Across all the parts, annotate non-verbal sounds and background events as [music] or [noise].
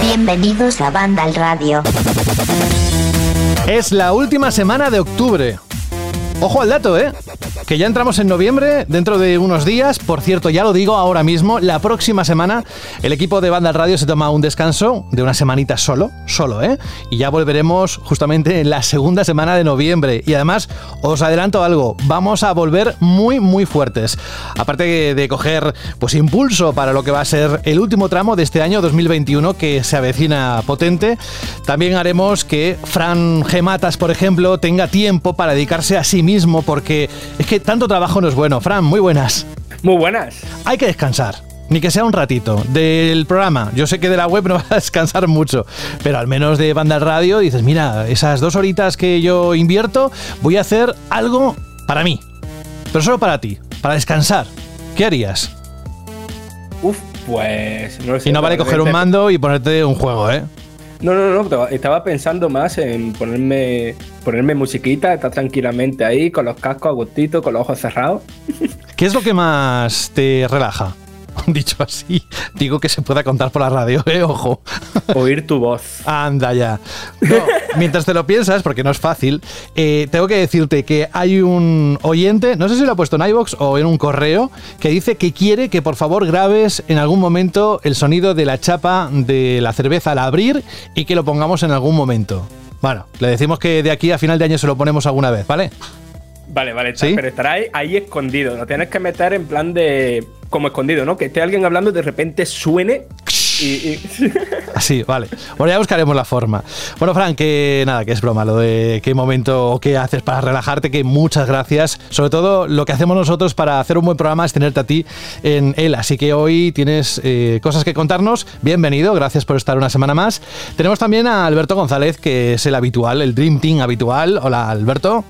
Bienvenidos a Banda al Radio. Es la última semana de octubre. Ojo al dato, ¿eh? Que ya entramos en noviembre, dentro de unos días. Por cierto, ya lo digo ahora mismo, la próxima semana el equipo de Banda al Radio se toma un descanso de una semanita solo, solo, ¿eh? Y ya volveremos justamente en la segunda semana de noviembre. Y además, os adelanto algo, vamos a volver muy, muy fuertes. Aparte de coger, pues, impulso para lo que va a ser el último tramo de este año 2021 que se avecina potente, también haremos que Fran Gematas, por ejemplo, tenga tiempo para dedicarse a sí mismo, porque es que tanto trabajo no es bueno. Fran, muy buenas. Muy buenas. Hay que descansar. Ni que sea un ratito del programa. Yo sé que de la web no [laughs] vas a descansar mucho, pero al menos de banda radio dices, mira, esas dos horitas que yo invierto, voy a hacer algo para mí. Pero solo para ti, para descansar. ¿Qué harías? Uf, pues no sé. Y no vale coger un mando y ponerte un juego, ¿eh? No, no, no, estaba pensando más en ponerme ponerme musiquita, estar tranquilamente ahí con los cascos a gustito, con los ojos cerrados. ¿Qué es lo que más te relaja? Dicho así, digo que se pueda contar por la radio, ¿eh? Ojo. Oír tu voz. Anda ya. mientras te lo piensas, porque no es fácil, eh, tengo que decirte que hay un oyente, no sé si lo ha puesto en iVox o en un correo, que dice que quiere que por favor grabes en algún momento el sonido de la chapa de la cerveza al abrir y que lo pongamos en algún momento. Bueno, le decimos que de aquí a final de año se lo ponemos alguna vez, ¿vale? Vale, vale, pero estará ahí, ahí, escondido. Lo tienes que meter en plan de. Como escondido, ¿no? Que esté alguien hablando y de repente suene. Y, [laughs] Así, vale. Bueno, ya buscaremos la forma. Bueno, Fran, que nada, que es broma lo de qué momento o qué haces para relajarte, que muchas gracias. Sobre todo, lo que hacemos nosotros para hacer un buen programa es tenerte a ti en él. Así que hoy tienes eh, cosas que contarnos. Bienvenido, gracias por estar una semana más. Tenemos también a Alberto González, que es el habitual, el Dream Team habitual. Hola, Alberto.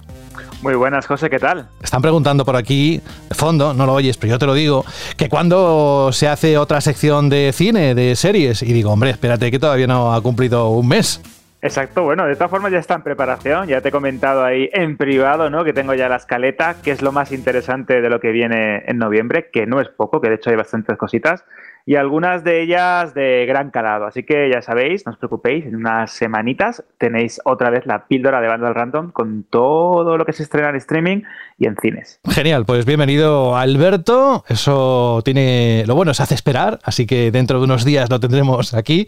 Muy buenas, José, ¿qué tal? Están preguntando por aquí, de fondo, no lo oyes, pero yo te lo digo, que cuando se hace otra sección de cine, de series, y digo, hombre, espérate que todavía no ha cumplido un mes. Exacto, bueno, de todas formas ya está en preparación, ya te he comentado ahí en privado, ¿no? Que tengo ya la escaleta, que es lo más interesante de lo que viene en noviembre, que no es poco, que de hecho hay bastantes cositas y algunas de ellas de gran calado. Así que ya sabéis, no os preocupéis, en unas semanitas tenéis otra vez la píldora de Banda Random con todo lo que se estrena en streaming y en cines. Genial, pues bienvenido Alberto. Eso tiene lo bueno, se hace esperar, así que dentro de unos días lo tendremos aquí.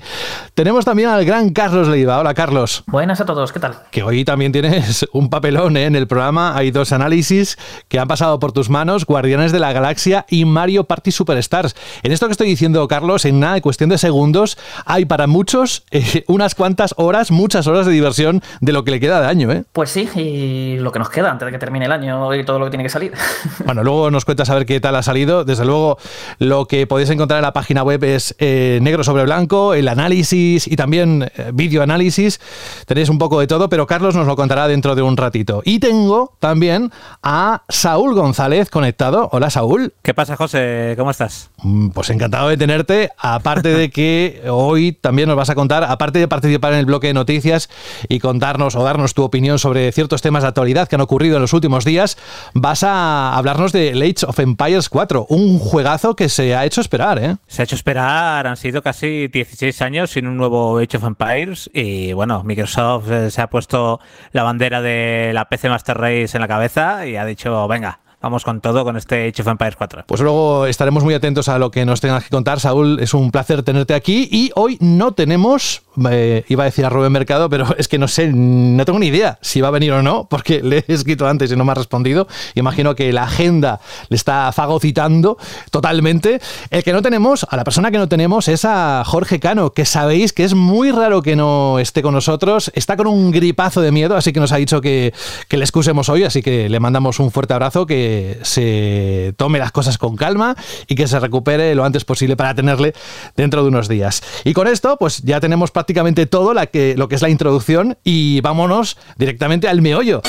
Tenemos también al gran Carlos Leiva. Hola Carlos. Buenas a todos, ¿qué tal? Que hoy también tienes un papelón ¿eh? en el programa. Hay dos análisis que han pasado por tus manos, Guardianes de la Galaxia y Mario Party Superstars. En esto que estoy diciendo Carlos, en nada, en cuestión de segundos, hay para muchos eh, unas cuantas horas, muchas horas de diversión de lo que le queda de año, ¿eh? Pues sí, y lo que nos queda antes de que termine el año y todo lo que tiene que salir. [laughs] Bueno, luego nos cuentas a ver qué tal ha salido. Desde luego, lo que podéis encontrar en la página web es eh, negro sobre blanco, el análisis y también eh, vídeo análisis. Tenéis un poco de todo, pero Carlos nos lo contará dentro de un ratito. Y tengo también a Saúl González conectado. Hola, Saúl. ¿Qué pasa, José? ¿Cómo estás? Mm, pues encantado de tenerte, aparte de que hoy también nos vas a contar, aparte de participar en el bloque de noticias y contarnos o darnos tu opinión sobre ciertos temas de actualidad que han ocurrido en los últimos días, vas a hablarnos de Age of Empires 4, un juegazo que se ha hecho esperar, ¿eh? Se ha hecho esperar, han sido casi 16 años sin un nuevo Age of Empires y bueno, Microsoft eh, se ha puesto la bandera de la PC Master Race en la cabeza y ha dicho, venga, vamos con todo con este Age of Empires 4. Pues luego estaremos muy atentos a lo que nos tengas que contar, Saúl. Es un placer tenerte aquí y hoy no tenemos, eh, iba a decir a Rubén Mercado, pero [laughs] es que no sé, no tengo ni idea si va a venir o no, porque [laughs] le he escrito antes y no me ha respondido. Imagino que la agenda le está fagocitando totalmente. El que no tenemos, a la persona que no tenemos es a Jorge Cano, que sabéis que es muy raro que no esté con nosotros. Está con un gripazo de miedo, así que nos ha dicho que, que le excusemos hoy, así que le mandamos un fuerte abrazo, que se tome las cosas con calma y que se recupere lo antes posible para tenerle dentro de unos días. Y con esto, pues ya tenemos prácticamente todo que, lo que es la introducción y vámonos directamente al meollo.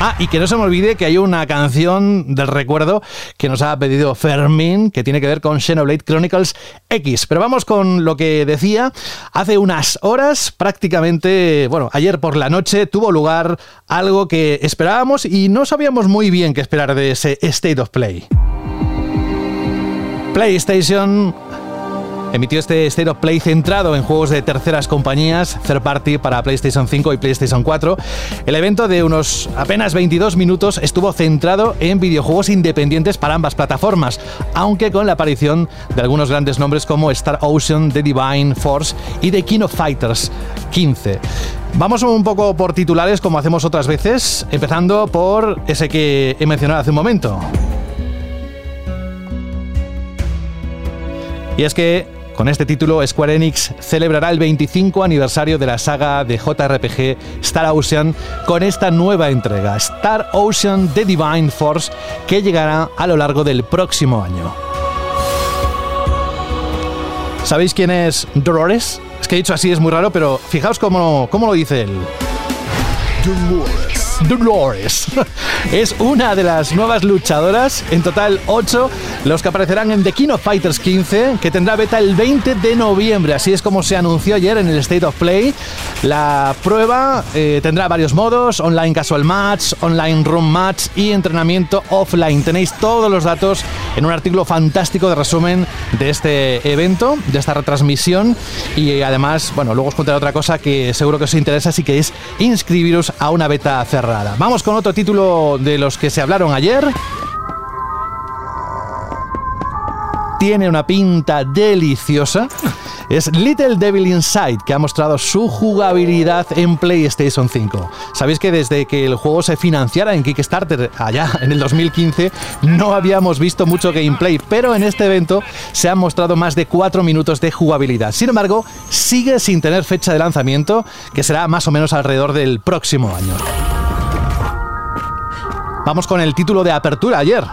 Ah, y que no se me olvide que hay una canción del recuerdo que nos ha pedido Fermín, que tiene que ver con Xenoblade Chronicles X. Pero vamos con lo que decía. Hace unas horas, prácticamente, bueno, ayer por la noche, tuvo lugar algo que esperábamos y no sabíamos muy bien qué esperar de ese State of Play. PlayStation emitió este State of Play centrado en juegos de terceras compañías, third party para PlayStation 5 y PlayStation 4. El evento de unos apenas 22 minutos estuvo centrado en videojuegos independientes para ambas plataformas, aunque con la aparición de algunos grandes nombres como Star Ocean, The Divine Force y The King of Fighters 15. Vamos un poco por titulares como hacemos otras veces, empezando por ese que he mencionado hace un momento. Y es que con este título, Square Enix celebrará el 25 aniversario de la saga de JRPG Star Ocean con esta nueva entrega, Star Ocean The Divine Force, que llegará a lo largo del próximo año. ¿Sabéis quién es Dolores? Es que he dicho así, es muy raro, pero fijaos cómo, cómo lo dice él. Dolores. [laughs] Es una de las nuevas luchadoras, en total 8, los que aparecerán en The King of Fighters 15, que tendrá beta el 20 de noviembre. Así es como se anunció ayer en el State of Play. La prueba eh, tendrá varios modos, online casual match, online room match y entrenamiento offline. Tenéis todos los datos en un artículo fantástico de resumen de este evento, de esta retransmisión. Y además, bueno, luego os contaré otra cosa que seguro que os interesa si queréis inscribiros a una beta cerrada. Vamos con otro título de los que se hablaron ayer. Tiene una pinta deliciosa. Es Little Devil Inside, que ha mostrado su jugabilidad en PlayStation 5. Sabéis que desde que el juego se financiara en Kickstarter allá [laughs] en el 2015, no habíamos visto mucho gameplay, pero en este evento se han mostrado más de 4 minutos de jugabilidad. Sin embargo, sigue sin tener fecha de lanzamiento, que será más o menos alrededor del próximo año. Vamos con el título de apertura ayer.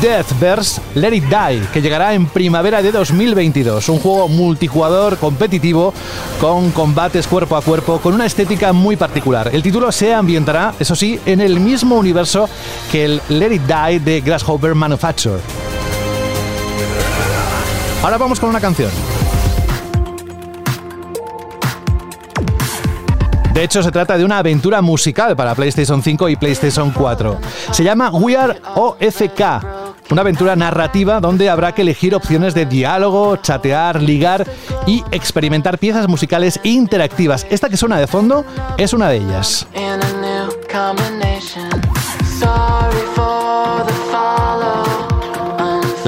Deathverse Let It Die, que llegará en primavera de 2022. Un juego multijugador competitivo con combates cuerpo a cuerpo con una estética muy particular. El título se ambientará, eso sí, en el mismo universo que el Let It Die de Grasshopper Manufacture. Ahora vamos con una canción. De hecho, se trata de una aventura musical para PlayStation 5 y PlayStation 4. Se llama We Are OFK. Una aventura narrativa donde habrá que elegir opciones de diálogo, chatear, ligar y experimentar piezas musicales interactivas. Esta que suena de fondo es una de ellas.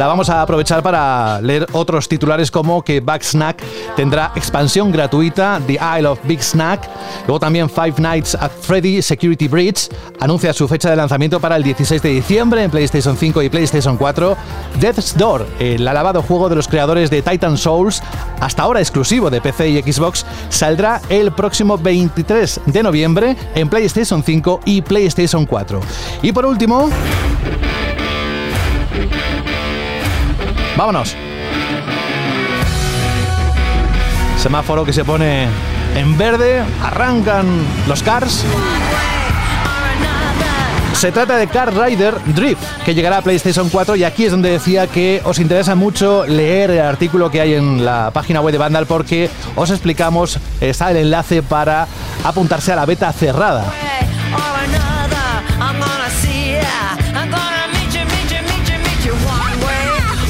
La vamos a aprovechar para leer otros titulares como que Backsnack tendrá expansión gratuita, The Isle of Big Snack. Luego también Five Nights at Freddy Security Breach anuncia su fecha de lanzamiento para el 16 de diciembre en PlayStation 5 y PlayStation 4. Death's Door, el alabado juego de los creadores de Titan Souls, hasta ahora exclusivo de PC y Xbox, saldrá el próximo 23 de noviembre en PlayStation 5 y PlayStation 4. Y por último... Vámonos. Semáforo que se pone en verde, arrancan los cars. Se trata de Car Rider Drift, que llegará a PlayStation 4 y aquí es donde decía que os interesa mucho leer el artículo que hay en la página web de Vandal porque os explicamos, está el enlace para apuntarse a la beta cerrada.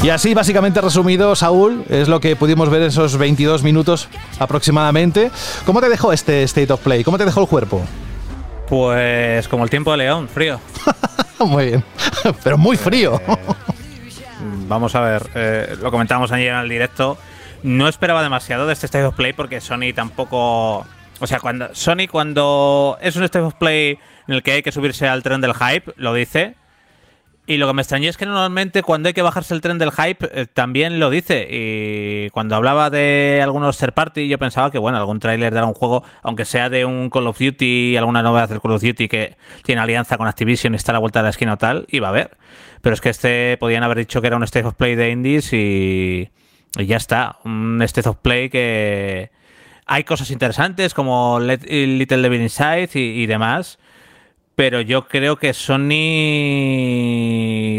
Y así, básicamente resumido, Saúl, es lo que pudimos ver en esos 22 minutos aproximadamente. ¿Cómo te dejó este State of Play? ¿Cómo te dejó el cuerpo? Pues como el tiempo de León, frío. [laughs] muy bien, pero muy frío. Eh, vamos a ver, eh, lo comentamos ayer en el directo. No esperaba demasiado de este State of Play porque Sony tampoco... O sea, cuando Sony cuando es un State of Play en el que hay que subirse al tren del hype, lo dice, y lo que me extrañó es que normalmente cuando hay que bajarse el tren del hype eh, también lo dice. Y cuando hablaba de algunos third party, yo pensaba que, bueno, algún tráiler de algún juego, aunque sea de un Call of Duty, alguna novedad del Call of Duty que tiene alianza con Activision y está a la vuelta de la esquina o tal, iba a haber. Pero es que este podían haber dicho que era un State of Play de indies y, y ya está. Un State of Play que hay cosas interesantes como Little Devil Inside y, y demás pero yo creo que Sony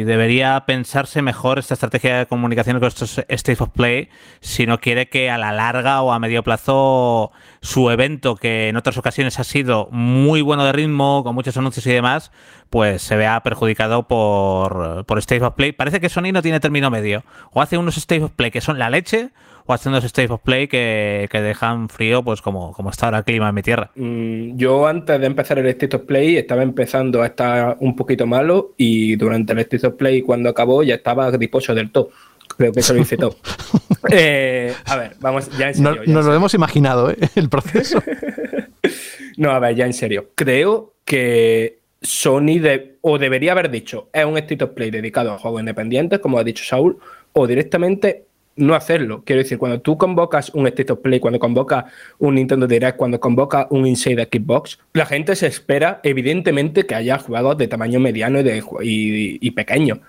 debería pensarse mejor esta estrategia de comunicación con estos State of Play si no quiere que a la larga o a medio plazo su evento, que en otras ocasiones ha sido muy bueno de ritmo, con muchos anuncios y demás, pues se vea perjudicado por, por State of Play. Parece que Sony no tiene término medio. O hace unos State of Play que son la leche, o haciendo los State of Play que, dejan frío, pues como, como está ahora el clima en mi tierra. Mm, yo antes de empezar el State of Play estaba empezando a estar un poquito malo y durante el State of Play cuando acabó ya estaba griposo del todo. Creo que eso lo hice todo. [laughs] Eh, a ver, vamos, ya en serio. nos lo hemos imaginado, ¿eh? [laughs] El proceso. [laughs] no, a ver, ya en serio. Creo que Sony o debería haber dicho, es un State of Play dedicado a juegos independientes, como ha dicho Saúl, o directamente no hacerlo. Quiero decir, cuando tú convocas un State of Play, cuando convocas un Nintendo Direct, cuando convocas un Inside Xbox, la gente se espera, evidentemente, que haya juegos de tamaño mediano y, pequeño.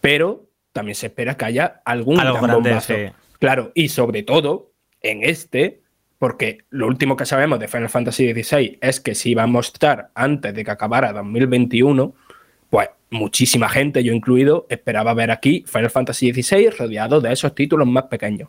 Pero también se espera que haya algún Algo grande, Claro, y sobre todo en este, porque lo último que sabemos de Final Fantasy XVI es que si va a mostrar antes de que acabara 2021, pues muchísima gente, yo incluido, esperaba ver aquí Final Fantasy XVI rodeado de esos títulos más pequeños.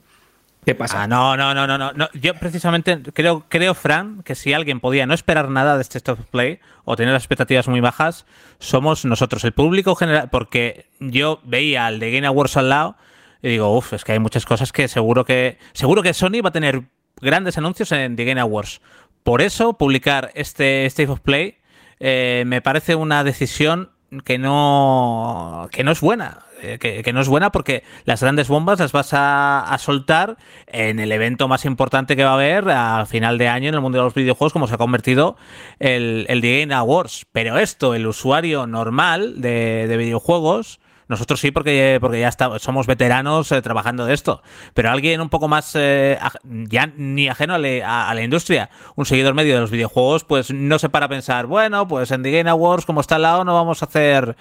¿Qué pasa? Ah, no, no, no, no, no. Yo precisamente creo, creo, Fran, que si alguien podía no esperar nada de este Stop Play o tener las expectativas muy bajas, somos nosotros, el público general, porque yo veía al de Game Awards al lado y digo, uff, es que hay muchas cosas que seguro que seguro que Sony va a tener grandes anuncios en The Game Awards. Por eso, publicar este State of Play eh, me parece una decisión que no, que no es buena. Eh, que, no es buena porque las grandes bombas las vas a, soltar en el evento más importante que va a haber a final de año en el mundo de los videojuegos, como se ha convertido el, el The Game Awards. Pero esto, el usuario normal de, de videojuegos, nosotros sí, porque, porque ya somos veteranos eh, trabajando de esto. Pero alguien un poco más, eh, ya ni ajeno a, la industria, un seguidor medio de los videojuegos, pues no se para a pensar, bueno, pues en The Game Awards, como está al lado, no vamos a hacer.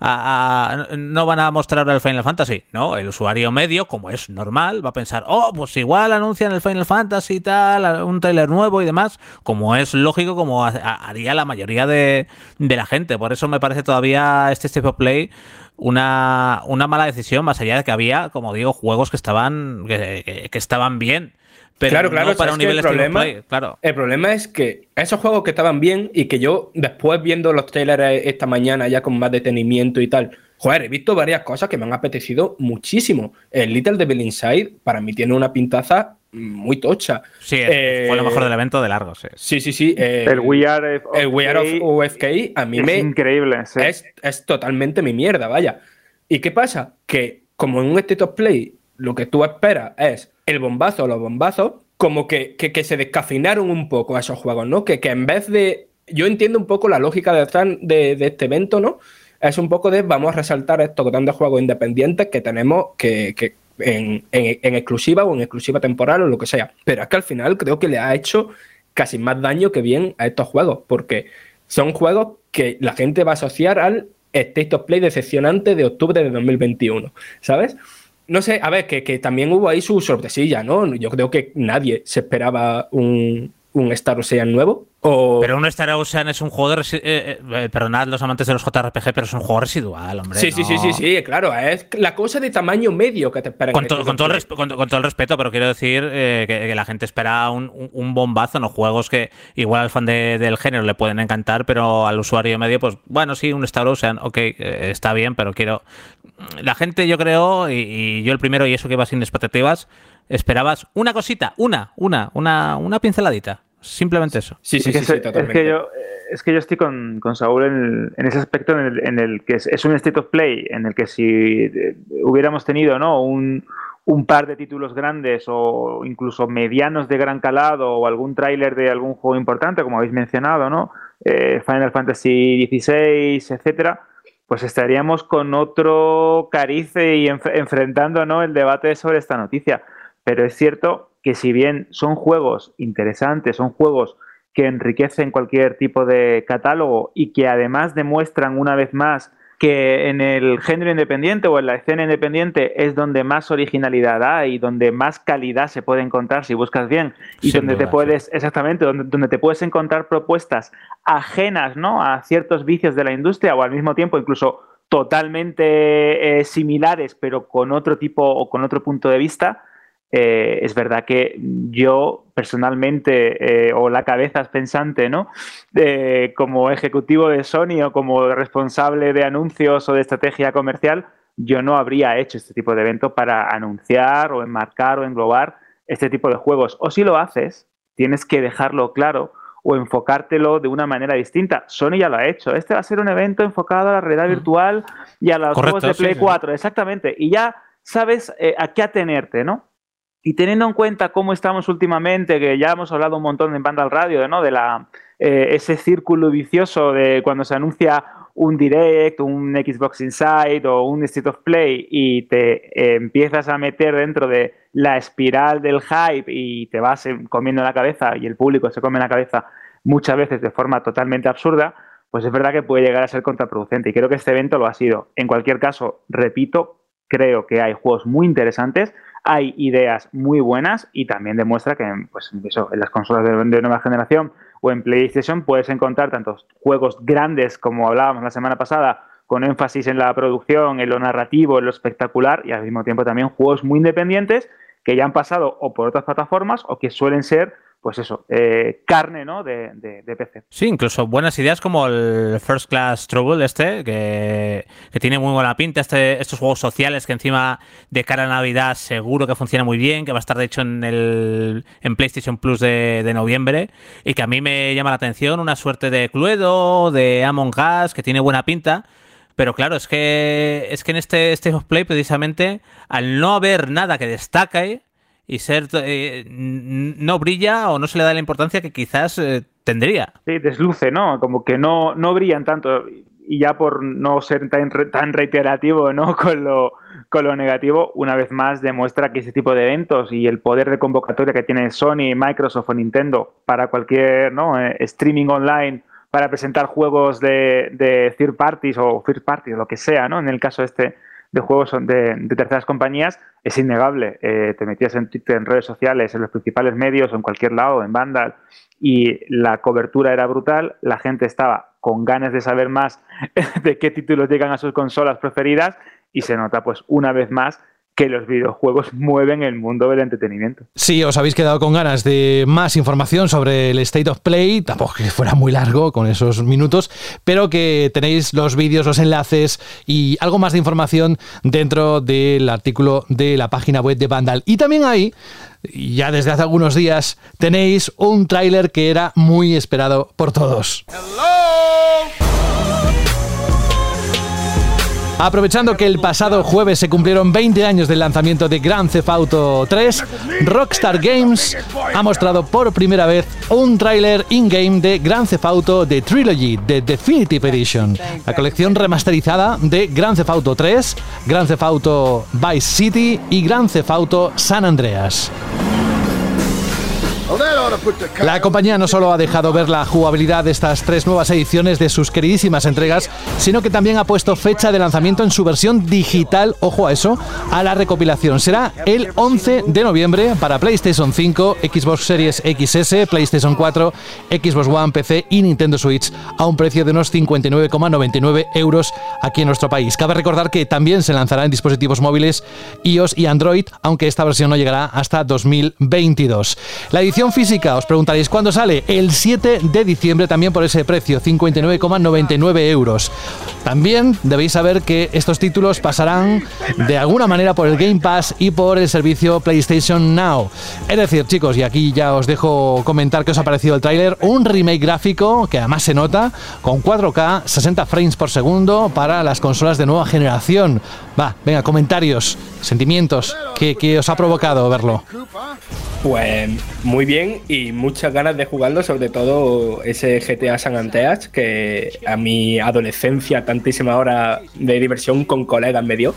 no van a mostrar el Final Fantasy. No, el usuario medio, como es normal, va a pensar, oh, pues igual anuncian el Final Fantasy y tal, un trailer nuevo y demás, como es lógico, como haría la mayoría de, de la gente. Por eso me parece todavía este Step of Play una, una mala decisión, más allá de que había, como digo, juegos que estaban, que, estaban bien. Pero claro, claro, para un nivel el problema, claro. El problema es que esos juegos que estaban bien y que yo después viendo los trailers esta mañana ya con más detenimiento y tal, joder, he visto varias cosas que me han apetecido muchísimo. El Little Devil Inside para mí tiene una pintaza muy tocha. Sí, fue lo mejor del evento de largo, sí. Sí, sí, sí. el We Are of, el We Are of UFK a mí es me... increíble, es, es, totalmente mi mierda, vaya. ¿Y qué pasa? Que como en un State of Play lo que tú esperas es el bombazo o los bombazos, como que, que, se descafinaron un poco a esos juegos, ¿no? Que, que en vez de... Yo entiendo un poco la lógica de, de, de este evento, ¿no? Es un poco de vamos a resaltar estos grandes juegos independientes que tenemos que, en, exclusiva o en exclusiva temporal o lo que sea. Pero es que al final creo que le ha hecho casi más daño que bien a estos juegos, porque son juegos que la gente va a asociar al State of Play decepcionante de octubre de 2021, ¿sabes? No sé, a ver, que, que también hubo ahí su sorpresilla, ¿no? Yo creo que nadie se esperaba un, un Star Ocean nuevo. Pero un Star Ocean es un juego de. Eh, eh, perdonad los amantes de los JRPG, pero es un juego residual, hombre. Sí, sí, sí, sí, sí, claro. Es la cosa de tamaño medio que te esperan. Con, con, todo, el con, todo, el respeto, pero quiero decir eh, que, la gente espera un, un, bombazo, ¿no? Juegos que igual al fan del género le pueden encantar, pero al usuario medio, pues bueno, sí, un Star Ocean, ok, está bien, pero quiero. La gente, yo creo, y, y yo el primero, y eso que va sin expectativas esperabas una cosita, una, una, una, una pinceladita. Simplemente eso. Sí, sí, sí, totalmente. Es que yo, es que yo estoy con, con Saúl en, en, ese aspecto en el, en el que es, un state of play, en el que si eh, hubiéramos tenido ¿no? un, un par de títulos grandes o incluso medianos de gran calado o algún tráiler de algún juego importante, como habéis mencionado, ¿no? Eh, Final Fantasy XVI, etcétera, pues estaríamos con otro carice y enfrentando ¿no? el debate sobre esta noticia. Pero es cierto que si bien son juegos interesantes, son juegos que enriquecen cualquier tipo de catálogo y que además demuestran una vez más que en el género independiente o en la escena independiente es donde más originalidad hay, donde más calidad se puede encontrar si buscas bien y Sin donde te puedes, exactamente, donde, donde te puedes encontrar propuestas ajenas ¿no? a ciertos vicios de la industria o al mismo tiempo incluso totalmente eh, similares pero con otro tipo o con otro punto de vista. Eh, es verdad que yo personalmente, eh, o la cabeza pensante, ¿no? Eh, como ejecutivo de Sony o como responsable de anuncios o de estrategia comercial, yo no habría hecho este tipo de evento para anunciar o enmarcar o englobar este tipo de juegos. O si lo haces, tienes que dejarlo claro o enfocártelo de una manera distinta. Sony ya lo ha hecho. Este va a ser un evento enfocado a la realidad virtual y a los Correcto, juegos de Play sí. 4, exactamente. Y ya sabes a qué atenerte, ¿no? Y teniendo en cuenta cómo estamos últimamente, que ya hemos hablado un montón en Banda al Radio, ¿no? De la, eh, ese círculo vicioso de cuando se anuncia un Direct, un Xbox Inside o un State of Play y te eh, empiezas a meter dentro de la espiral del hype y te vas eh, comiendo la cabeza y el público se come la cabeza muchas veces de forma totalmente absurda, pues es verdad que puede llegar a ser contraproducente y creo que este evento lo ha sido. En cualquier caso, repito, creo que hay juegos muy interesantes, hay ideas muy buenas y también demuestra que pues, eso, en las consolas de, de nueva generación o en PlayStation puedes encontrar tantos juegos grandes como hablábamos la semana pasada, con énfasis en la producción, en lo narrativo, en lo espectacular y al mismo tiempo también juegos muy independientes que ya han pasado o por otras plataformas o que suelen ser, pues eso, eh, carne ¿no? de, de, de PC. Sí, incluso buenas ideas como el First Class Trouble este, que, que tiene muy buena pinta, este, estos juegos sociales que encima de cara a Navidad seguro que funciona muy bien, que va a estar de hecho en el en PlayStation Plus de, de noviembre, y que a mí me llama la atención, una suerte de Cluedo, de Among Us, que tiene buena pinta. Pero claro, es que es que en este of Play, precisamente, al no haber nada que destaque y ser eh, no brilla o no se le da la importancia que quizás eh, tendría. Sí, desluce, ¿no? Como que no, no brillan tanto. Y ya por no ser tan, tan reiterativo, ¿no? [laughs] Con lo, con lo negativo, una vez más demuestra que ese tipo de eventos y el poder de convocatoria que tiene Sony, Microsoft o Nintendo para cualquier ¿no? Eh, streaming online para presentar juegos de, de third parties o first parties, lo que sea, ¿no? En el caso este de juegos de, terceras compañías, es innegable. Eh, te metías en Twitter, en redes sociales, en los principales medios, en cualquier lado, en Vandal, y la cobertura era brutal, la gente estaba con ganas de saber más [laughs] de qué títulos llegan a sus consolas preferidas y se nota pues una vez más que los videojuegos mueven el mundo del entretenimiento. Si os habéis quedado con ganas de más información sobre el State of Play, tampoco que fuera muy largo con esos minutos, pero que tenéis los vídeos, los enlaces y algo más de información dentro del artículo de la página web de Vandal. Y también ahí, ya desde hace algunos días, tenéis un tráiler que era muy esperado por todos. Aprovechando que el pasado jueves se cumplieron 20 años del lanzamiento de Grand Theft Auto 3, Rockstar Games ha mostrado por primera vez un tráiler in-game de Grand Theft Auto The Trilogy, de Definitive Edition, la colección remasterizada de Grand Theft Auto 3, Grand Theft Auto Vice City y Grand Theft Auto San Andreas. La compañía no solo ha dejado ver la jugabilidad de estas tres nuevas ediciones de sus queridísimas entregas, sino que también ha puesto fecha de lanzamiento en su versión digital, ojo a eso, a la recopilación. Será el 11 de noviembre para PlayStation 5, Xbox Series XS, PlayStation 4, Xbox One, PC y Nintendo Switch a un precio de unos 59,99 euros aquí en nuestro país. Cabe recordar que también se lanzará en dispositivos móviles iOS y Android, aunque esta versión no llegará hasta 2022. La edición física, os preguntaréis cuándo sale. El 7 de diciembre también por ese precio, 59,99 euros. También debéis saber que estos títulos pasarán de alguna manera por el Game Pass y por el servicio PlayStation Now. Es decir, chicos, y aquí ya os dejo comentar qué os ha parecido el tráiler, un remake gráfico que además se nota con 4K, 60 frames por segundo para las consolas de nueva generación. Va, venga, comentarios, sentimientos, ¿qué, qué os ha provocado verlo? Pues muy bien y muchas ganas de jugarlo, sobre todo ese GTA San Andreas que a mi adolescencia, tantísima hora de diversión con colegas me dio.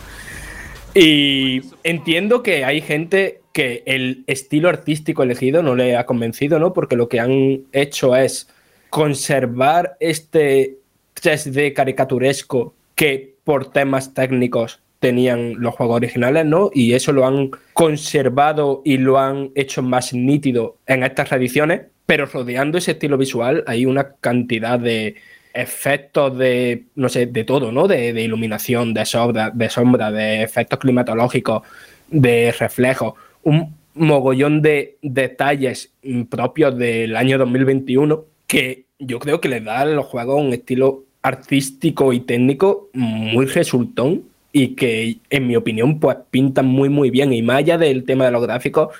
Y entiendo que hay gente que el estilo artístico elegido no le ha convencido, ¿no? Porque lo que han hecho es conservar este 3D caricaturesco que por temas técnicos tenían los juegos originales, ¿no? Y eso lo han conservado y lo han hecho más nítido en estas reediciones, pero rodeando ese estilo visual hay una cantidad de efectos de, no sé, de todo, ¿no? De, iluminación, de sombra, de sombra, de efectos climatológicos, de reflejos, un mogollón de detalles propios del año 2021 que yo creo que le da a los juegos un estilo artístico y técnico muy resultón y que en mi opinión pues pintan muy muy bien y más allá del tema de los gráficos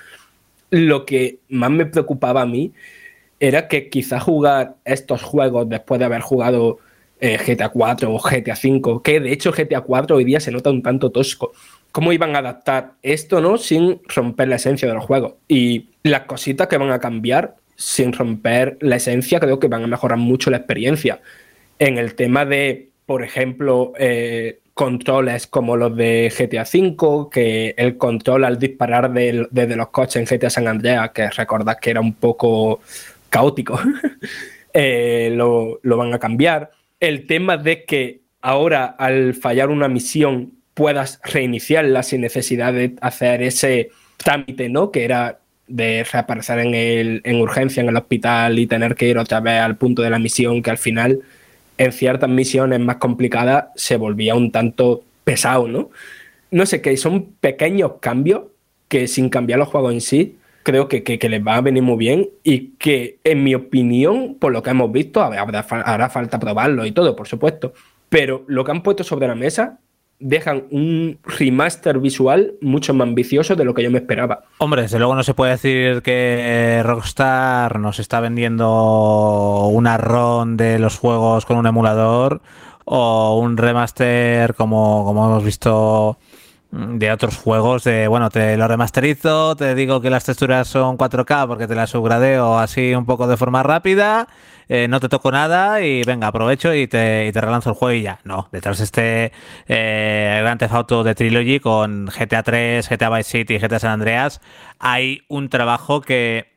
lo que más me preocupaba a mí era que quizá jugar estos juegos después de haber jugado eh, GTA 4 o GTA 5, que de hecho GTA 4 hoy día se nota un tanto tosco. ¿Cómo iban a adaptar esto, no? Sin romper la esencia del juego. Y las cositas que van a cambiar sin romper la esencia, creo que van a mejorar mucho la experiencia. En el tema de, por ejemplo, eh, controles como los de GTA V, que el control al disparar desde los coches en GTA San Andreas, que recordad que era un poco caótico, [laughs] eh, lo, lo van a cambiar. El tema de que ahora al fallar una misión puedas reiniciarla sin necesidad de hacer ese trámite, ¿no? Que era de reaparecer en, el, en urgencia en el hospital y tener que ir otra vez al punto de la misión, que al final en ciertas misiones más complicadas se volvía un tanto pesado, ¿no? No sé, que son pequeños cambios que sin cambiar los juegos en sí, creo que, que, les va a venir muy bien y que, en mi opinión, por lo que hemos visto, habrá, hará falta probarlo y todo, por supuesto, pero lo que han puesto sobre la mesa dejan un remaster visual mucho más ambicioso de lo que yo me esperaba. Hombre, desde luego no se puede decir que Rockstar nos está vendiendo una ROM de los juegos con un emulador o un remaster como, como hemos visto de otros juegos de, bueno, te lo remasterizo, te digo que las texturas son 4K porque te las subgradeo así un poco de forma rápida, eh, no te toco nada y venga, aprovecho y te, y te relanzo el juego y ya. No, detrás de este eh, Grand de Trilogy con GTA 3, GTA Vice City y GTA San Andreas hay un trabajo que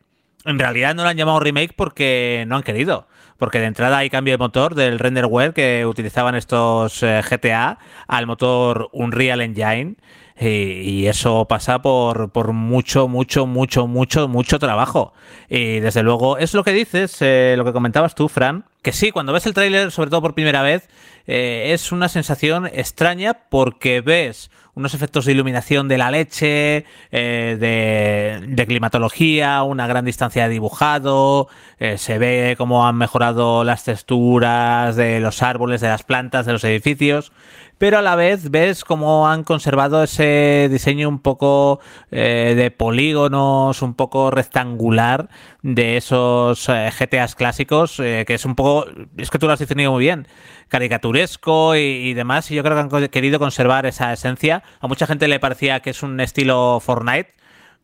en realidad no lo han llamado remake porque no han querido porque de entrada hay cambio de motor del renderware que utilizaban estos eh, GTA al motor Unreal Engine. Y, y eso pasa por, por, mucho, mucho, mucho, mucho, mucho trabajo. Y desde luego, es lo que dices, eh, lo que comentabas tú, Fran, que sí, cuando ves el tráiler, sobre todo por primera vez, eh, es una sensación extraña porque ves unos efectos de iluminación de la leche, eh, de, climatología, una gran distancia de dibujado, eh, se ve cómo han mejorado las texturas de los árboles, de las plantas, de los edificios, pero a la vez ves cómo han conservado ese diseño un poco eh, de polígonos, un poco rectangular de esos eh, GTAs clásicos, eh, que es un poco, es que tú lo has definido muy bien, caricaturesco y, y, demás, y yo creo que han querido conservar esa esencia. A mucha gente le parecía que es un estilo Fortnite,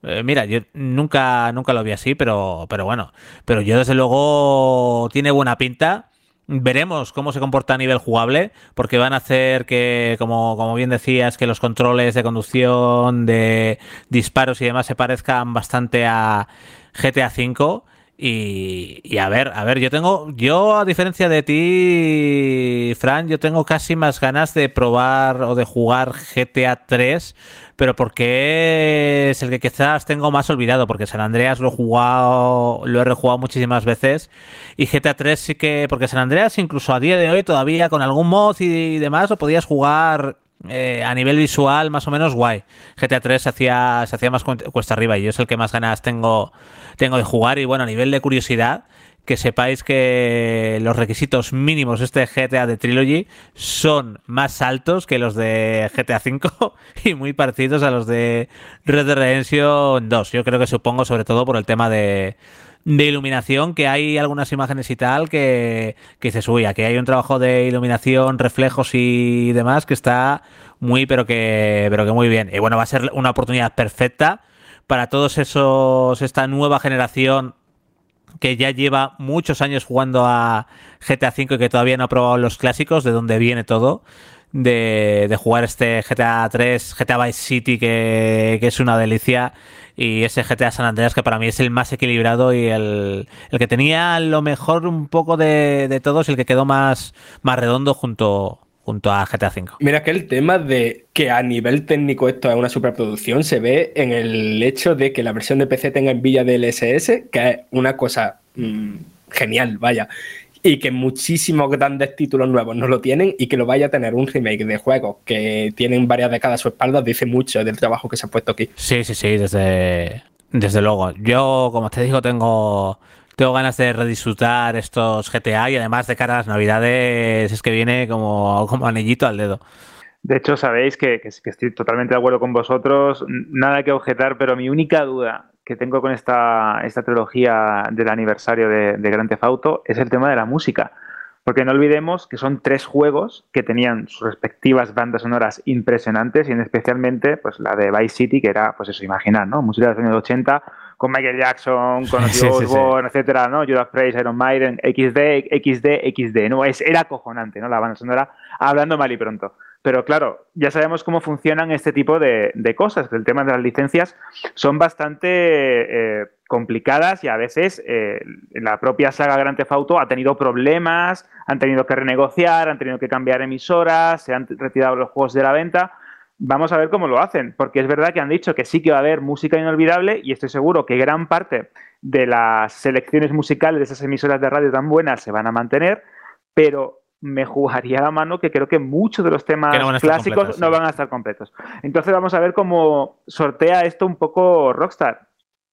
eh, mira, yo nunca, nunca lo vi así, pero, pero bueno. Pero yo desde luego tiene buena pinta. Veremos cómo se comporta a nivel jugable, porque van a hacer que, como, como bien decías, que los controles de conducción, de disparos y demás se parezcan bastante a GTA V. Y, y, a ver, a ver, yo tengo, yo a diferencia de ti, Fran, yo tengo casi más ganas de probar o de jugar GTA 3, pero porque es el que quizás tengo más olvidado, porque San Andreas lo he jugado, lo he rejugado muchísimas veces, y GTA 3 sí que, porque San Andreas incluso a día de hoy todavía con algún mod y, y demás lo podías jugar eh, a nivel visual más o menos guay. GTA 3 se hacía, se hacía más cuesta arriba y yo es el que más ganas tengo, tengo de jugar. Y bueno, a nivel de curiosidad, que sepáis que los requisitos mínimos de este GTA de Trilogy son más altos que los de GTA 5 [laughs] y muy parecidos a los de Red Dead Redemption 2. Yo creo que supongo sobre todo por el tema de, de iluminación, que hay algunas imágenes y tal que, que dices, uy, aquí hay un trabajo de iluminación, reflejos y demás que está muy, pero que, pero que muy bien. Y bueno, va a ser una oportunidad perfecta para todos esos, esta nueva generación que ya lleva muchos años jugando a GTA V y que todavía no ha probado los clásicos, de donde viene todo. De, jugar este GTA 3, GTA Vice City, que, que, es una delicia, y ese GTA San Andreas, que para mí es el más equilibrado y el, el que tenía lo mejor un poco de, de todos, el que quedó más, más redondo junto, junto a GTA V. Mira que el tema de que a nivel técnico esto es una superproducción se ve en el hecho de que la versión de PC tenga Nvidia DLSS, que es una cosa mmm, genial, vaya. Y que muchísimos grandes títulos nuevos no lo tienen y que lo vaya a tener un remake de juegos que tienen varias décadas a su espalda, dice mucho del trabajo que se ha puesto aquí. Sí, sí, sí, desde, desde luego. Yo, como te digo, tengo tengo ganas de redisfrutar estos GTA y además de cara a las navidades es que viene como, como anillito al dedo. De hecho, sabéis que, que, que, estoy totalmente de acuerdo con vosotros, nada que objetar, pero mi única duda que tengo con esta, esta trilogía del aniversario de, de Grand Theft Auto es el tema de la música. Porque no olvidemos que son tres juegos que tenían sus respectivas bandas sonoras impresionantes y en especialmente pues la de Vice City, que era, pues eso, imaginar, ¿no? Música de los años 80 con Michael Jackson, con [laughs] sí, Osborne, sí, sí. etcétera, ¿no? Judas Priest, Iron Maiden, XD, XD, XD, ¿no? Es, era acojonante, ¿no? La banda sonora, hablando mal y pronto. Pero claro, ya sabemos cómo funcionan este tipo de, cosas. El tema de las licencias son bastante eh, complicadas y a veces eh, la propia saga Grand Theft Auto ha tenido problemas, han tenido que renegociar, han tenido que cambiar emisoras, se han retirado los juegos de la venta. Vamos a ver cómo lo hacen, porque es verdad que han dicho que sí que va a haber música inolvidable y estoy seguro que gran parte de las selecciones musicales de esas emisoras de radio tan buenas se van a mantener, pero me jugaría la mano que creo que muchos de los temas no clásicos no van a estar completos. Entonces vamos a ver cómo sortea esto un poco Rockstar,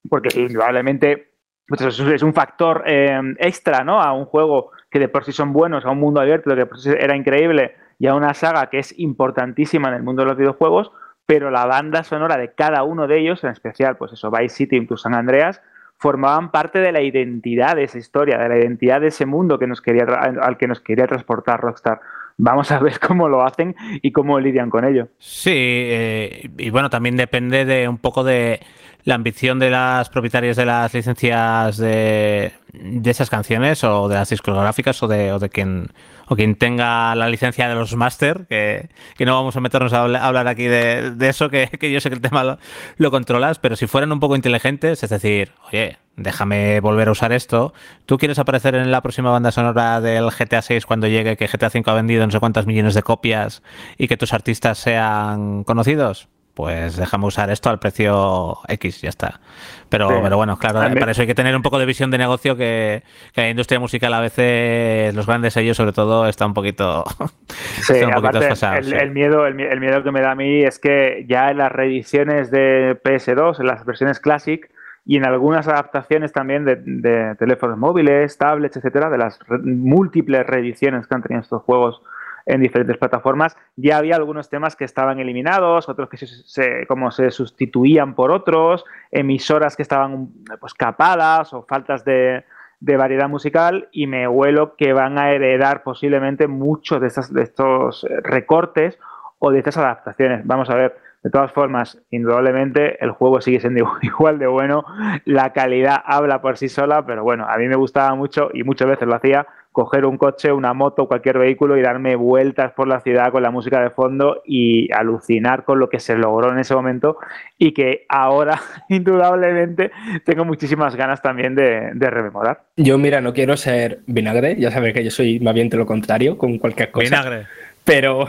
porque indudablemente pues es un factor eh, extra ¿no? a un juego que de por sí son buenos, a un mundo abierto que de por sí era increíble y a una saga que es importantísima en el mundo de los videojuegos, pero la banda sonora de cada uno de ellos, en especial pues eso, Vice City y San Andreas, formaban parte de la identidad de esa historia, de la identidad de ese mundo que nos quería al que nos quería transportar Rockstar. Vamos a ver [laughs] cómo lo hacen y cómo lidian con ello. Sí, eh, y bueno, también depende de un poco de la ambición de las propietarias de las licencias de, de esas canciones o de las discográficas o de, o de quien o quien tenga la licencia de los máster, que, que, no vamos a meternos a hablar aquí de, eso, que, que, yo sé que el tema lo, lo, controlas, pero si fueran un poco inteligentes, es decir, oye, déjame volver a usar esto, ¿tú quieres aparecer en la próxima banda sonora del GTA 6 cuando llegue que GTA 5 ha vendido no sé cuántas millones de copias y que tus artistas sean conocidos? Pues déjame usar esto al precio X, ya está. Pero, sí. pero bueno, claro, También. para eso hay que tener un poco de visión de negocio que, que la industria musical a veces, los grandes sellos sobre todo, está un poquito, [laughs] sí, está un poquito desfasado, el, sí. el, miedo, el, el, miedo que me da a mí es que ya en las reediciones de PS2, en las versiones Classic, y en algunas adaptaciones también de, de teléfonos móviles, tablets, etcétera, de las re múltiples reediciones que han tenido estos juegos en diferentes plataformas. Ya había algunos temas que estaban eliminados, otros que se, se, como se sustituían por otros, emisoras que estaban pues, capadas o faltas de, de, variedad musical y me huelo que van a heredar posiblemente muchos de, estas, de estos recortes o de estas adaptaciones. Vamos a ver. De todas formas, indudablemente el juego sigue siendo [laughs] igual de bueno, la calidad habla por sí sola, pero bueno, a mí me gustaba mucho y muchas veces lo hacía coger un coche, una moto, cualquier vehículo y darme vueltas por la ciudad con la música de fondo y alucinar con lo que se logró en ese momento y que ahora, [laughs] indudablemente, tengo muchísimas ganas también de, de rememorar. Yo, mira, no quiero ser vinagre, ya sabes que yo soy más bien de lo contrario con cualquier cosa. Vinagre. Pero,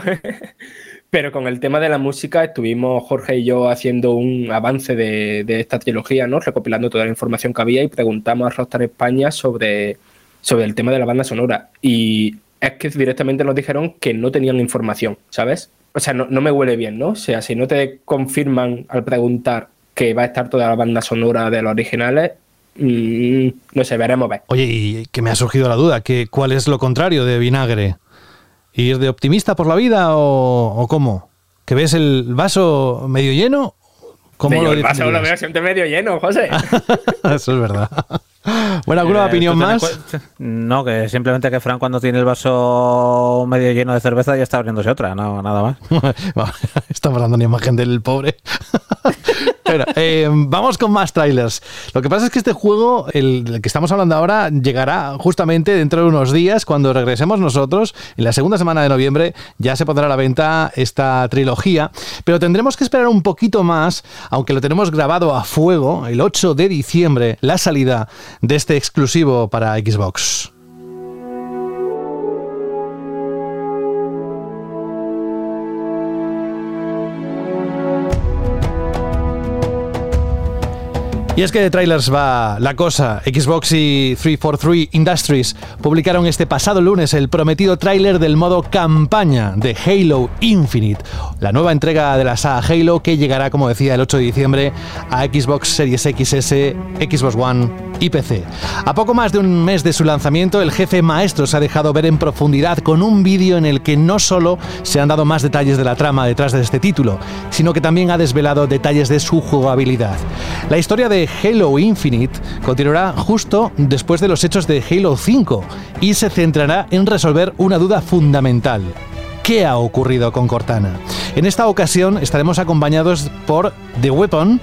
[laughs] pero con el tema de la música estuvimos Jorge y yo haciendo un avance de, de esta trilogía, ¿no? Recopilando toda la información que había y preguntamos a Rockstar España sobre sobre el tema de la banda sonora. Y es que directamente nos dijeron que no tenían información, ¿sabes? O sea, no, no, me huele bien, ¿no? O sea, si no te confirman al preguntar que va a estar toda la banda sonora de los originales, mmm, no sé, veremos ver. Oye, y que me ha surgido la duda, que ¿cuál es lo contrario de vinagre? ¿Ir de optimista por la vida o, o cómo? ¿Que ves el vaso medio lleno? ¿Cómo lo el vaso lo veo siempre medio lleno, José. [laughs] Eso es verdad. Bueno, ¿alguna eh, opinión más? No, que simplemente que Fran cuando tiene el vaso medio lleno de cerveza ya está abriéndose otra, no, nada más. [laughs] Estamos dando una imagen del pobre. [laughs] Pero, eh, vamos con más trailers. Lo que pasa es que este juego, el, el, que estamos hablando ahora, llegará justamente dentro de unos días, cuando regresemos nosotros, en la segunda semana de noviembre, ya se pondrá a la venta esta trilogía, pero tendremos que esperar un poquito más, aunque lo tenemos grabado a fuego, el 8 de diciembre, la salida de este exclusivo para Xbox. Y es que de trailers va la cosa. Xbox y 343 Industries publicaron este pasado lunes el prometido tráiler del modo campaña de Halo Infinite, la nueva entrega de la saga Halo que llegará, como decía, el 8 de diciembre a Xbox Series XS, Xbox One y PC. A poco más de un mes de su lanzamiento, el jefe maestro se ha dejado ver en profundidad con un vídeo en el que no solo se han dado más detalles de la trama detrás de este título, sino que también ha desvelado detalles de su jugabilidad. La historia de Halo Infinite continuará justo después de los hechos de Halo 5 y se centrará en resolver una duda fundamental. ¿Qué ha ocurrido con Cortana? En esta ocasión estaremos acompañados por The Weapon,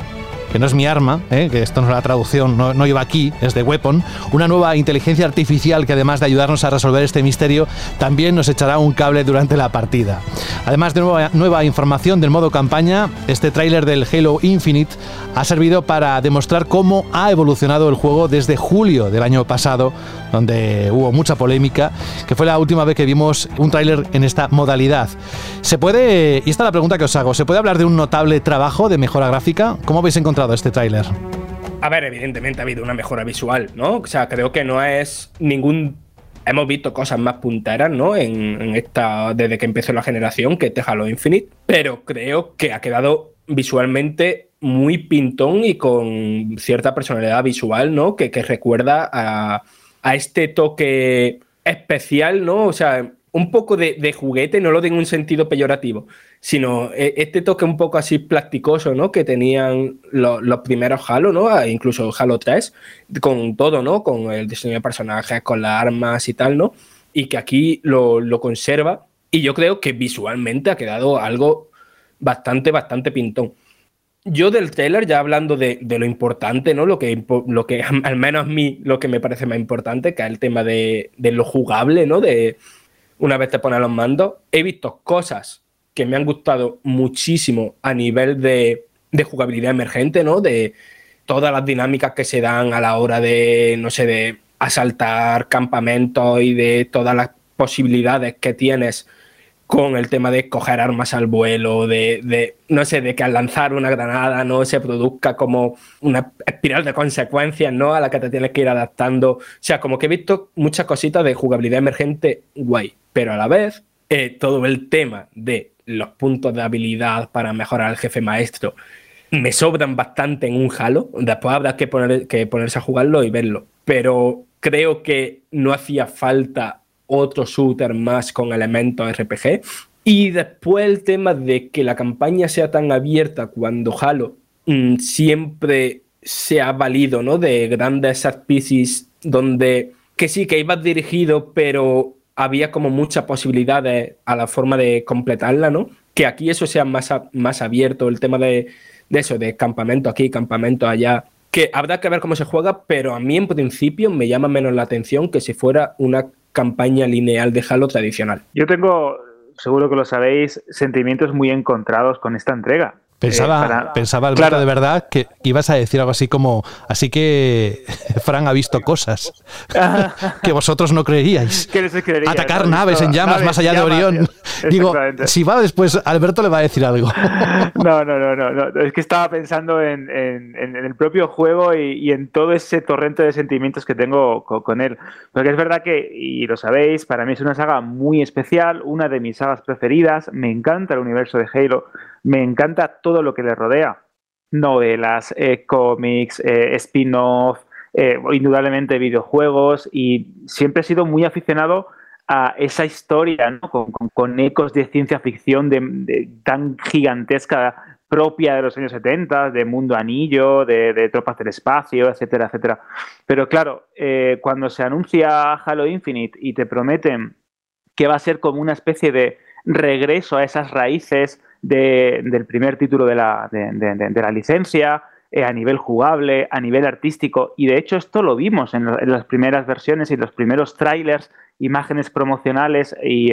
que no es mi arma, ¿eh? que esto no es la traducción, no, no, iba aquí, es de Weapon, una nueva inteligencia artificial que además de ayudarnos a resolver este misterio, también nos echará un cable durante la partida. Además de nueva, nueva información del modo campaña, este tráiler del Halo Infinite ha servido para demostrar cómo ha evolucionado el juego desde julio del año pasado, donde hubo mucha polémica, que fue la última vez que vimos un tráiler en esta modalidad. ¿Se puede, y esta es la pregunta que os hago, ¿se puede hablar de un notable trabajo de mejora gráfica? ¿Cómo habéis encontrado este tráiler? A ver, evidentemente ha habido una mejora visual, ¿no? O sea, creo que no es ningún hemos visto cosas más punteras, ¿no? En, esta, desde que empezó la generación, que te Halo Infinite, pero creo que ha quedado visualmente muy pintón y con cierta personalidad visual, ¿no? Que, que recuerda a, a, este toque especial, ¿no? O sea, un poco de, juguete, no lo digo en un sentido peyorativo, sino este toque un poco así plasticoso, ¿no? Que tenían los, los primeros Halo, ¿no? Incluso Halo 3, con todo, ¿no? Con el diseño de personajes, con las armas y tal, ¿no? Y que aquí lo, conserva. Y yo creo que visualmente ha quedado algo bastante, bastante pintón. Yo del trailer, ya hablando de, de, lo importante, ¿no? Lo que, lo que [laughs] al menos a mí lo que me parece más importante, que es el tema de, de lo jugable, ¿no? De una vez te pones los mandos, he visto cosas que me han gustado muchísimo a nivel de, de jugabilidad emergente, ¿no? De todas las dinámicas que se dan a la hora de, no sé, de asaltar campamentos y de todas las posibilidades que tienes con el tema de coger armas al vuelo, de, de, no sé, de que al lanzar una granada no se produzca como una espiral de consecuencias, ¿no? A la que te tienes que ir adaptando. O sea, como que he visto muchas cositas de jugabilidad emergente guay, pero a la vez eh, todo el tema de los puntos de habilidad para mejorar al jefe maestro me sobran bastante en un Halo. Después habrá que, poner, que ponerse a jugarlo y verlo. Pero creo que no hacía falta otro shooter más con elementos RPG. Y después el tema de que la campaña sea tan abierta cuando Halo mmm, siempre se ha valido ¿no? de grandes pieces donde que sí, que ibas dirigido, pero había como muchas posibilidades a la forma de completarla, ¿no? Que aquí eso sea más, a, más abierto, el tema de, de eso, de campamento aquí, campamento allá, que habrá que ver cómo se juega, pero a mí en principio me llama menos la atención que si fuera una campaña lineal de Halo tradicional. Yo tengo, seguro que lo sabéis, sentimientos muy encontrados con esta entrega. Pensaba, eh, para... pensaba Alberto, claro. de verdad que ibas a decir algo así como, así que [laughs] Fran ha visto cosas [laughs] que vosotros no creeríais. creería, Atacar no, naves en llamas naves, más allá de Orión. Digo, si va después, Alberto le va a decir algo. [laughs] no, no, no, no, no, es que estaba pensando en, en, en el propio juego y, y, en todo ese torrente de sentimientos que tengo con, con, él. Porque es verdad que, y lo sabéis, para mí es una saga muy especial, una de mis sagas preferidas, me encanta el universo de Halo me encanta todo lo que le rodea. Novelas, eh, cómics, eh, spin-off, eh, indudablemente videojuegos y siempre he sido muy aficionado a esa historia ¿no? con, ecos de ciencia ficción de, tan gigantesca propia de los años 70, de Mundo Anillo, de, Tropas del Espacio, etcétera, etcétera. Pero claro, cuando se anuncia Halo Infinite y te prometen que va a ser como una especie de regreso a esas raíces de, del primer título de la, de, la licencia, eh, a nivel jugable, a nivel artístico, y de hecho esto lo vimos en, en las primeras versiones y los primeros trailers, imágenes promocionales y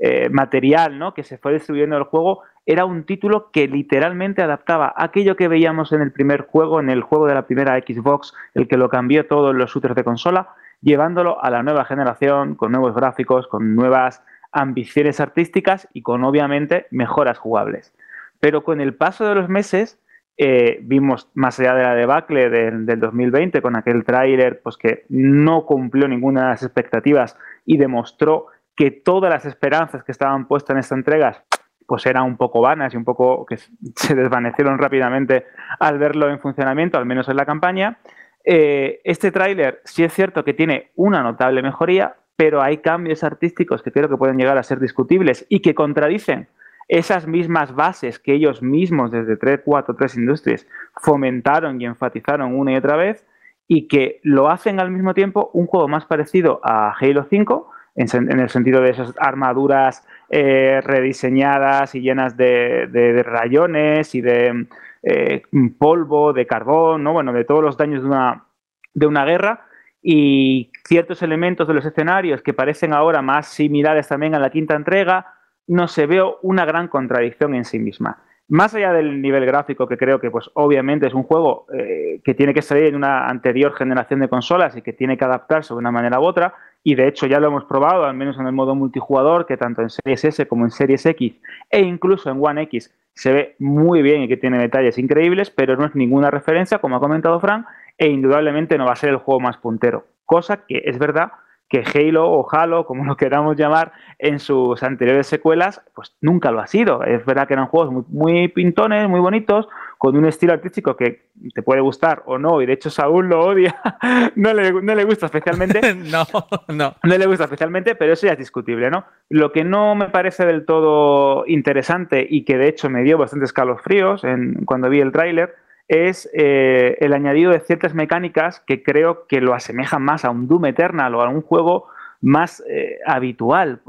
eh, material ¿no? que se fue distribuyendo el juego, era un título que literalmente adaptaba aquello que veíamos en el primer juego, en el juego de la primera Xbox, el que lo cambió todo en los shooters de consola, llevándolo a la nueva generación, con nuevos gráficos, con nuevas ambiciones artísticas y con obviamente mejoras jugables. Pero con el paso de los meses eh, vimos más allá de la debacle del, del 2020 con aquel tráiler pues que no cumplió ninguna de las expectativas y demostró que todas las esperanzas que estaban puestas en esta entrega pues eran un poco vanas y un poco que [laughs] se desvanecieron rápidamente al verlo en funcionamiento, al menos en la campaña. Eh, este tráiler sí es cierto que tiene una notable mejoría, pero hay cambios artísticos que creo que pueden llegar a ser discutibles y que contradicen esas mismas bases que ellos mismos desde 3, 4, 3 Industries fomentaron y enfatizaron una y otra vez y que lo hacen al mismo tiempo un juego más parecido a Halo 5 en, el sentido de esas armaduras eh, rediseñadas y llenas de, rayones y de eh, polvo, de carbón, ¿no? bueno, de todos los daños de una, de una guerra y ciertos elementos de los escenarios que parecen ahora más similares también a la quinta entrega, no se veo una gran contradicción en sí misma. Más allá del nivel gráfico, que creo que pues obviamente es un juego eh, que tiene que salir en una anterior generación de consolas y que tiene que adaptarse de una manera u otra, y de hecho ya lo hemos probado, al menos en el modo multijugador, que tanto en Series S como en Series X e incluso en One X se ve muy bien y que tiene detalles increíbles, pero no es ninguna referencia, como ha comentado Frank, e indudablemente no va a ser el juego más puntero. Cosa que es verdad que Halo o Halo, como lo queramos llamar, en sus anteriores secuelas, pues nunca lo ha sido. Es verdad que eran juegos muy, pintones, muy bonitos, con un estilo artístico que te puede gustar o no, y de hecho Saúl lo odia, [laughs] no, le, no le gusta especialmente. [laughs] no, no. No le gusta especialmente, pero eso ya es discutible, ¿no? Lo que no me parece del todo interesante y que de hecho me dio bastantes escalofríos en, cuando vi el tráiler, es eh, el añadido de ciertas mecánicas que creo que lo asemejan más a un Doom Eternal o a un juego más eh, habitual,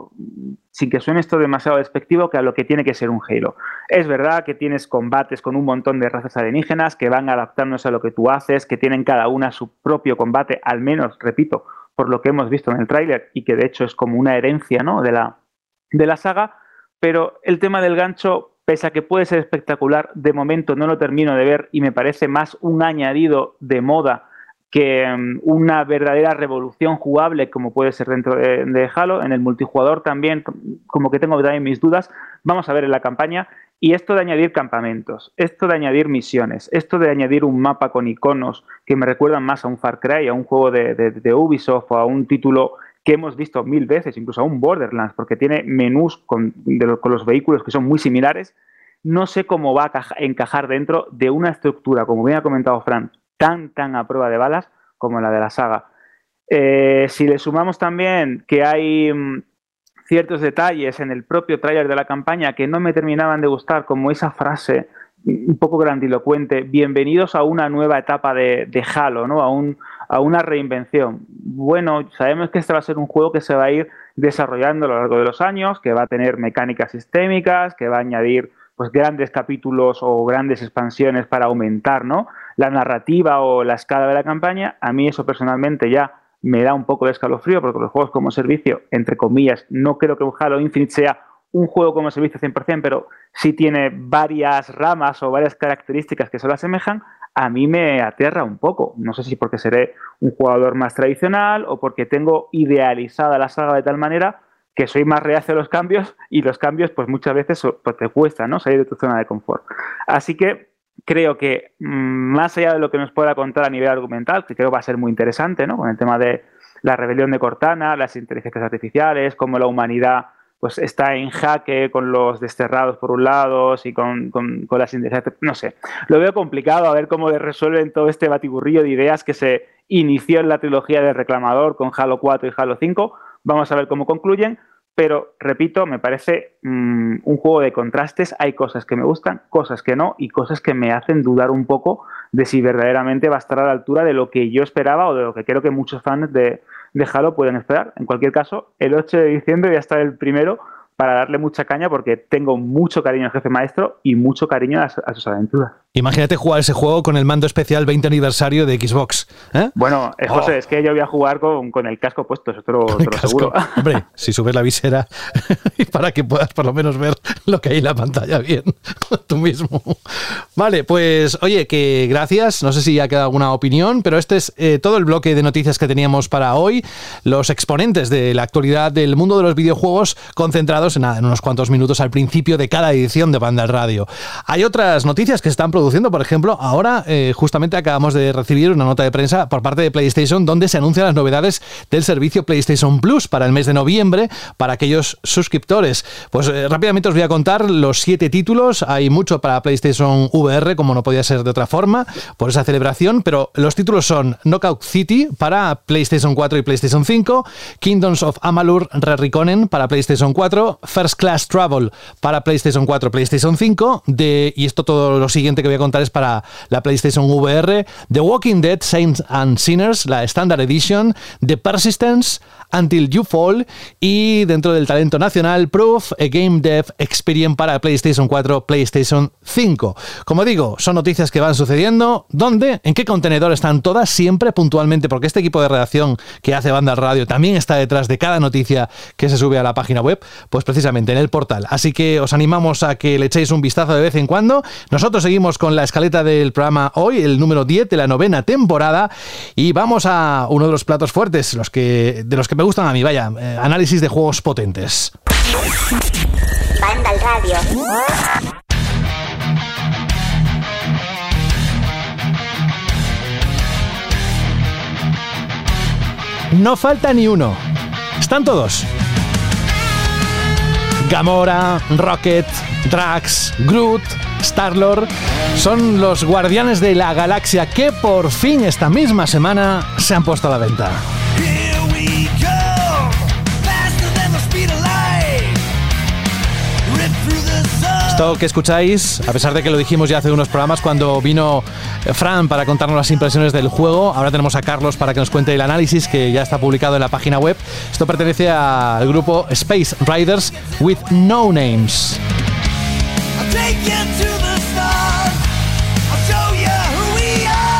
sin que suene esto demasiado despectivo, que a lo que tiene que ser un Halo. Es verdad que tienes combates con un montón de razas alienígenas que van adaptándose a lo que tú haces, que tienen cada una su propio combate, al menos, repito, por lo que hemos visto en el tráiler y que de hecho es como una herencia ¿no? de, la, de la saga, pero el tema del gancho pese a que puede ser espectacular, de momento no lo termino de ver y me parece más un añadido de moda que mm, una verdadera revolución jugable como puede ser dentro de, Halo. En el multijugador también, como que tengo también mis dudas, vamos a ver en la campaña. Y esto de añadir campamentos, esto de añadir misiones, esto de añadir un mapa con iconos que me recuerdan más a un Far Cry, a un juego de Ubisoft o a un título que hemos visto mil veces, incluso a un Borderlands, porque tiene menús con, los vehículos que son muy similares, no sé cómo va a encajar dentro de una estructura, como bien ha comentado Fran, tan, tan a prueba de balas como la de la saga. Eh, si le sumamos también que hay mm, ciertos detalles en el propio tráiler de la campaña que no me terminaban de gustar, como esa frase un poco grandilocuente, bienvenidos a una nueva etapa de, Halo, ¿no? A a una reinvención. Bueno, sabemos que este va a ser un juego que se va a ir desarrollando a lo largo de los años, que va a tener mecánicas sistémicas, que va a añadir pues grandes capítulos o grandes expansiones para aumentar ¿no? la narrativa o la escala de la campaña. A mí eso personalmente ya me da un poco de escalofrío porque los juegos como servicio, entre comillas, no creo que un Halo Infinite sea un juego como servicio 100%, pero sí tiene varias ramas o varias características que se lo asemejan, a mí me aterra un poco. No sé si porque seré un jugador más tradicional o porque tengo idealizada la saga de tal manera que soy más reacio a los cambios y los cambios pues muchas veces pues, te cuesta ¿no? salir de tu zona de confort. Así que creo que mm, más allá de lo que nos pueda contar a nivel argumental, que creo va a ser muy interesante, ¿no? con el tema de la rebelión de Cortana, las inteligencias artificiales, cómo la humanidad pues está en jaque con los desterrados por un lado y con, con, las no sé. Lo veo complicado a ver cómo resuelven todo este batiburrillo de ideas que se inició en la trilogía del reclamador con Halo 4 y Halo 5. Vamos a ver cómo concluyen, pero repito, me parece mm, un juego de contrastes. Hay cosas que me gustan, cosas que no y cosas que me hacen dudar un poco de si verdaderamente va a estar a la altura de lo que yo esperaba o de lo que creo que muchos fans de, déjalo, pueden esperar. En cualquier caso, el 8 de diciembre voy a estar el primero para darle mucha caña porque tengo mucho cariño al jefe maestro y mucho cariño a, sus aventuras. Imagínate jugar ese juego con el mando especial 20 aniversario de Xbox. ¿eh? Bueno, eh, José, oh. es que yo voy a jugar con, el casco puesto, eso te lo, seguro. [laughs] Hombre, si subes la visera [laughs] para que puedas por lo menos ver lo que hay en la pantalla bien, [laughs] tú mismo. Vale, pues oye, que gracias. No sé si ya queda alguna opinión, pero este es eh, todo el bloque de noticias que teníamos para hoy. Los exponentes de la actualidad del mundo de los videojuegos concentrados en, unos cuantos minutos al principio de cada edición de Banda Radio. Hay otras noticias que se están produciendo, por ejemplo, ahora eh, justamente acabamos de recibir una nota de prensa por parte de PlayStation donde se anuncian las novedades del servicio PlayStation Plus para el mes de noviembre para aquellos suscriptores. Pues eh, rápidamente os voy a contar los siete títulos. Hay mucho para PlayStation VR, como no podía ser de otra forma, por esa celebración, pero los títulos son Knockout City para PlayStation 4 y PlayStation 5, Kingdoms of Amalur Re-Reconen para PlayStation 4, First Class Travel para PlayStation 4, PlayStation 5, de, y esto todo lo siguiente que voy a contar es para la PlayStation VR, The Walking Dead Saints and Sinners, la Standard Edition, The Persistence, Until You Fall y dentro del talento nacional Proof, a Game Dev Experience para PlayStation 4, PlayStation 5. Como digo, son noticias que van sucediendo. ¿Dónde? ¿En qué contenedor están todas? Siempre puntualmente, porque este equipo de redacción que hace Banda Radio también está detrás de cada noticia que se sube a la página web, pues precisamente en el portal. Así que os animamos a que le echéis un vistazo de vez en cuando. Nosotros seguimos con la escaleta del programa hoy, el número 10 de la novena temporada, y vamos a uno de los platos fuertes, los que, de los que me gustan a mí, vaya, eh, análisis de juegos potentes. Banda al radio. No falta ni uno. Están todos. Gamora, Rocket, Drax, Groot, Star-Lord son los guardianes de la galaxia que por fin esta misma semana se han puesto a la venta. Esto que escucháis, a pesar de que lo dijimos ya hace unos programas cuando vino Fran para contarnos las impresiones del juego, ahora tenemos a Carlos para que nos cuente el análisis que ya está publicado en la página web. Esto pertenece al grupo Space Riders with No Names.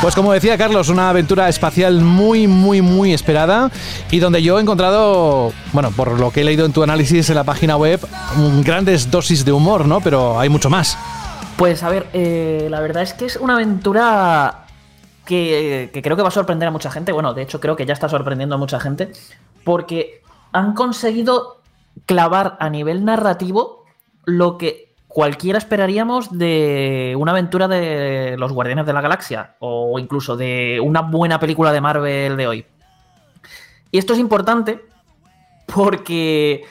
Pues como decía Carlos, una aventura espacial muy, muy, muy esperada y donde yo he encontrado, bueno, por lo que he leído en tu análisis en la página web, grandes dosis de humor, ¿no? Pero hay mucho más. Pues a ver, eh, la verdad es que es una aventura que, que creo que va a sorprender a mucha gente. Bueno, de hecho creo que ya está sorprendiendo a mucha gente. Porque han conseguido clavar a nivel narrativo lo que cualquiera esperaríamos de una aventura de los Guardianes de la Galaxia. O incluso de una buena película de Marvel de hoy. Y esto es importante porque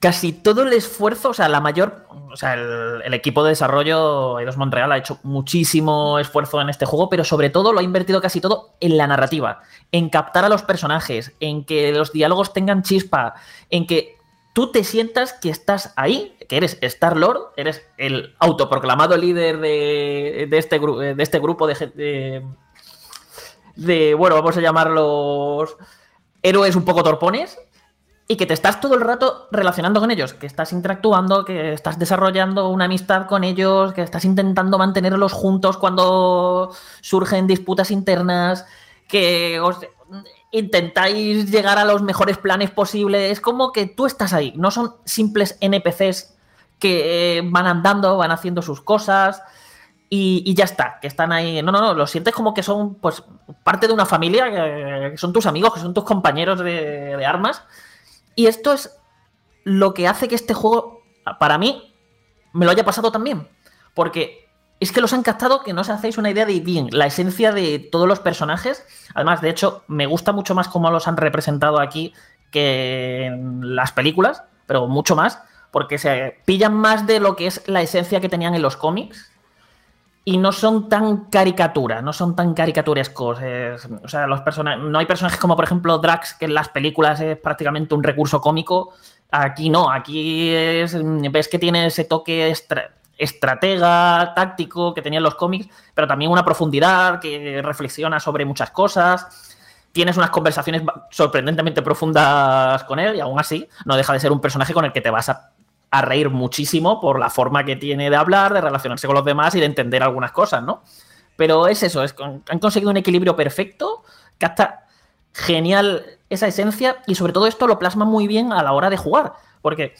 casi todo el esfuerzo, o sea, la mayor, o sea, el, el equipo de desarrollo Eidos Montreal ha hecho muchísimo esfuerzo en este juego, pero sobre todo lo ha invertido casi todo en la narrativa, en captar a los personajes, en que los diálogos tengan chispa, en que tú te sientas que estás ahí, que eres Star Lord, eres el autoproclamado líder de, de este, de este grupo de, de, de, bueno, vamos a llamarlos héroes un poco torpones, y que te estás todo el rato relacionando con ellos, que estás interactuando, que estás desarrollando una amistad con ellos, que estás intentando mantenerlos juntos cuando surgen disputas internas, que intentáis llegar a los mejores planes posibles. Es como que tú estás ahí, no son simples NPCs que eh, van andando, van haciendo sus cosas. Y, ya está, que están ahí. No, no, no, lo sientes como que son pues parte de una familia, que son tus amigos, que son tus compañeros de, de armas. Y esto es lo que hace que este juego, para mí, me lo haya pasado también. Porque es que los han captado que no os hacéis una idea de bien, la esencia de todos los personajes. Además, de hecho, me gusta mucho más cómo los han representado aquí que en las películas, pero mucho más, porque se pillan más de lo que es la esencia que tenían en los cómics y no son tan caricatura, no son tan caricaturescos. es- o sea, los no hay personajes como por ejemplo Drax, que en las películas es prácticamente un recurso cómico. Aquí no, aquí es, ves que tiene ese toque estra- estratega, táctico que tenía en los cómics, pero también una profundidad que reflexiona sobre muchas cosas. Tienes unas conversaciones sorprendentemente profundas con él y aún así no deja de ser un personaje con el que te vas a reír muchísimo por la forma que tiene de hablar, de relacionarse con los demás y de entender algunas cosas, ¿no? Pero es eso, es, han conseguido un equilibrio perfecto, capta genial esa esencia y sobre todo esto lo plasma muy bien a la hora de jugar, porque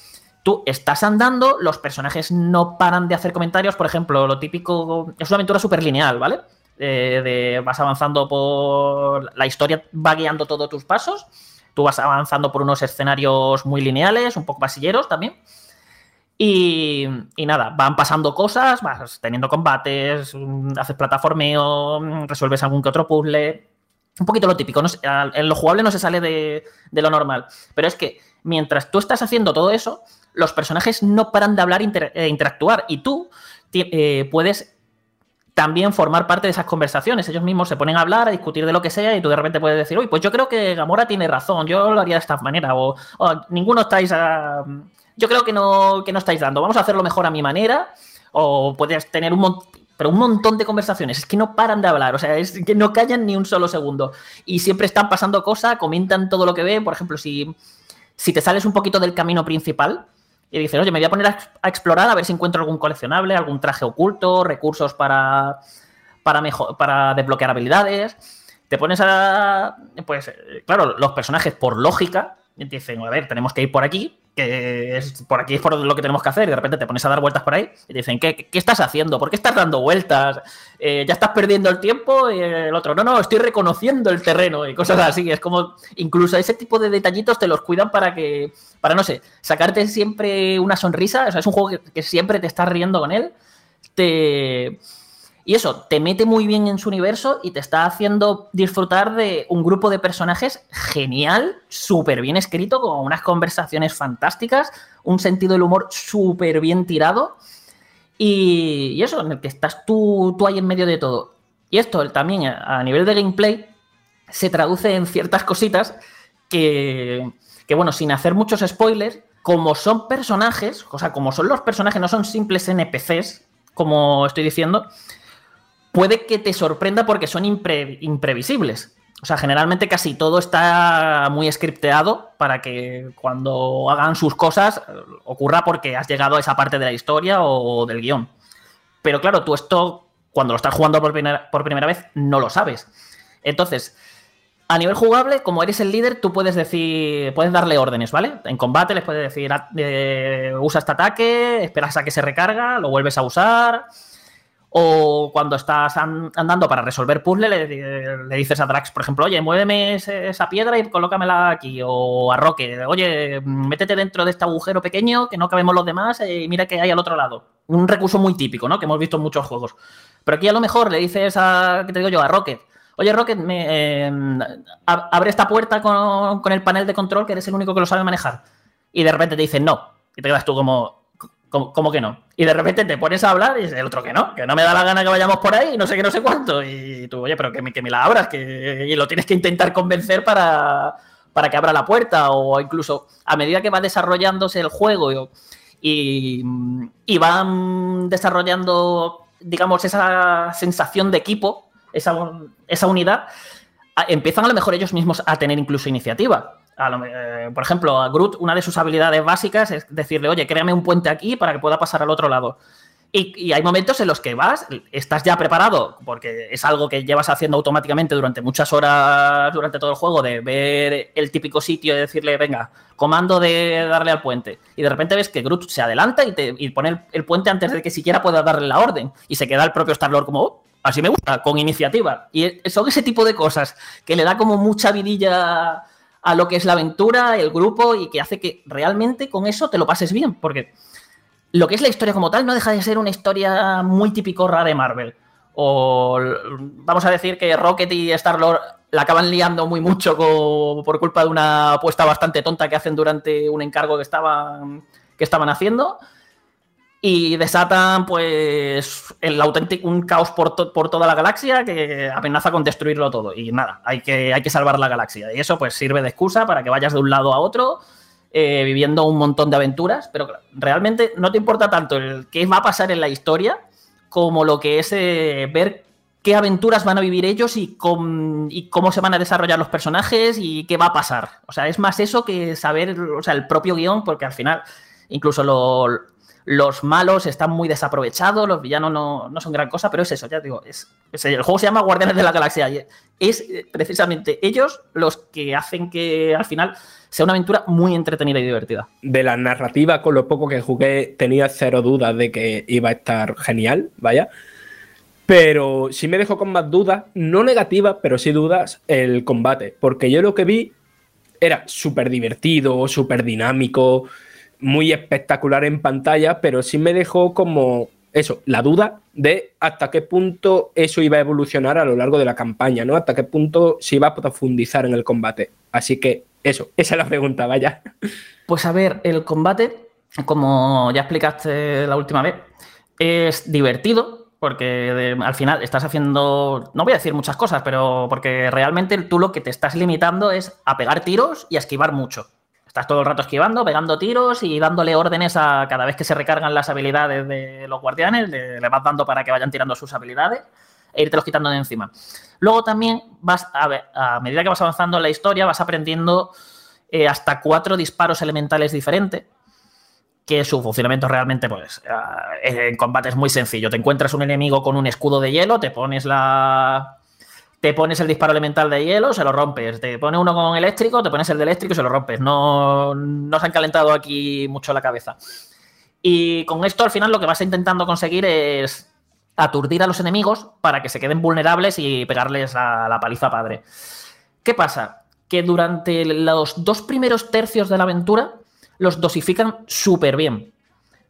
tú estás andando, los personajes no paran de hacer comentarios, por ejemplo, lo típico, es una aventura súper lineal, ¿vale? Eh, vas avanzando por la historia, va guiando todos tus pasos, tú vas avanzando por unos escenarios muy lineales, un poco pasilleros también. Y, nada, van pasando cosas, vas teniendo combates, mm, haces plataformeo, mm, resuelves algún que otro puzzle. Un poquito lo típico, en lo jugable no se sale de lo normal. Pero es que mientras tú estás haciendo todo eso, los personajes no paran de hablar e interactuar. Y tú eh, puedes también formar parte de esas conversaciones. Ellos mismos se ponen a hablar, a discutir de lo que sea, y tú de repente puedes decir, uy, pues yo creo que Gamora tiene razón, yo lo haría de esta manera, o, ninguno estáis Yo creo que no, que no estáis dando, vamos a hacerlo mejor a mi manera, o puedes tener un montón. Pero un montón de conversaciones, es que no paran de hablar, o sea, es que no callan ni un solo segundo. Y siempre están pasando cosas, comentan todo lo que ven. Por ejemplo, si, si te sales un poquito del camino principal, y dices, oye, me voy a poner a, ex- a explorar a ver si encuentro algún coleccionable, algún traje oculto, recursos para, para, mejo- para desbloquear habilidades. Te pones a. Pues, eh, claro, los personajes, por lógica, dicen, a ver, tenemos que ir por aquí, que es, por aquí es por lo que tenemos que hacer, y de repente te pones a dar vueltas por ahí, y te dicen, ¿qué, qué estás haciendo? ¿Por qué estás dando vueltas? Eh, ¿Ya estás perdiendo el tiempo? Y el otro, no, no, estoy reconociendo el terreno, y cosas así. Es como, incluso ese tipo de detallitos te los cuidan para que, para no sé, sacarte siempre una sonrisa. O sea, es un juego que, que siempre te estás riendo con él. Te. Y eso, te mete muy bien en su universo y te está haciendo disfrutar de un grupo de personajes genial, súper bien escrito, con unas conversaciones fantásticas, un sentido del humor súper bien tirado. Y, y eso, en el que estás tú, tú ahí en medio de todo. Y esto también a, nivel de gameplay se traduce en ciertas cositas que, que, bueno, sin hacer muchos spoilers, como son personajes, o sea, como son los personajes, no son simples NPCs, como estoy diciendo, puede que te sorprenda porque son impre- imprevisibles. O sea, generalmente casi todo está muy scripteado para que cuando hagan sus cosas eh, ocurra porque has llegado a esa parte de la historia o del guion. Pero claro, tú esto, cuando lo estás jugando por primera, por primera vez, no lo sabes. Entonces, a nivel jugable, como eres el líder, tú puedes decir, puedes darle órdenes, ¿vale? En combate les puedes decir, "Ah, eh, usa este ataque, esperas a que se recarga, lo vuelves a usar. O cuando estás an- andando para resolver puzzle, le, dices a Drax, por ejemplo, oye, muéveme esa piedra y colócamela aquí. O a Roque, oye, métete dentro de este agujero pequeño que no cabemos los demás eh, y mira que hay al otro lado. Un recurso muy típico, ¿no? Que hemos visto en muchos juegos. Pero aquí a lo mejor le dices a, ¿qué te digo yo? A Rocket. Oye, Rocket, ab- abre esta puerta con, con el panel de control que eres el único que lo sabe manejar. Y de repente te dicen no. Y te quedas tú como, como, como que no. Y de repente te pones a hablar y el otro que no, que no me da la gana que vayamos por ahí, no sé qué, no sé cuánto. Y tú, oye, pero que me, que me la abras, que y lo tienes que intentar convencer para, para que abra la puerta. O incluso a medida que va desarrollándose el juego y, y van desarrollando, digamos, esa sensación de equipo, esa, esa unidad, empiezan a lo mejor ellos mismos a tener incluso iniciativa. Eh, por ejemplo, a Groot, una de sus habilidades básicas es decirle, oye, créame un puente aquí para que pueda pasar al otro lado. Y, y hay momentos en los que vas, estás ya preparado, porque es algo que llevas haciendo automáticamente durante muchas horas, durante todo el juego, de ver el típico sitio y decirle, venga, comando de darle al puente. Y de repente ves que Groot se adelanta y, te, y pone el, el puente antes de que siquiera pueda darle la orden. Y se queda el propio Star-Lord como, "Oh, así me gusta, con iniciativa. Y son ese tipo de cosas que le da como mucha vidilla a lo que es la aventura, el grupo, y que hace que realmente con eso te lo pases bien. Porque lo que es la historia como tal no deja de ser una historia muy típica de Marvel. O vamos a decir que Rocket y Star-Lord la acaban liando muy mucho por culpa de una apuesta bastante tonta que hacen durante un encargo que estaban, que estaban haciendo. Y desatan, pues, el auténtico, un caos por, por toda la galaxia que amenaza con destruirlo todo. Y nada, hay que, hay que salvar la galaxia. Y eso, pues, sirve de excusa para que vayas de un lado a otro eh, viviendo un montón de aventuras, pero realmente no te importa tanto el qué va a pasar en la historia como lo que es eh, ver qué aventuras van a vivir ellos y, com- y cómo se van a desarrollar los personajes y qué va a pasar. O sea, es más eso que saber, o sea, el propio guion, porque al final incluso lo- los malos están muy desaprovechados, los villanos no, no son gran cosa, pero es eso, ya digo, es, es- el juego se llama Guardianes de la Galaxia y es eh, precisamente ellos los que hacen que al final sea una aventura muy entretenida y divertida. De la narrativa, con lo poco que jugué, tenía cero dudas de que iba a estar genial, vaya. Pero sí me dejó con más dudas, no negativas, pero sí dudas, el combate. Porque yo lo que vi era súper divertido, súper dinámico, muy espectacular en pantalla, pero sí me dejó como eso, la duda de hasta qué punto eso iba a evolucionar a lo largo de la campaña, ¿no? Hasta qué punto se iba a profundizar en el combate. Así que eso, [laughs] esa es la pregunta, vaya. Pues a ver, el combate, como ya explicaste la última vez, es divertido. Porque al final estás haciendo, no voy a decir muchas cosas, pero porque realmente tú lo que te estás limitando es a pegar tiros y a esquivar mucho. Estás todo el rato esquivando, pegando tiros y dándole órdenes a cada vez que se recargan las habilidades de los guardianes, le, vas dando para que vayan tirando sus habilidades e irte los quitando de encima. Luego también vas a ver, a medida que vas avanzando en la historia, vas aprendiendo eh, hasta cuatro disparos elementales diferentes. Que su funcionamiento realmente, pues, ah, en combate es muy sencillo. Te encuentras un enemigo con un escudo de hielo, te pones la. Te pones el disparo elemental de hielo, se lo rompes. Te pone uno con eléctrico, te pones el de eléctrico y se lo rompes. No, no se han calentado aquí mucho la cabeza. Y con esto, al final, lo que vas intentando conseguir es aturdir a los enemigos para que se queden vulnerables y pegarles a la paliza padre. ¿Qué pasa? Que durante los dos primeros tercios de la aventura los dosifican súper bien.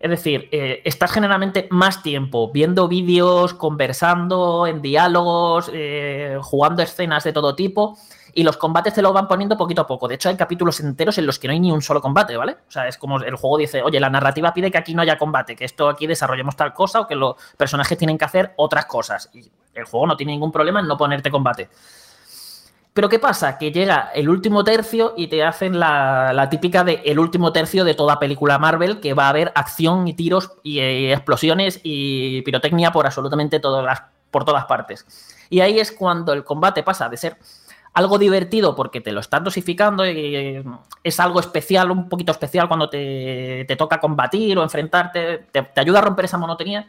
Es decir, eh, estás generalmente más tiempo viendo vídeos, conversando, en diálogos, eh, jugando escenas de todo tipo. Y los combates te lo van poniendo poquito a poco. De hecho, hay capítulos enteros en los que no hay ni un solo combate, ¿vale? O sea, es como el juego dice, oye, la narrativa pide que aquí no haya combate, que esto aquí desarrollemos tal cosa o que los personajes tienen que hacer otras cosas. Y el juego no tiene ningún problema en no ponerte combate. Pero ¿qué pasa? Que llega el último tercio y te hacen la, típica de el último tercio de toda película Marvel, que va a haber acción y tiros y, eh, explosiones y pirotecnia por absolutamente todas las, por todas partes. Y ahí es cuando el combate pasa de ser algo divertido porque te lo estás dosificando y eh, es algo especial, un poquito especial cuando te, te toca combatir o enfrentarte, te, te ayuda a romper esa monotonía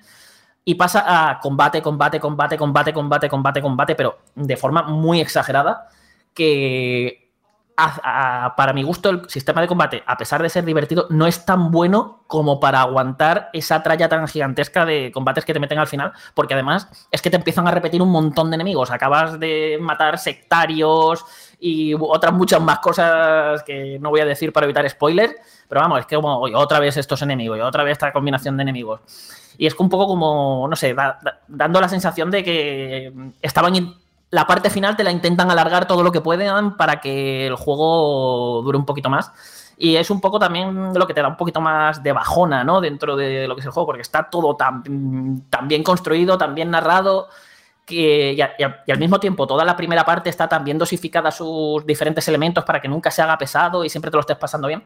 y pasa a combate, combate, combate, combate, combate, combate, combate, pero de forma muy exagerada, que para mi gusto el sistema de combate, a pesar de ser divertido, no es tan bueno como para aguantar esa tralla tan gigantesca de combates que te meten al final, porque además es que te empiezan a repetir un montón de enemigos, acabas de matar sectarios y otras muchas más cosas que no voy a decir para evitar spoilers, pero vamos, es que otra vez estos enemigos y otra vez esta combinación de enemigos. Y es un poco como, no sé, da- da- dando la sensación de que estaban. La parte final te la intentan alargar todo lo que puedan para que el juego dure un poquito más. Y es un poco también lo que te da un poquito más de bajona, ¿no? Dentro de lo que es el juego, porque está todo tan, bien construido, tan bien narrado, que, y, y al mismo tiempo toda la primera parte está tan bien dosificada sus diferentes elementos para que nunca se haga pesado y siempre te lo estés pasando bien,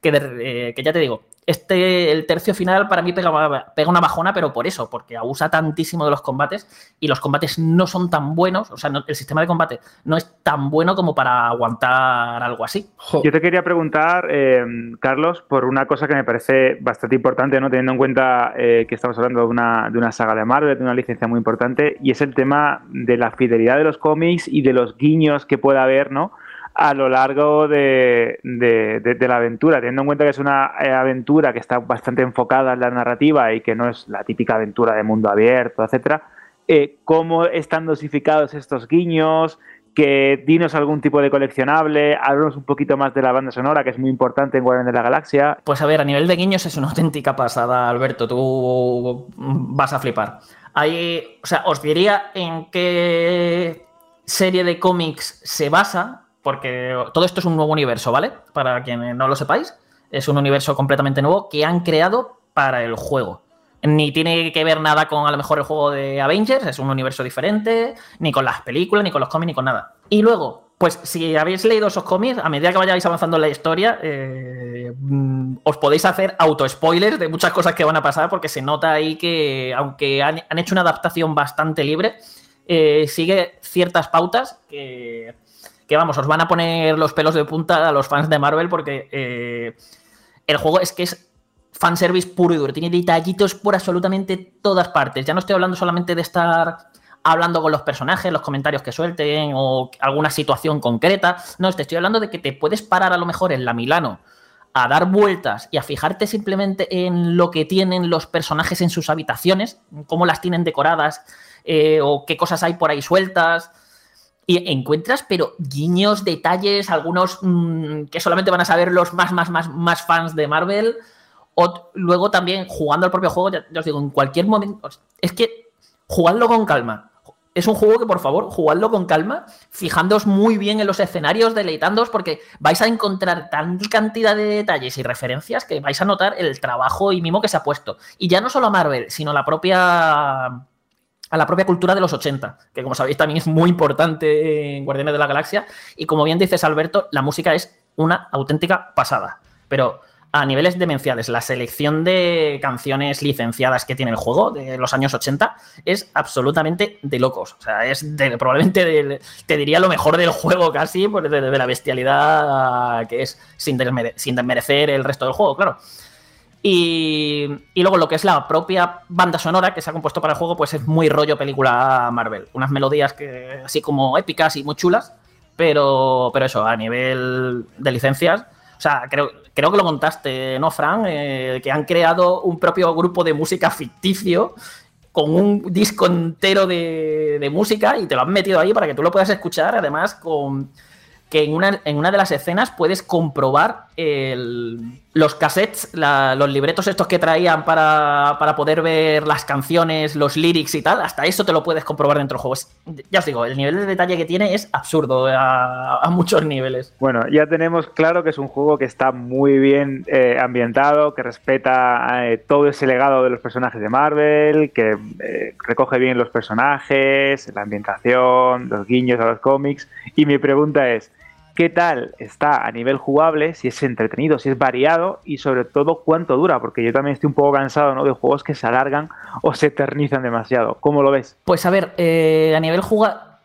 que, de- eh, que ya te digo, este, el tercio final para mí pega, pega una bajona, pero por eso, porque abusa tantísimo de los combates y los combates no son tan buenos, o sea, no- el sistema de combate no es tan bueno como para aguantar algo así. Yo te quería preguntar, eh, Carlos, por una cosa que me parece bastante importante, ¿no? teniendo en cuenta eh, que estamos hablando de una, de una saga de Marvel, de una licencia muy importante, y es el tema de la fidelidad de los cómics y de los guiños que pueda haber ¿no? A lo largo de, de- la aventura, teniendo en cuenta que es una eh, aventura que está bastante enfocada en la narrativa y que no es la típica aventura de mundo abierto, etcétera. eh, ¿Cómo están dosificados estos guiños? que dinos algún tipo de coleccionable, háblanos un poquito más de la banda sonora, que es muy importante en Guardianes de la Galaxia. Pues a ver, a nivel de guiños es una auténtica pasada, Alberto. Tú vas a flipar. Hay, o sea, os diría en qué serie de cómics se basa, porque todo esto es un nuevo universo, ¿vale? Para quienes no lo sepáis, es un universo completamente nuevo que han creado para el juego. Ni tiene que ver nada con a lo mejor el juego de Avengers, es un universo diferente, ni con las películas, ni con los cómics, ni con nada. Y luego, pues si habéis leído esos cómics, a medida que vayáis avanzando en la historia, eh, os podéis hacer auto-spoilers de muchas cosas que van a pasar, porque se nota ahí que, aunque han, han hecho una adaptación bastante libre, eh, sigue ciertas pautas que, que, vamos, os van a poner los pelos de punta a los fans de Marvel, porque eh, el juego es que es fanservice puro y duro, tiene detallitos por absolutamente todas partes. Ya no estoy hablando solamente de estar hablando con los personajes, los comentarios que suelten o alguna situación concreta. No, te estoy hablando de que te puedes parar a lo mejor en la Milano a dar vueltas y a fijarte simplemente en lo que tienen los personajes en sus habitaciones, cómo las tienen decoradas eh, o qué cosas hay por ahí sueltas. Y encuentras, pero guiños, detalles, algunos mm, que solamente van a saber los más, más, más, más fans de Marvel. O luego también jugando al propio juego, ya, os digo, en cualquier momento. Es que jugadlo con calma. Es un juego que, por favor, jugadlo con calma, fijándoos muy bien en los escenarios, deleitándoos, porque vais a encontrar tal cantidad de detalles y referencias que vais a notar el trabajo y mimo que se ha puesto. Y ya no solo a Marvel, sino la propia a la propia cultura de los 80, que como sabéis también es muy importante en Guardianes de la Galaxia. Y como bien dices, Alberto, la música es una auténtica pasada. Pero a niveles demenciales, la selección de canciones licenciadas que tiene el juego de los años 80 es absolutamente de locos. O sea, es de- probablemente, del- te diría lo mejor del juego casi, pues de, de la bestialidad que es, sin desmerecer el resto del juego, claro. Y, y luego lo que es la propia banda sonora que se ha compuesto para el juego, pues es muy rollo película Marvel. Unas melodías que así como épicas y muy chulas, pero, pero eso, a nivel de licencias. O sea, creo, creo que lo montaste, ¿no, Fran? Eh, que han creado un propio grupo de música ficticio con un disco entero de, de música y te lo han metido ahí para que tú lo puedas escuchar, además con que en una, en una de las escenas puedes comprobar el- los cassettes, la- los libretos estos que traían para, para poder ver las canciones, los lyrics y tal, hasta eso te lo puedes comprobar dentro del juego. Ya os digo, el nivel de detalle que tiene es absurdo a, a muchos niveles. Bueno, ya tenemos claro que es un juego que está muy bien eh, ambientado, que respeta eh, todo ese legado de los personajes de Marvel, que eh, recoge bien los personajes, la ambientación, los guiños a los cómics. Y mi pregunta es, ¿qué tal está a nivel jugable? Si es entretenido, si es variado y sobre todo cuánto dura, porque yo también estoy un poco cansado ¿no? de juegos que se alargan o se eternizan demasiado. ¿Cómo lo ves? Pues a ver, eh, a nivel jugar.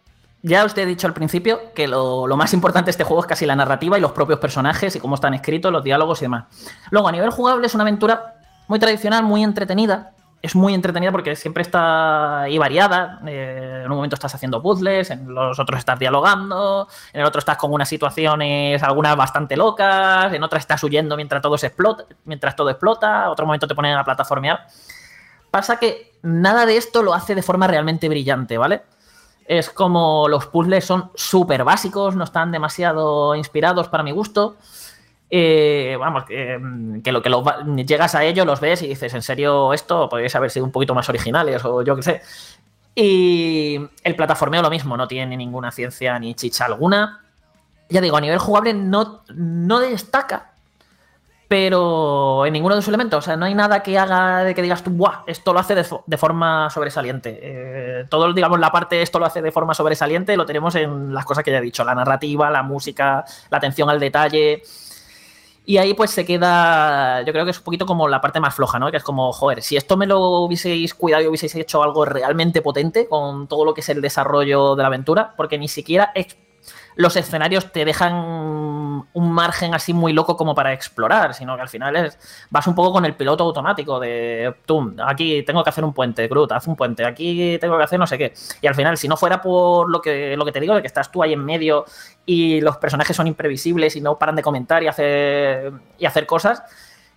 Ya os he dicho al principio que lo, lo más importante de este juego es casi la narrativa y los propios personajes y cómo están escritos, los diálogos y demás. Luego, a nivel jugable, es una aventura muy tradicional, muy entretenida. Es muy entretenida porque siempre está ahí variada. Eh, en un momento estás haciendo puzzles, en los otros estás dialogando, en el otro estás con unas situaciones, algunas bastante locas, en otras estás huyendo mientras todo se explota, mientras todo explota, otro momento te ponen a plataformear. Pasa que nada de esto lo hace de forma realmente brillante, ¿vale? Es como los puzzles son súper básicos, no están demasiado inspirados para mi gusto. Eh, vamos, mm, que lo que va- llegas a ellos, los ves y dices, en serio, esto podríais haber sido un poquito más originales o yo qué sé. Y el plataformeo lo mismo, no tiene ninguna ciencia ni chicha alguna. Ya digo, a nivel jugable no, no destaca, pero en ninguno de sus elementos. O sea, no hay nada que haga de que digas tú, ¡buah! Esto lo hace de, de forma sobresaliente. Eh, todo, digamos, la parte esto lo hace de forma sobresaliente lo tenemos en las cosas que ya he dicho: la narrativa, la música, la atención al detalle. Y ahí pues se queda, yo creo que es un poquito como la parte más floja, ¿no? Que es como, joder, si esto me lo hubieseis cuidado y hubieseis hecho algo realmente potente con todo lo que es el desarrollo de la aventura, porque ni siquiera ex- los escenarios te dejan un margen así muy loco como para explorar, sino que al final es, vas un poco con el piloto automático de, aquí tengo que hacer un puente, Groot, haz un puente, aquí tengo que hacer no sé qué. Y al final, si no fuera por lo que, lo que te digo, de que estás tú ahí en medio y los personajes son imprevisibles y no paran de comentar y hacer, y hacer cosas,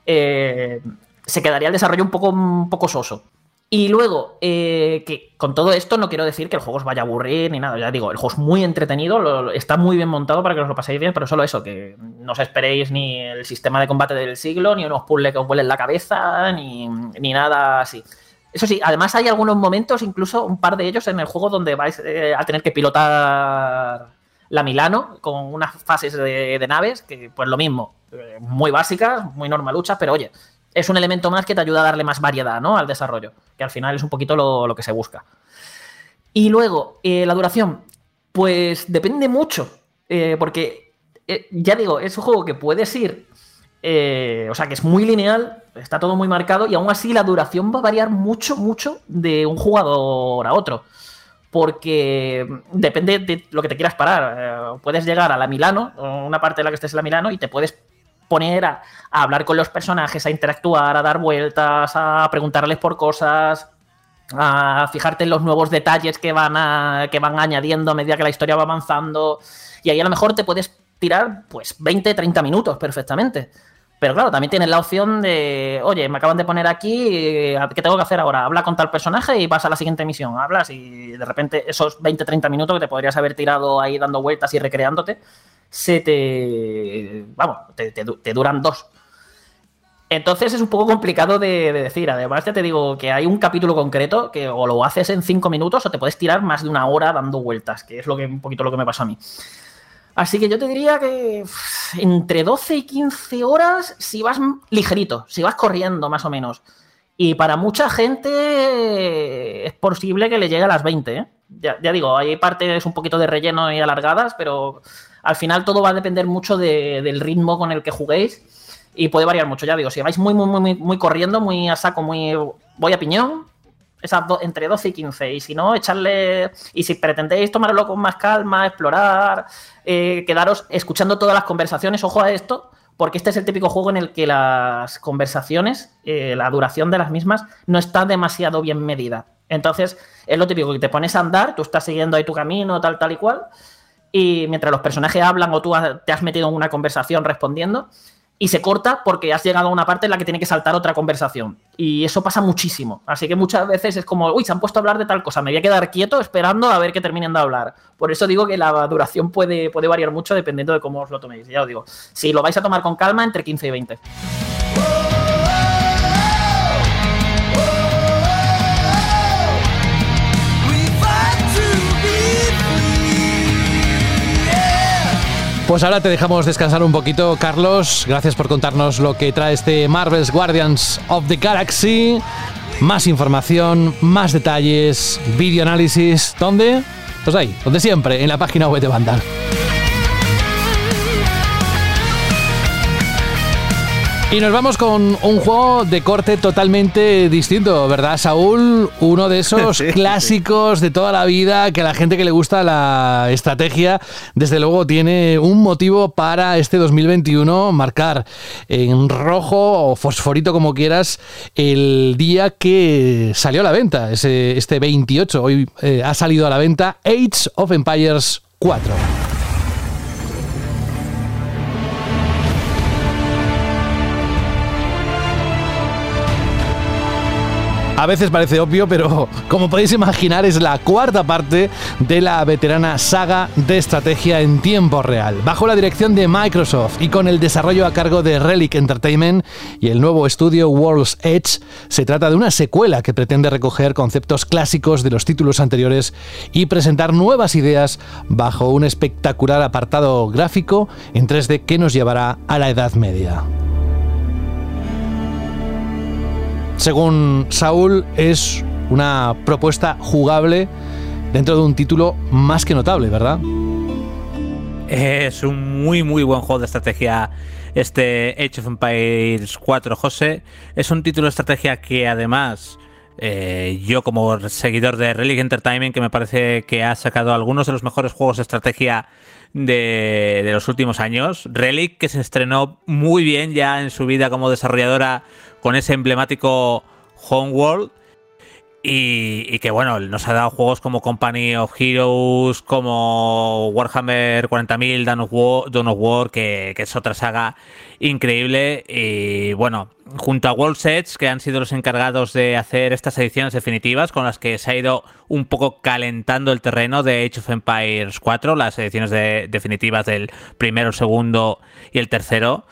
eh, se quedaría el desarrollo un poco, un poco soso. Y luego, eh, que con todo esto no quiero decir que el juego os vaya a aburrir ni nada. Ya digo, el juego es muy entretenido, está muy bien montado para que os lo paséis bien, pero solo eso, que no os esperéis ni el sistema de combate del siglo, ni unos puzzles que os vuelen la cabeza, ni, ni nada así. Eso sí, además hay algunos momentos, incluso un par de ellos en el juego, donde vais eh, a tener que pilotar la Milano con unas fases de, de naves, que pues lo mismo, eh, muy básicas, muy normaluchas, pero oye, es un elemento más que te ayuda a darle más variedad ¿no? al desarrollo, que al final es un poquito lo, lo que se busca. Y luego, eh, la duración, pues depende mucho, eh, porque eh, ya digo, es un juego que puedes ir, o sea, que es muy lineal, está todo muy marcado, y aún así la duración va a variar mucho, mucho de un jugador a otro. Porque depende de lo que te quieras parar. Puedes llegar a la Milano, una parte de la que estés en la Milano, y te puedes poner a, hablar con los personajes, a interactuar, a dar vueltas, a preguntarles por cosas, a fijarte en los nuevos detalles que van, a, que van añadiendo a medida que la historia va avanzando. Y ahí a lo mejor te puedes tirar pues 20, 30 minutos perfectamente. Pero claro, también tienes la opción de, oye, me acaban de poner aquí, eh, ¿qué tengo que hacer ahora? Habla con tal personaje y vas a la siguiente misión. Hablas y de repente esos 20-30 minutos que te podrías haber tirado ahí dando vueltas y recreándote, se te, vamos, te, te du- te duran dos. Entonces es un poco complicado de, de decir. Además, ya te digo que hay un capítulo concreto que o lo haces en cinco minutos o te puedes tirar más de una hora dando vueltas, que es lo que un poquito lo que me pasó a mí. Así que yo te diría que entre 12 y 15 horas si vas ligerito, si vas corriendo más o menos. Y para mucha gente es posible que le llegue a las 20. ¿eh? Ya, ya digo, hay partes un poquito de relleno y alargadas, pero al final todo va a depender mucho de- del ritmo con el que juguéis y puede variar mucho. Ya digo, si vais muy, muy, muy, muy, corriendo, muy a saco, muy voy a piñón, esas do- entre 12 y 15. Y si no, echarle. Y si pretendéis tomármelo con más calma, explorar, eh, quedaros escuchando todas las conversaciones, ojo a esto, porque este es el típico juego en el que las conversaciones, eh, la duración de las mismas, no está demasiado bien medida. Entonces, es lo típico que te pones a andar, tú estás siguiendo ahí tu camino, tal, tal y cual, y mientras los personajes hablan o tú te has metido en una conversación respondiendo, y se corta porque has llegado a una parte en la que tiene que saltar otra conversación. Y eso pasa muchísimo. Así que muchas veces es como, uy, se han puesto a hablar de tal cosa, me voy a quedar quieto esperando a ver que terminen de hablar. Por eso digo que la duración puede, puede variar mucho dependiendo de cómo os lo toméis. Ya os digo, si lo vais a tomar con calma, entre 15 y 20. Pues ahora te dejamos descansar un poquito, Carlos. Gracias por contarnos lo que trae este Marvel's Guardians of the Galaxy. Más información, más detalles, videoanálisis. ¿Dónde? Pues ahí, donde siempre, en la página web de Vandal. Y nos vamos con un juego de corte totalmente distinto, ¿verdad, Saúl? Uno de esos [laughs] Sí, sí. clásicos de toda la vida que a la gente que le gusta la estrategia, desde luego tiene un motivo para este 2021 marcar en rojo o fosforito como quieras el día que salió a la venta, ese, este 28. Hoy eh, ha salido a la venta Age of Empires 4. A veces parece obvio, pero [laughs] como podéis imaginar es la cuarta parte de la veterana saga de estrategia en tiempo real. Bajo la dirección de Microsoft y con el desarrollo a cargo de Relic Entertainment y el nuevo estudio World's Edge, se trata de una secuela que pretende recoger conceptos clásicos de los títulos anteriores y presentar nuevas ideas bajo un espectacular apartado gráfico en 3D que nos llevará a la Edad Media. Según Saúl, es una propuesta jugable dentro de un título más que notable, ¿verdad? Es un muy, muy buen juego de estrategia este Age of Empires 4, José. Es un título de estrategia que además eh, yo como seguidor de Relic Entertainment, que me parece que ha sacado algunos de los mejores juegos de estrategia de, de los últimos años. Relic que se estrenó muy bien ya en su vida como desarrolladora con ese emblemático Homeworld. Y, y que bueno, nos ha dado juegos como Company of Heroes, como Warhammer 40.000, Dawn of War, que, es otra saga increíble. Y bueno, junto a World's Edge, que han sido los encargados de hacer estas ediciones definitivas, con las que se ha ido un poco calentando el terreno de Age of Empires 4, las ediciones de- definitivas del primero, segundo y el tercero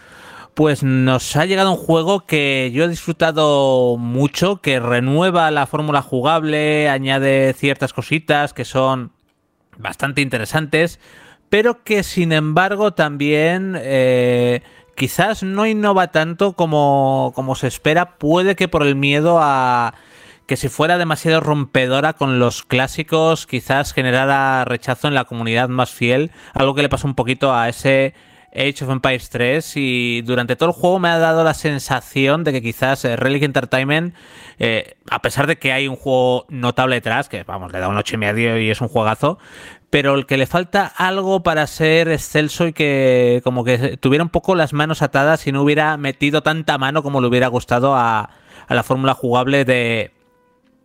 pues nos ha llegado un juego que yo he disfrutado mucho, que renueva la fórmula jugable, añade ciertas cositas que son bastante interesantes, pero que sin embargo también eh, quizás no innova tanto como, como se espera, puede que por el miedo a que si fuera demasiado rompedora con los clásicos, quizás generara rechazo en la comunidad más fiel, algo que le pasó un poquito a ese Age of Empires 3 y durante todo el juego me ha dado la sensación de que quizás eh, Relic Entertainment, eh, a pesar de que hay un juego notable detrás, que vamos, le da un 8 y medio y es un juegazo, pero el que le falta algo para ser excelso y que como que tuviera un poco las manos atadas y no hubiera metido tanta mano como le hubiera gustado a, a la fórmula jugable de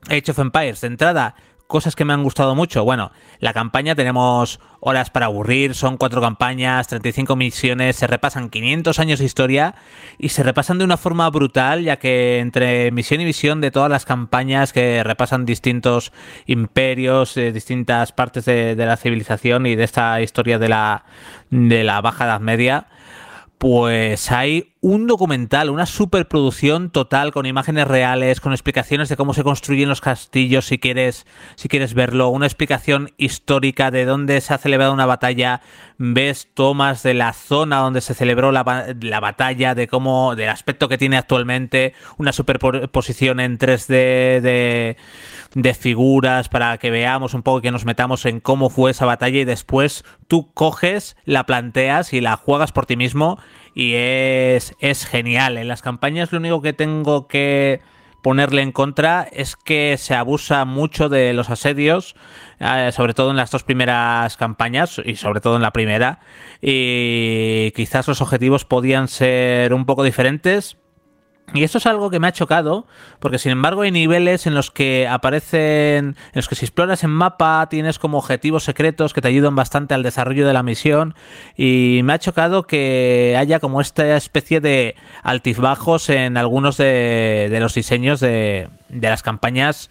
Age of Empires. De entrada, cosas que me han gustado mucho. Bueno, la campaña tenemos horas para aburrir, son cuatro campañas, 35 misiones, se repasan 500 años de historia y se repasan de una forma brutal, ya que entre misión y misión de todas las campañas que repasan distintos imperios, eh, distintas partes de, de la civilización y de esta historia de la, de la Baja Edad Media, pues hay un documental, una superproducción total con imágenes reales, con explicaciones de cómo se construyen los castillos si quieres, si quieres verlo, una explicación histórica de dónde se ha celebrado una batalla, ves tomas de la zona donde se celebró la, la batalla, de cómo, del aspecto que tiene actualmente, una superposición en 3D de, de figuras para que veamos un poco que nos metamos en cómo fue esa batalla y después tú coges, la planteas y la juegas por ti mismo y es, es genial. En las campañas lo único que tengo que ponerle en contra es que se abusa mucho de los asedios, eh, sobre todo en las dos primeras campañas y sobre todo en la primera. Y quizás los objetivos podían ser un poco diferentes. Y esto es algo que me ha chocado, porque sin embargo hay niveles en los que aparecen, en los que si exploras en mapa tienes como objetivos secretos que te ayudan bastante al desarrollo de la misión. Y me ha chocado que haya como esta especie de altibajos en algunos de, de los diseños de, de las campañas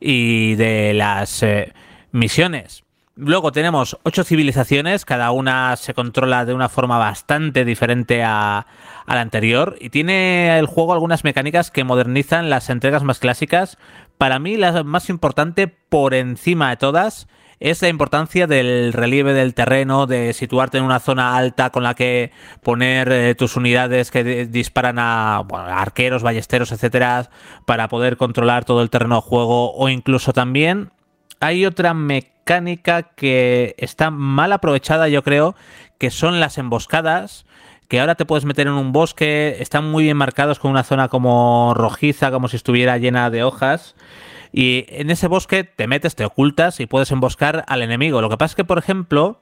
y de las eh, misiones. Luego tenemos ocho civilizaciones, cada una se controla de una forma bastante diferente a, la anterior y tiene el juego algunas mecánicas que modernizan las entregas más clásicas. Para mí la más importante por encima de todas es la importancia del relieve del terreno, de situarte en una zona alta con la que poner eh, tus unidades que di- disparan a arqueros, ballesteros, etcétera, para poder controlar todo el terreno de juego o incluso también hay otra mecánica que está mal aprovechada, yo creo, que son las emboscadas, que ahora te puedes meter en un bosque, están muy bien marcados con una zona como rojiza, como si estuviera llena de hojas. Y en ese bosque te metes, te ocultas y puedes emboscar al enemigo. Lo que pasa es que, por ejemplo,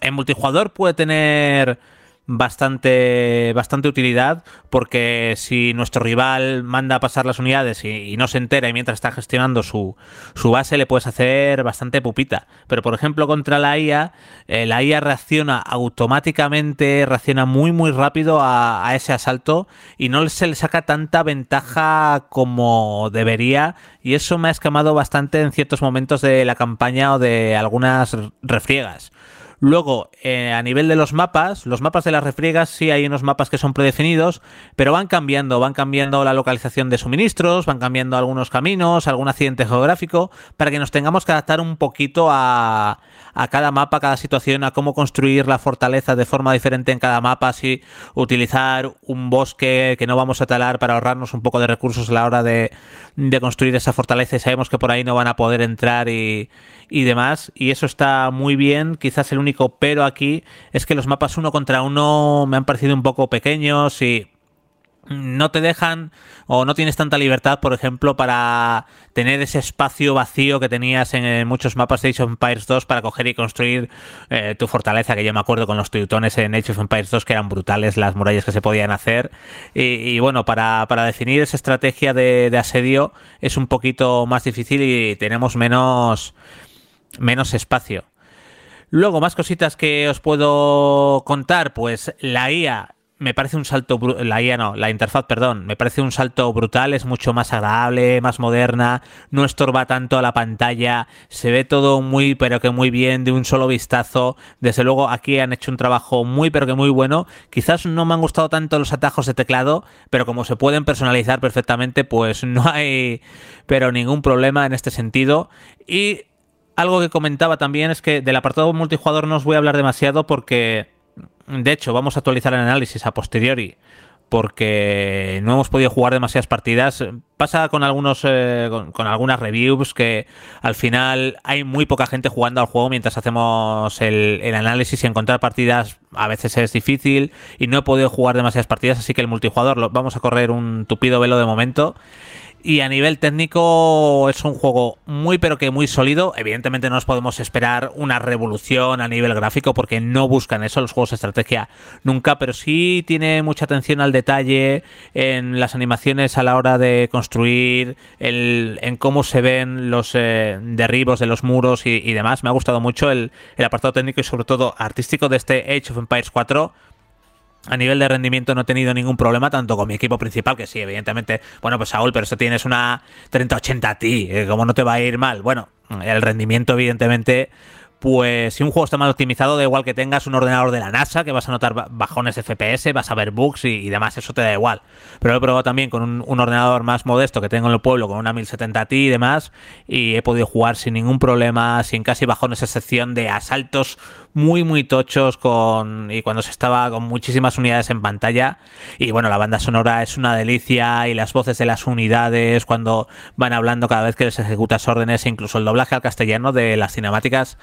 en multijugador puede tener bastante bastante utilidad porque si nuestro rival manda a pasar las unidades y, no se entera y mientras está gestionando su, su base le puedes hacer bastante pupita. Pero por ejemplo contra la IA eh, la IA reacciona automáticamente reacciona muy muy rápido a, a ese asalto y no se le saca tanta ventaja como debería y eso me ha escamado bastante en ciertos momentos de la campaña o de algunas refriegas Luego, eh, a nivel de los mapas, los mapas de las refriegas sí hay unos mapas que son predefinidos, pero van cambiando, van cambiando la localización de suministros, van cambiando algunos caminos, algún accidente geográfico, para que nos tengamos que adaptar un poquito a, a cada mapa, a cada situación, a cómo construir la fortaleza de forma diferente en cada mapa, así utilizar un bosque que no vamos a talar para ahorrarnos un poco de recursos a la hora de, de construir esa fortaleza y sabemos que por ahí no van a poder entrar y, y demás. Y eso está muy bien. Quizás el único pero aquí es que los mapas uno contra uno me han parecido un poco pequeños y no te dejan o no tienes tanta libertad, por ejemplo, para tener ese espacio vacío que tenías en, muchos mapas de Age of Empires 2 para coger y construir eh, tu fortaleza, que yo me acuerdo con los teutones en Age of Empires 2 que eran brutales las murallas que se podían hacer. Y, y bueno, para, para definir esa estrategia de, de asedio es un poquito más difícil y tenemos menos, menos espacio. Luego, más cositas que os puedo contar, pues la IA me parece un salto, la IA no, la interfaz, perdón, me parece un salto brutal, es mucho más agradable, más moderna, no estorba tanto a la pantalla, se ve todo muy, pero que muy bien, de un solo vistazo. Desde luego aquí han hecho un trabajo muy, pero que muy bueno. Quizás no me han gustado tanto los atajos de teclado, pero como se pueden personalizar perfectamente, pues no hay, pero ningún problema en este sentido. Y algo que comentaba también es que del apartado multijugador no os voy a hablar demasiado porque, de hecho, vamos a actualizar el análisis a posteriori porque no hemos podido jugar demasiadas partidas. Pasa con algunos eh, con, algunas reviews que al final hay muy poca gente jugando al juego mientras hacemos el, el análisis y encontrar partidas a veces es difícil y no he podido jugar demasiadas partidas, así que el multijugador lo, vamos a correr un tupido velo de momento. Y a nivel técnico es un juego muy pero que muy sólido. Evidentemente no nos podemos esperar una revolución a nivel gráfico porque no buscan eso los juegos de estrategia nunca, pero sí tiene mucha atención al detalle en las animaciones a la hora de construir, el- en cómo se ven los eh, derribos de los muros y, y demás. Me ha gustado mucho el, el apartado técnico y sobre todo artístico de este Age of Empires 4 a nivel de rendimiento no he tenido ningún problema, tanto con mi equipo principal, que sí, evidentemente, bueno, pues Saúl, pero eso tienes una 3080 a ti, eh, ¿cómo no te va a ir mal? Bueno, el rendimiento, evidentemente, pues si un juego está mal optimizado, da igual que tengas un ordenador de la NASA, que vas a notar ba- bajones de FPS, vas a ver bugs y, demás, eso te da igual. Pero lo he probado también con un, un ordenador más modesto que tengo en el pueblo, con una 1070 Ti y demás, y he podido jugar sin ningún problema, sin casi bajones, excepción de asaltos muy muy tochos con y cuando se estaba con muchísimas unidades en pantalla. Y bueno la banda sonora es una delicia y las voces de las unidades cuando van hablando cada vez que les ejecutas órdenes e incluso el doblaje al castellano de las cinemáticas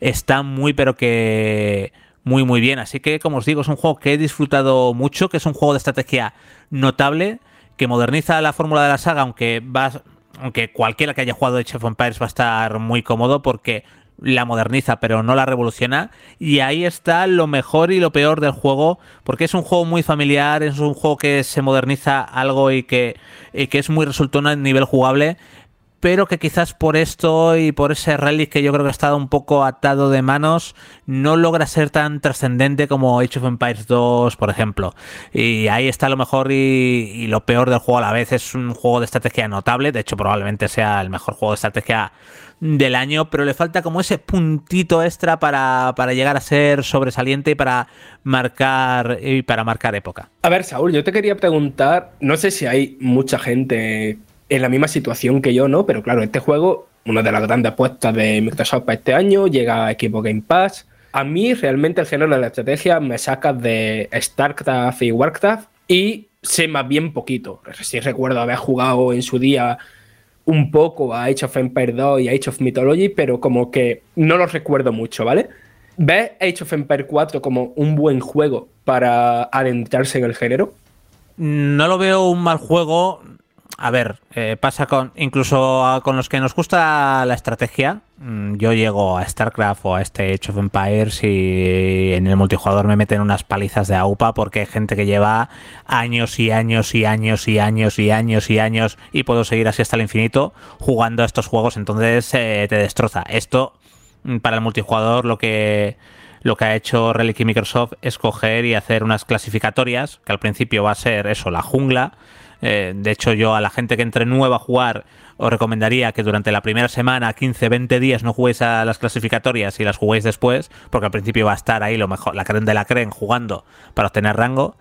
está muy pero que muy muy bien. Así que como os digo es un juego que he disfrutado mucho que es un juego de estrategia notable que moderniza la fórmula de la saga aunque va aunque cualquiera que haya jugado Age of Empires va a estar muy cómodo porque la moderniza pero no la revoluciona y ahí está lo mejor y lo peor del juego porque es un juego muy familiar es un juego que se moderniza algo y que, y que es muy resultón a nivel jugable pero que quizás por esto y por ese relic que yo creo que ha estado un poco atado de manos, no logra ser tan trascendente como Age of Empires 2, por ejemplo. Y ahí está lo mejor y, y lo peor del juego a la vez. Es un juego de estrategia notable, de hecho probablemente sea el mejor juego de estrategia del año, pero le falta como ese puntito extra para, para llegar a ser sobresaliente y para marcar y para marcar época. A ver, Saúl, yo te quería preguntar, no sé si hay mucha gente en la misma situación que yo, ¿no? Pero claro, este juego, una de las grandes apuestas de Microsoft para este año, llega a equipo Game Pass. A mí realmente el género de la estrategia me saca de StarCraft y Warcraft y sé más bien poquito. Sí recuerdo haber jugado en su día un poco a Age of Empires 2 y a Age of Mythology, pero como que no los recuerdo mucho, ¿vale? ¿Ves Age of Empires 4 como un buen juego para adentrarse en el género? No lo veo un mal juego. A ver, eh, pasa con incluso a- con los que nos gusta la estrategia. mm, Yo llego a StarCraft o a este Age of Empires y en el multijugador me meten unas palizas de AUPA porque hay gente que lleva años y años y años y años y años y años y puedo seguir así hasta el infinito jugando a estos juegos, entonces eh, te destroza. Esto mm, para el multijugador lo que lo que ha hecho Relic y Microsoft es coger y hacer unas clasificatorias, que al principio va a ser eso, la jungla. Eh, de hecho, yo a la gente que entre nueva a jugar os recomendaría que durante la primera semana, 15, 20 días, no juguéis a las clasificatorias y las juguéis después, porque al principio va a estar ahí lo mejor, la creen de la creen jugando para obtener rango.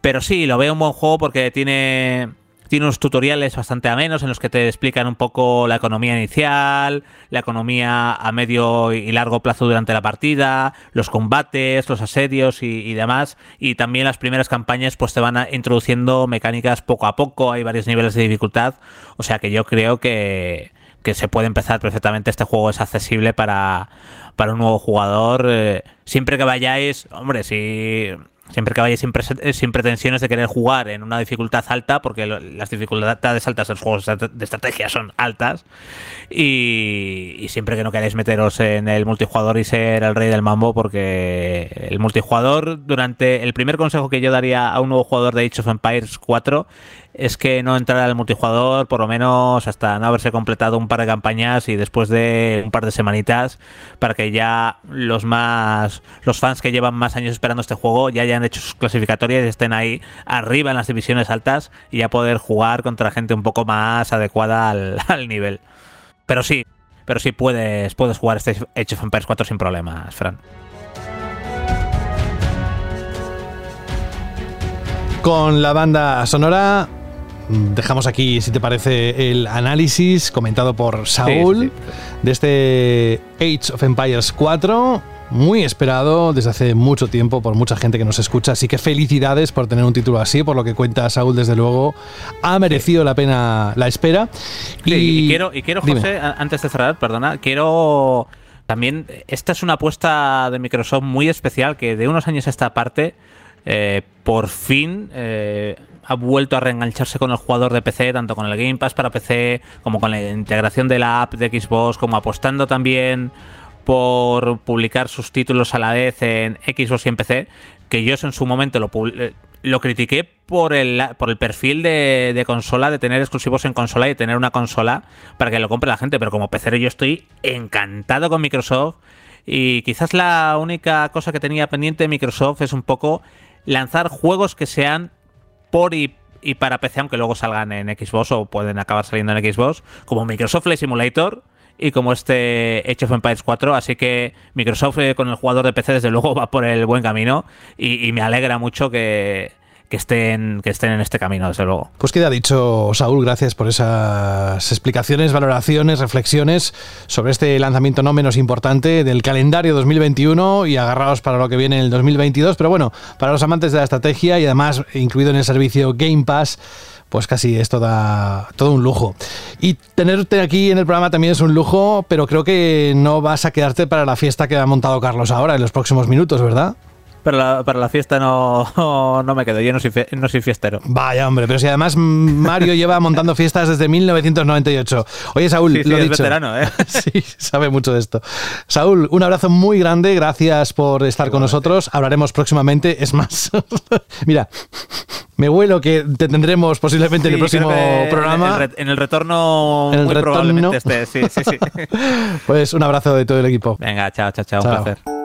Pero sí, lo veo un buen juego porque tiene tiene unos tutoriales bastante amenos en los que te explican un poco la economía inicial, la economía a medio y largo plazo durante la partida, los combates, los asedios y, demás. Y también las primeras campañas pues te van introduciendo mecánicas poco a poco, hay varios niveles de dificultad. O sea que yo creo que, que se puede empezar perfectamente. Este juego es accesible para, para un nuevo jugador. eh, siempre que vayáis, hombre, si siempre que vayáis sin, eh, sin pretensiones de querer jugar en una dificultad alta, porque las dificultades altas en los juegos de estrategia son altas, y, y siempre que no queráis meteros en el multijugador y ser el rey del mambo, porque el multijugador, durante el primer consejo que yo daría a un nuevo jugador de Age of Empires 4 es que no entrara al multijugador por lo menos hasta no haberse completado un par de campañas y después de un par de semanitas para que ya los más los fans que llevan más años esperando este juego ya hayan hecho sus clasificatorias y estén ahí arriba en las divisiones altas y ya poder jugar contra gente un poco más adecuada al, [laughs] nivel. Pero sí, pero sí puedes puedes jugar este Age of Empires 4 sin problemas, Fran. Con la banda sonora dejamos aquí, si te parece, el análisis comentado por Saúl sí, sí. de este Age of Empires 4. Muy esperado desde hace mucho tiempo por mucha gente que nos escucha, así que felicidades por tener un título así, por lo que cuenta Saúl, desde luego, ha merecido la pena la espera. Sí, y, quiero, y quiero. José, antes de cerrar, perdona, quiero también, esta es una apuesta de Microsoft muy especial que de unos años a esta parte eh, por fin eh, ha vuelto a reengancharse con el jugador de PC, tanto con el Game Pass para PC como con la integración de la app de Xbox, como apostando también por publicar sus títulos a la vez en Xbox y en PC, que yo en su momento lo, eh, lo critiqué por el, perfil de, de consola, de tener exclusivos en consola y tener una consola para que lo compre la gente, pero como PC yo estoy encantado con Microsoft y quizás la única cosa que tenía pendiente de Microsoft es un poco lanzar juegos que sean por y, y para PC, aunque luego salgan en Xbox o pueden acabar saliendo en Xbox, como Microsoft Flight Simulator y como este Age of Empires 4. Así que Microsoft eh, con el jugador de PC, desde luego, [laughs] va por el buen camino y, y me alegra mucho que, que estén, que estén en este camino, desde luego. Pues queda dicho, Saúl, gracias por esas explicaciones, valoraciones, reflexiones sobre este lanzamiento no menos importante del calendario 2021 y agarrados para lo que viene en el 2022. Pero bueno, para los amantes de la estrategia y además incluido en el servicio Game Pass, pues casi es toda, todo un lujo. Y tenerte aquí en el programa también es un lujo, pero creo que no vas a quedarte para la fiesta que ha montado Carlos ahora en los próximos minutos, ¿verdad? Para la, para la fiesta no, [laughs] no me quedo, yo no soy, fie- no soy fiestero. Vaya, hombre, pero si además Mario [laughs] lleva montando fiestas desde 1998. Oye, Saúl, Sí, sí, lo es dicho. veterano, ¿eh? [laughs] sí, sabe mucho de esto. Saúl, un abrazo muy grande, gracias por estar con nosotros. Hablaremos próximamente, es más, mira, me huelo que te tendremos posiblemente en el próximo programa. En el, en el retorno, En el muy retorno. probablemente esté, sí, sí, sí. Pues un abrazo de todo el equipo. Venga, chao, chao, chao, Chao. un placer.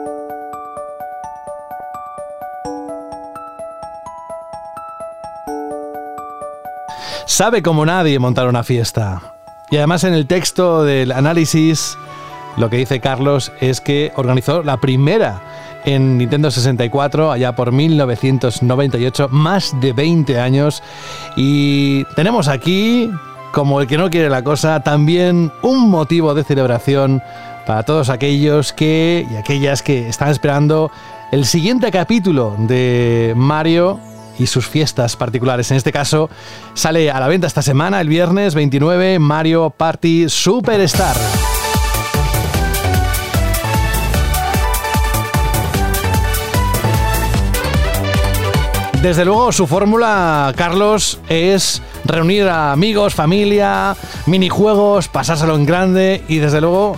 Sabe como nadie montar una fiesta. Y además en el texto del análisis, lo que dice Carlos es que organizó la primera en Nintendo 64 allá por 1998, más de 20 años. Y tenemos aquí, como el que no quiere la cosa, también un motivo de celebración para todos aquellos que y aquellas que están esperando el siguiente capítulo de Mario y sus fiestas particulares. En este caso, sale a la venta esta semana, el viernes 29, Mario Party Superstar. Desde luego, su fórmula, Carlos, es reunir a amigos, familia, minijuegos, pasárselo en grande y desde luego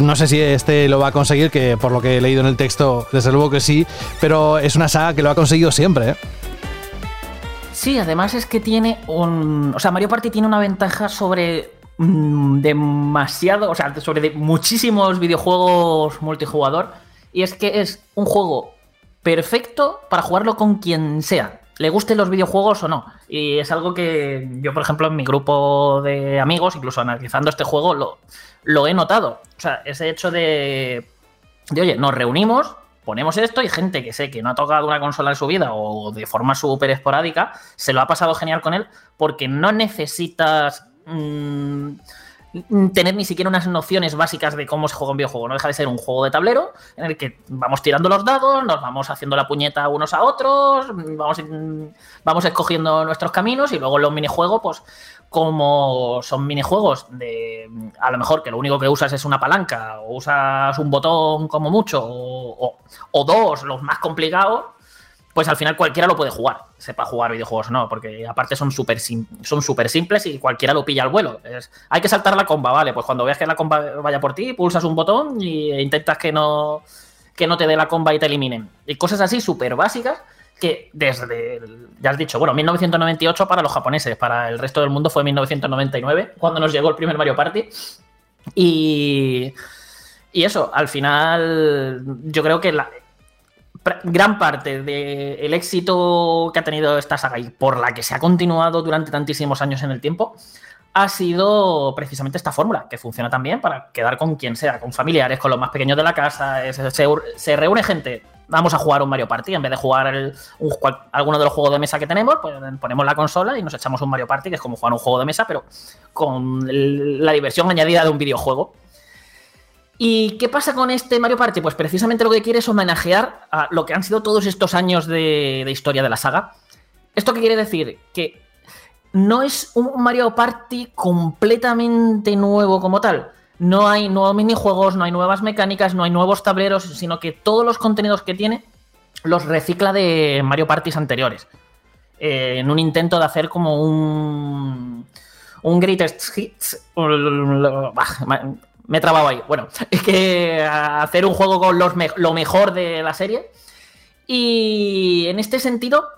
no sé si este lo va a conseguir, que por lo que he leído en el texto, desde luego que sí, pero es una saga que lo ha conseguido siempre. ¿eh? Sí, además es que tiene un. O sea, Mario Party tiene una ventaja sobre mm, demasiado. O sea, sobre muchísimos videojuegos multijugador. Y es que es un juego perfecto para jugarlo con quien sea. Le gusten los videojuegos o no. Y es algo que yo, por ejemplo, en mi grupo de amigos, incluso analizando este juego, lo, lo he notado. O sea, ese hecho de. de oye, nos reunimos, ponemos esto y gente que sé que no ha tocado una consola en su vida o de forma súper esporádica, se lo ha pasado genial con él porque no necesitas mm, tener ni siquiera unas nociones básicas de cómo se juega un videojuego. No deja de ser un juego de tablero en el que vamos tirando los dados, nos vamos haciendo la puñeta unos a otros, vamos, vamos escogiendo nuestros caminos y luego los minijuegos, pues como son minijuegos de a lo mejor que lo único que usas es una palanca o usas un botón como mucho o, o- o dos, los más complicados, pues al final cualquiera lo puede jugar, sepa jugar videojuegos no, porque aparte son súper sim- son súper simples y cualquiera lo pilla al vuelo. Hay que saltar la comba, ¿vale? Pues cuando veas que la comba vaya por ti, pulsas un botón e intentas que no, que no te dé la comba y te eliminen. Y cosas así súper básicas que desde, ya has dicho, bueno, 1998 para los japoneses, para el resto del mundo fue 1999, cuando nos llegó el primer Mario Party. Y, y eso, al final, yo creo que la gran parte del éxito que ha tenido esta saga y por la que se ha continuado durante tantísimos años en el tiempo ha sido precisamente esta fórmula, que funciona también para quedar con quien sea, con familiares, con los más pequeños de la casa. se, reúne gente, vamos a jugar un Mario Party, en vez de jugar alguno de los juegos de mesa que tenemos, pues ponemos la consola y nos echamos un Mario Party, que es como jugar un juego de mesa, pero con la diversión añadida de un videojuego. ¿Y qué pasa con este Mario Party? Pues precisamente lo que quiere es homenajear a lo que han sido todos estos años de, historia de la saga. ¿Esto qué quiere decir? Que no es un Mario Party completamente nuevo como tal. No hay nuevos minijuegos, no hay nuevas mecánicas, no hay nuevos tableros, sino que todos los contenidos que tiene los recicla de Mario Parties anteriores. Eh, en un intento de hacer como un. Un Greatest Hits. Me he trabado ahí. Bueno, [laughs] es que hacer un juego con los lo mejor de la serie. Y en este sentido,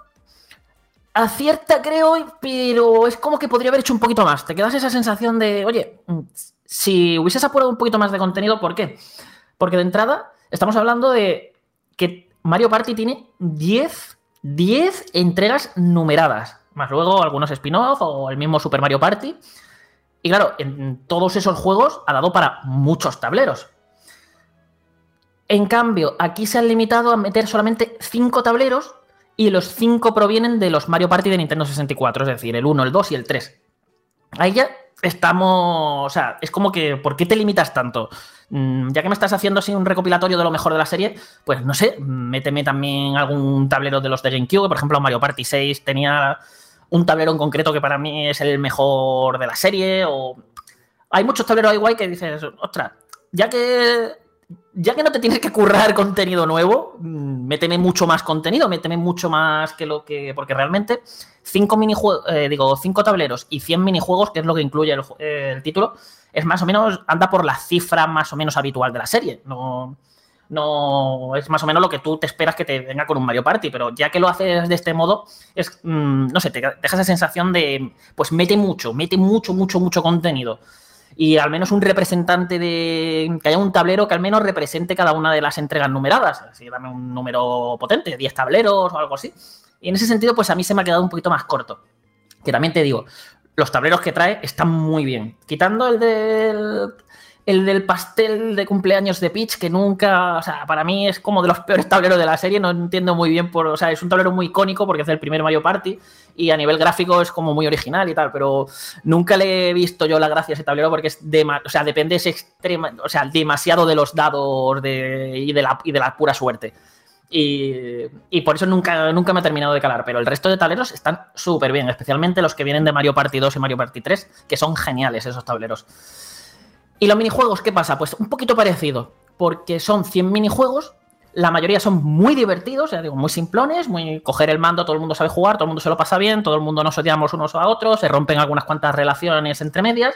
acierta, creo, pero es como que podría haber hecho un poquito más. Te quedas esa sensación de, oye, mm, si hubieses apurado un poquito más de contenido, ¿por qué? Porque de entrada estamos hablando de que Mario Party tiene 10, 10 entregas numeradas, más luego algunos spin-off o el mismo Super Mario Party. Y claro, en todos esos juegos ha dado para muchos tableros. En cambio, aquí se han limitado a meter solamente 5 tableros y los 5 provienen de los Mario Party de Nintendo 64, es decir, el 1, el 2 y el 3. Ahí ya estamos. O sea, es como que, ¿por qué te limitas tanto? Mm, Ya que me estás haciendo así un recopilatorio de lo mejor de la serie, pues no sé, méteme también algún tablero de los de GameCube. Por ejemplo, Mario Party 6 tenía un tablero en concreto que para mí es el mejor de la serie. O hay muchos tableros guay que dices, ostras, ya que ya que no te tienes que currar [laughs] contenido nuevo, mm, méteme mucho más contenido, méteme mucho más que lo que. Porque realmente, cinco minijuegos, digo, cinco tableros y 100 minijuegos, que es lo que incluye el, eh, el título, es más o menos, anda por la cifra más o menos habitual de la serie. No, no es más o menos lo que tú te esperas que te venga con un Mario Party, pero ya que lo haces de este modo, es, mm, no sé, te deja esa sensación de, pues mete mucho, mete mucho, mucho, mucho contenido y al menos un representante de. que haya un tablero que al menos represente cada una de las entregas numeradas. Así, dame un número potente, 10 tableros o algo así. Y en ese sentido, pues a mí se me ha quedado un poquito más corto. Que también te digo, los tableros que trae están muy bien. Quitando el del. El del pastel de cumpleaños de Peach, que nunca, o sea, para mí es como de los peores tableros de la serie, no entiendo muy bien por, o sea, es un tablero muy icónico porque es el primer Mario Party y a nivel gráfico es como muy original y tal, pero nunca le he visto yo la gracia a ese tablero porque es dema- o sea, depende es extrema, o sea, demasiado de los dados de, y, de la, y de la pura suerte. Y, y por eso nunca, nunca me ha terminado de calar, pero el resto de tableros están súper bien, especialmente los que vienen de Mario Party 2 y Mario Party 3, que son geniales esos tableros. ¿Y los minijuegos qué pasa? Pues un poquito parecido, porque son 100 minijuegos, la mayoría son muy divertidos, ya digo, muy simplones, muy coger el mando, todo el mundo sabe jugar, todo el mundo se lo pasa bien, todo el mundo nos odiamos unos a otros, se rompen algunas cuantas relaciones entre medias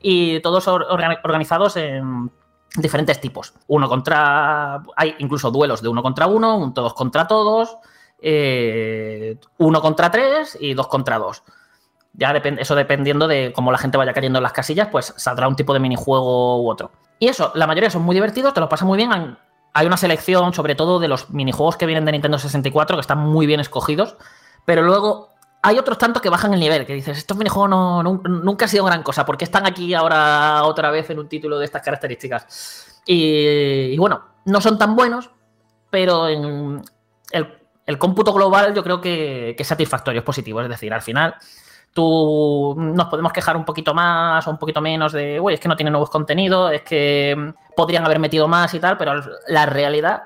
y todos or- orga- organizados en diferentes tipos. Uno contra... Hay incluso duelos de uno contra uno, un todos contra todos, eh, uno contra tres y dos contra dos. Ya depende, eso dependiendo de cómo la gente vaya cayendo en las casillas, pues saldrá un tipo de minijuego u otro. Y eso, la mayoría son muy divertidos, te lo pasas muy bien. Hay una selección, sobre todo, de los minijuegos que vienen de Nintendo 64, que están muy bien escogidos. Pero luego hay otros tantos que bajan el nivel, que dices, estos minijuegos no, nun- nunca han sido gran cosa, ¿por qué están aquí ahora otra vez en un título de estas características? Y, y bueno, no son tan buenos, pero en el, cómputo global yo creo que es satisfactorio, es positivo. Es decir, al final tú nos podemos quejar un poquito más o un poquito menos de, uy, es que no tiene nuevos contenidos, es que mm, podrían haber metido más y tal, pero la realidad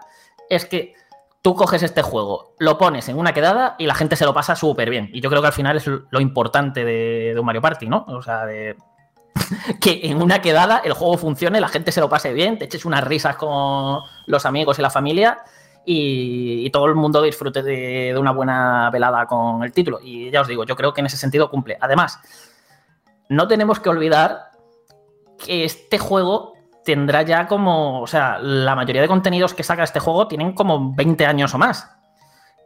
es que tú coges este juego, lo pones en una quedada y la gente se lo pasa súper bien. Y yo creo que al final es lo importante de, de un Mario Party, ¿no? O sea, de [laughs] que en una quedada el juego funcione, la gente se lo pase bien, te eches unas risas con los amigos y la familia y, todo el mundo disfrute de, de una buena velada con el título. Y ya os digo, yo creo que en ese sentido cumple. Además, no tenemos que olvidar que este juego tendrá ya como, o sea, la mayoría de contenidos que saca este juego tienen como 20 años o más.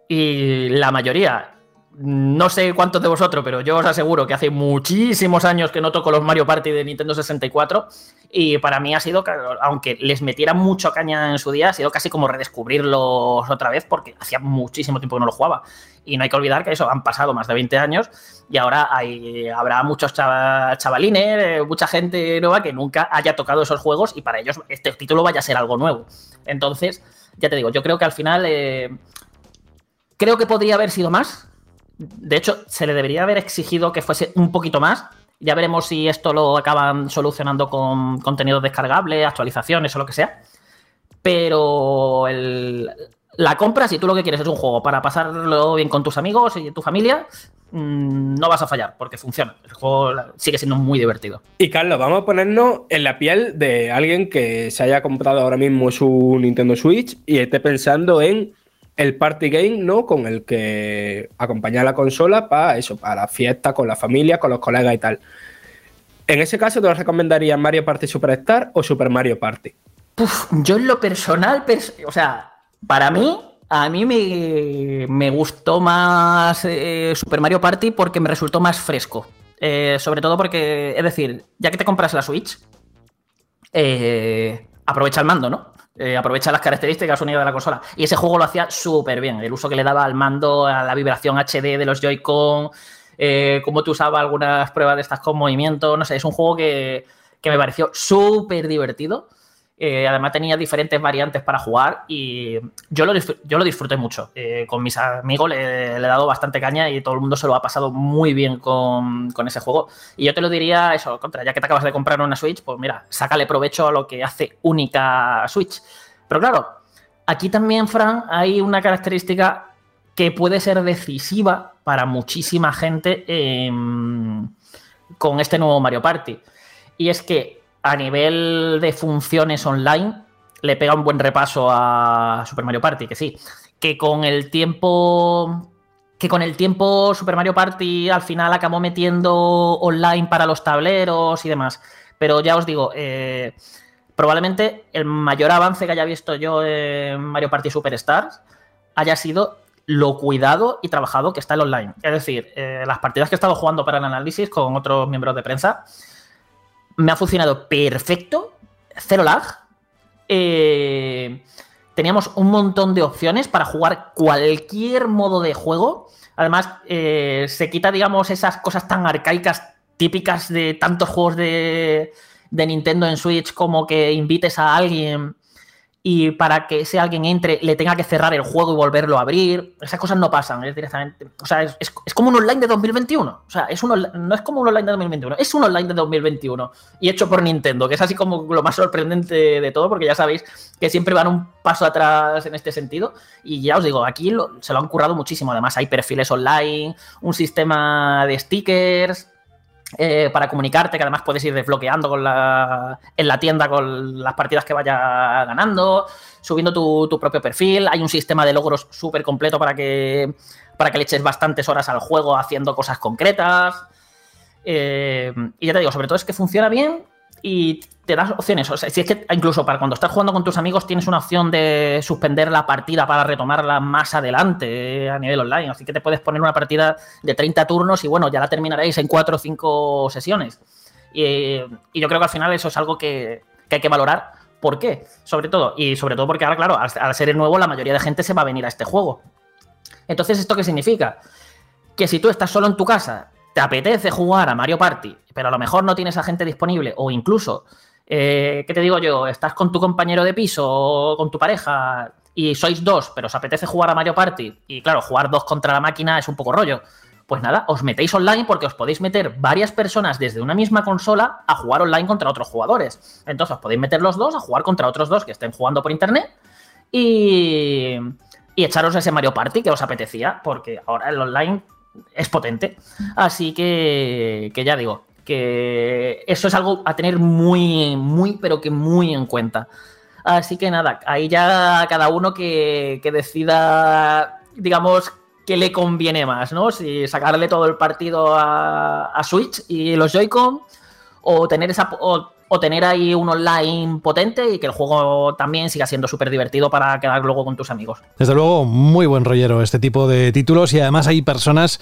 Y la mayoría, no sé cuántos de vosotros, pero yo os aseguro que hace muchísimos años que no toco los Mario Party de Nintendo 64 y para mí ha sido, aunque les metiera mucho caña en su día, ha sido casi como redescubrirlos otra vez porque hacía muchísimo tiempo que no los jugaba. Y no hay que olvidar que eso, han pasado más de 20 años y ahora hay, habrá muchos chava- chavalines, eh, mucha gente nueva que nunca haya tocado esos juegos y para ellos este título vaya a ser algo nuevo. Entonces, ya te digo, yo creo que al final... eh, creo que podría haber sido más. De hecho, se le debería haber exigido que fuese un poquito más. Ya veremos si esto lo acaban solucionando con contenido descargable, actualizaciones o lo que sea. Pero la compra, si tú lo que quieres es un juego para pasarlo bien con tus amigos y tu familia, mm, no vas a fallar, porque funciona. El juego sigue siendo muy divertido. Y Carlos, vamos a ponernos en la piel de alguien que se haya comprado ahora mismo su Nintendo Switch y esté pensando en el party game, ¿no? Con el que acompañar la consola para eso, para la fiesta, con la familia, con los colegas y tal. En ese caso, ¿te recomendarías Mario Party Superstar o Super Mario Party? Uf, yo en lo personal, pers- o sea, para mí, a mí me, me gustó más eh, Super Mario Party porque me resultó más fresco. Eh, sobre todo porque, es decir, ya que te compras la Switch, eh, aprovecha el mando, ¿no? Eh, aprovecha las características unidas de la consola. Y ese juego lo hacía súper bien. El uso que le daba al mando, a la vibración HD de los Joy-Con, eh, cómo tú usabas algunas pruebas de estas con movimiento. No sé, es un juego que, que me pareció súper divertido. Eh, además tenía diferentes variantes para jugar y yo lo, yo lo disfruté mucho. Eh, con mis amigos le, le he dado bastante caña y todo el mundo se lo ha pasado muy bien con, con ese juego. Y yo te lo diría eso, contra, ya que te acabas de comprar una Switch, pues mira, sácale provecho a lo que hace única Switch. Pero claro, aquí también, Fran, hay una característica que puede ser decisiva para muchísima gente em, con este nuevo Mario Party. Y es que a nivel de funciones online le pega un buen repaso a Super Mario Party, que sí. Que con el tiempo. Que con el tiempo Super Mario Party al final acabó metiendo online para los tableros y demás. Pero ya os digo, eh, probablemente el mayor avance que haya visto yo en Mario Party Superstars haya sido lo cuidado y trabajado que está el online. Es decir, eh, las partidas que he estado jugando para el análisis con otros miembros de prensa me ha funcionado perfecto, cero lag. Eh, teníamos un montón de opciones para jugar cualquier modo de juego. Además, eh, se quita, digamos, esas cosas tan arcaicas típicas de tantos juegos de, de Nintendo en Switch como que invites a alguien y para que ese alguien entre le tenga que cerrar el juego y volverlo a abrir. Esas cosas no pasan, es directamente. O sea, es, es- como un online de 2021. O sea, es un, no es como un online de 2021, es un online de 2021. Y hecho por Nintendo, que es así como lo más sorprendente de todo, porque ya sabéis que siempre van un paso atrás en este sentido. Y ya os digo, aquí se lo han currado muchísimo. Además, hay perfiles online, un sistema de stickers eh, para comunicarte, que además puedes ir desbloqueando con la, en la tienda con las partidas que vaya ganando, subiendo tu, tu propio perfil. Hay un sistema de logros súper completo para que, para que le eches bastantes horas al juego haciendo cosas concretas. Eh, y ya te digo, sobre todo es que funciona bien y te das opciones. O sea, si es que incluso para cuando estás jugando con tus amigos tienes una opción de suspender la partida para retomarla más adelante eh, a nivel online. Así que te puedes poner una partida de 30 turnos y bueno, ya la terminaréis en 4 o 5 sesiones. Y, yo creo que al final eso es algo que, que hay que valorar. ¿Por qué? Sobre todo. Y sobre todo porque ahora, claro, al, al ser el nuevo, la mayoría de gente se va a venir a este juego. Entonces, ¿esto qué significa? Que si tú estás solo en tu casa, te apetece jugar a Mario Party, pero a lo mejor no tienes a gente disponible, o incluso, eh, ¿qué te digo yo? Estás con tu compañero de piso o con tu pareja y sois dos, pero os apetece jugar a Mario Party, y claro, jugar dos contra la máquina es un poco rollo. Pues nada, os metéis online porque os podéis meter varias personas desde una misma consola a jugar online contra otros jugadores. Entonces os podéis meter los dos a jugar contra otros dos que estén jugando por internet y, y echaros ese Mario Party que os apetecía, porque ahora el online es potente. Así que, que ya digo, eso es algo a tener muy, muy, pero que muy en cuenta. Así que nada, ahí ya cada uno que, que decida, digamos, qué le conviene más, ¿no? Si sacarle todo el partido a, Switch y los Joy-Con, o tener esa o, o tener ahí un online potente y que el juego también siga siendo súper divertido para quedar luego con tus amigos. Desde luego, muy buen rollero este tipo de títulos y además hay personas,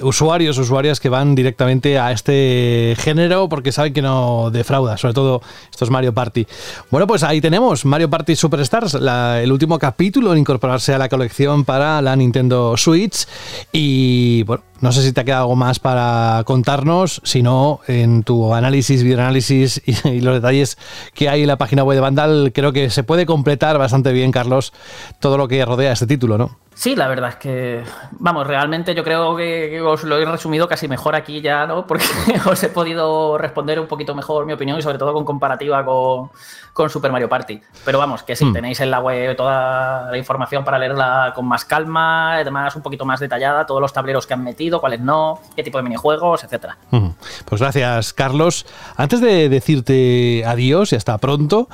usuarios, usuarias que van directamente a este género porque saben que no defrauda, sobre todo estos Mario Party. Bueno, pues ahí tenemos Mario Party Superstars, el último capítulo en incorporarse a la colección para la Nintendo Switch y bueno, no sé si te ha quedado algo más para contarnos, si no, en tu análisis, videoanálisis y, [laughs] y los detalles que hay en la página web de Vandal, creo que se puede completar bastante bien, Carlos, todo lo que rodea este título, ¿no? Sí, la verdad es que, vamos, realmente yo creo que, os lo he resumido casi mejor aquí ya, ¿no? [laughs] Porque os he podido responder un poquito mejor mi opinión y sobre todo con comparativa con, con Super Mario Party. Pero vamos, que sí, Hmm. tenéis en la web toda la información para leerla con más calma, además un poquito más detallada, todos los tableros que han metido, cuáles no, qué tipo de minijuegos, etcétera. Ujú. Pues gracias, Carlos. Antes de decirte adiós y hasta pronto,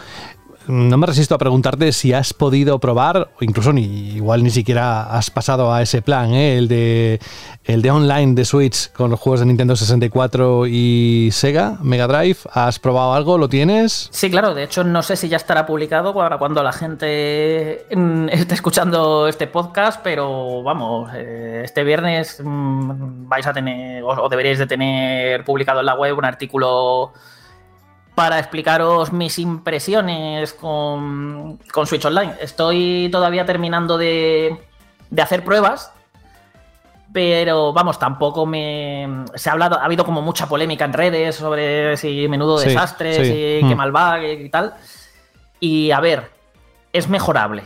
no me resisto a preguntarte si has podido probar, o incluso ni, igual ni siquiera has pasado a ese plan, ¿eh? el, de, el de online de Switch con los juegos de Nintendo 64 y Sega, Mega Drive. ¿Has probado algo? ¿Lo tienes? Sí, claro, de hecho no sé si ya estará publicado para cuando la gente mm, [laughs] esté escuchando este podcast, pero vamos, eh, este viernes mm, vais a tener, o deberíais de tener publicado en la web un artículo para explicaros mis impresiones con, con Switch Online. Estoy todavía terminando de, de hacer pruebas, pero vamos, tampoco me. Se ha hablado, ha habido como mucha polémica en redes sobre si menudo Sí, desastre, sí. si qué Mm. mal va y tal. Y a ver, es mejorable.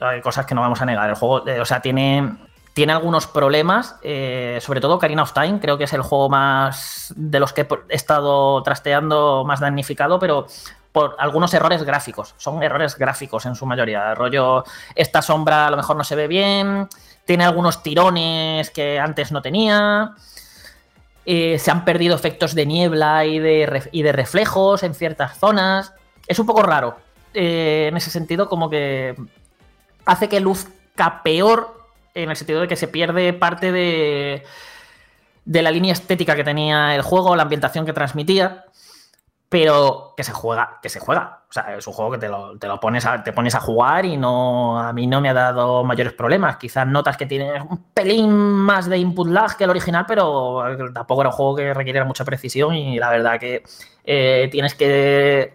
Hay cosas que no vamos a negar. El juego, eh, o sea, tiene, tiene algunos problemas. eh, sobre todo Karina of Time, creo que es el juego más de los que he estado trasteando más damnificado, pero por algunos errores gráficos. Son errores gráficos en su mayoría. Rollo, esta sombra a lo mejor no se ve bien. Tiene algunos tirones que antes no tenía. eh, se han perdido efectos de niebla y de, y de reflejos en ciertas zonas. Es un poco raro. eh, en ese sentido, como que hace que luzca peor en el sentido de que se pierde parte de, de la línea estética que tenía el juego, la ambientación que transmitía, pero que se juega, que se juega. O sea, es un juego que te lo, te lo pones, a, te pones a jugar y no a mí no me ha dado mayores problemas. Quizás notas que tiene un pelín más de input lag que el original, pero tampoco era un juego que requiriera mucha precisión y la verdad que eh, tienes que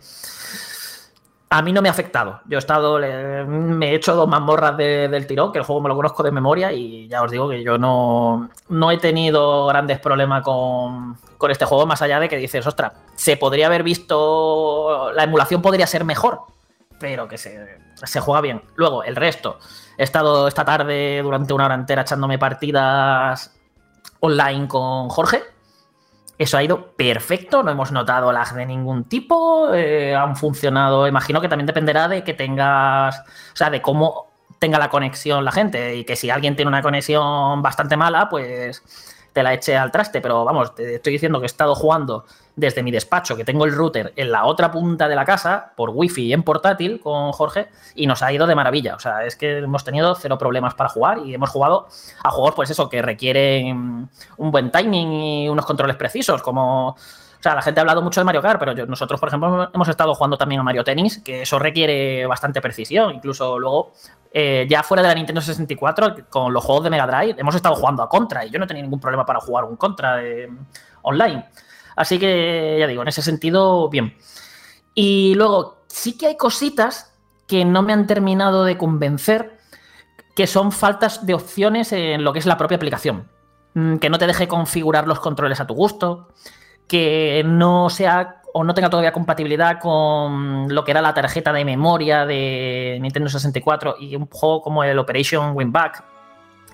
a mí no me ha afectado. Yo he estado, me he hecho dos mazmorras de- del tirón, que el juego me lo conozco de memoria y ya os digo que yo no, no he tenido grandes problemas con, con este juego, más allá de que dices, ostras, se podría haber visto, la emulación podría ser mejor, pero que se, se juega bien. Luego, el resto, he estado esta tarde durante una hora entera echándome partidas online con Jorge. Eso ha ido perfecto, no hemos notado lag de ningún tipo, eh, han funcionado, imagino que también dependerá de que tengas, o sea, de cómo tenga la conexión la gente y que si alguien tiene una conexión bastante mala, pues te la eche al traste, pero vamos, te estoy diciendo que he estado jugando desde mi despacho, que tengo el router en la otra punta de la casa, por wifi y en portátil con Jorge, y nos ha ido de maravilla. O sea, es que hemos tenido cero problemas para jugar y hemos jugado a juegos, pues eso, que requieren un buen timing y unos controles precisos, como... O sea, la gente ha hablado mucho de Mario Kart, pero yo- nosotros, por ejemplo, hemos estado jugando también a Mario Tennis, que eso requiere bastante precisión. Incluso luego, eh, ya fuera de la Nintendo 64, con los juegos de Mega Drive, hemos estado jugando a Contra y yo no tenido ningún problema para jugar un Contra eh, online. Así que, ya digo, en ese sentido, bien. Y luego, sí que hay cositas que no me han terminado de convencer, que son faltas de opciones en lo que es la propia aplicación. Mm, Que no te deje configurar los controles a tu gusto, que no sea o no tenga todavía compatibilidad con lo que era la tarjeta de memoria de Nintendo 64 y un juego como el Operation Winback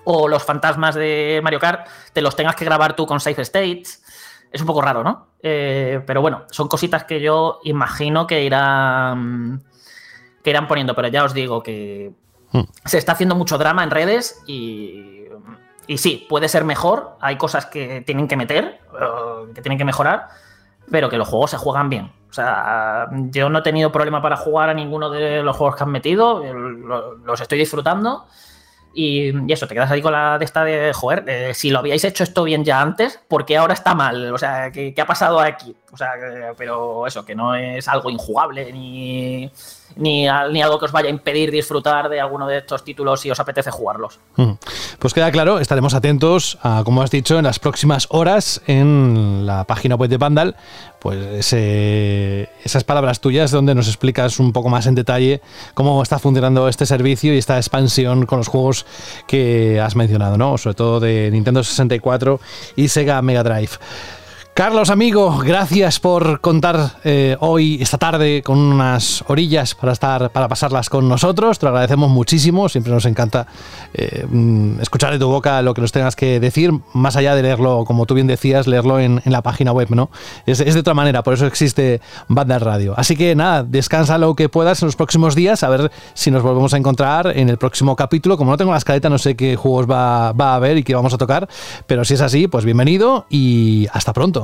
o los fantasmas de Mario Kart te los tengas que grabar tú con Safe States. Es un poco raro, ¿no? Eh, pero bueno, son cositas que yo imagino que irán, que irán poniendo, pero ya os digo que Hmm. se está haciendo mucho drama en redes y, y sí, puede ser mejor. Hay cosas que tienen que meter, eh, que tienen que mejorar, pero que los juegos se juegan bien. O sea, yo no he tenido problema para jugar a ninguno de los juegos que han metido, lo- los estoy disfrutando. Y, eso, te quedas ahí con la de esta de, joder, eh, si lo habíais hecho esto bien ya antes, ¿por qué ahora está mal? O sea, ¿qué, qué ha pasado aquí? O sea, que- pero eso, que no es algo injugable ni, ni, ni algo que os vaya a impedir disfrutar de alguno de estos títulos si os apetece jugarlos. Mm. Pues queda claro, estaremos atentos a, como has dicho, en las próximas horas en la página web de Vandal, pues ese- esas palabras tuyas donde nos explicas un poco más en detalle cómo está funcionando este servicio y esta expansión con los juegos que has mencionado, ¿no? Sobre todo de Nintendo 64 y Sega Mega Drive. Carlos, amigo, gracias por contar eh, hoy, esta tarde, con unas orillas para estar, para pasarlas con nosotros. Te lo agradecemos muchísimo. Siempre nos encanta eh, mm, escuchar de tu boca lo que nos tengas que decir, más allá de leerlo, como tú bien decías, leerlo en, la página web, ¿no? Es, es de otra manera, por eso existe Banda Radio. Así que nada, descansa lo que puedas en los próximos días, a ver si nos volvemos a encontrar en el próximo capítulo. Como no tengo la escaleta, no sé qué juegos va, va a haber y qué vamos a tocar, pero si es así, pues bienvenido y hasta pronto.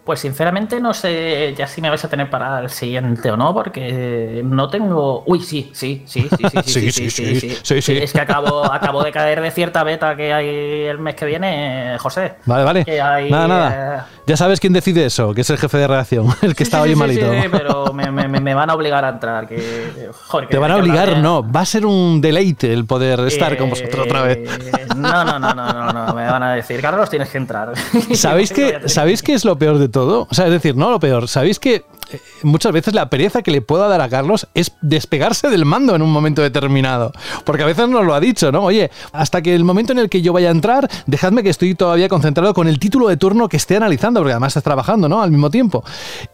Pues sinceramente no sé ya si me vais a tener para el siguiente o no, porque no tengo. Uy, sí, [laughs] sí, sí, sí, sí, sí, sí, sí, sí. Es que acabo, acabo de caer de cierta beta que hay el mes que viene, José. Vale, vale. Que hay, Nada, nada. eh, Ya sabes quién decide eso, que es el jefe de redacción, [laughs] el que sí, está hoy sí, malito. sí, pero me, me- me van a obligar a entrar. Que, joder, que Te van a obligar, hablar no. Va a ser un deleite el poder estar con vosotros otra vez. Eh, No, no, no, no, no, no, me van a decir, Carlos, tienes que entrar. [laughs] ¿Sabéis que, ¿Sabéis qué es lo peor de todo? O sea, es decir, no lo peor. ¿Sabéis que eh, muchas veces la pereza que le puedo dar a Carlos es despegarse del mando en un momento determinado? Porque a veces nos lo ha dicho, ¿no? Oye, hasta que el momento en el que yo vaya a entrar, dejadme que estoy todavía concentrado con el título de turno que esté analizando, porque además estás trabajando, ¿no? Al mismo tiempo.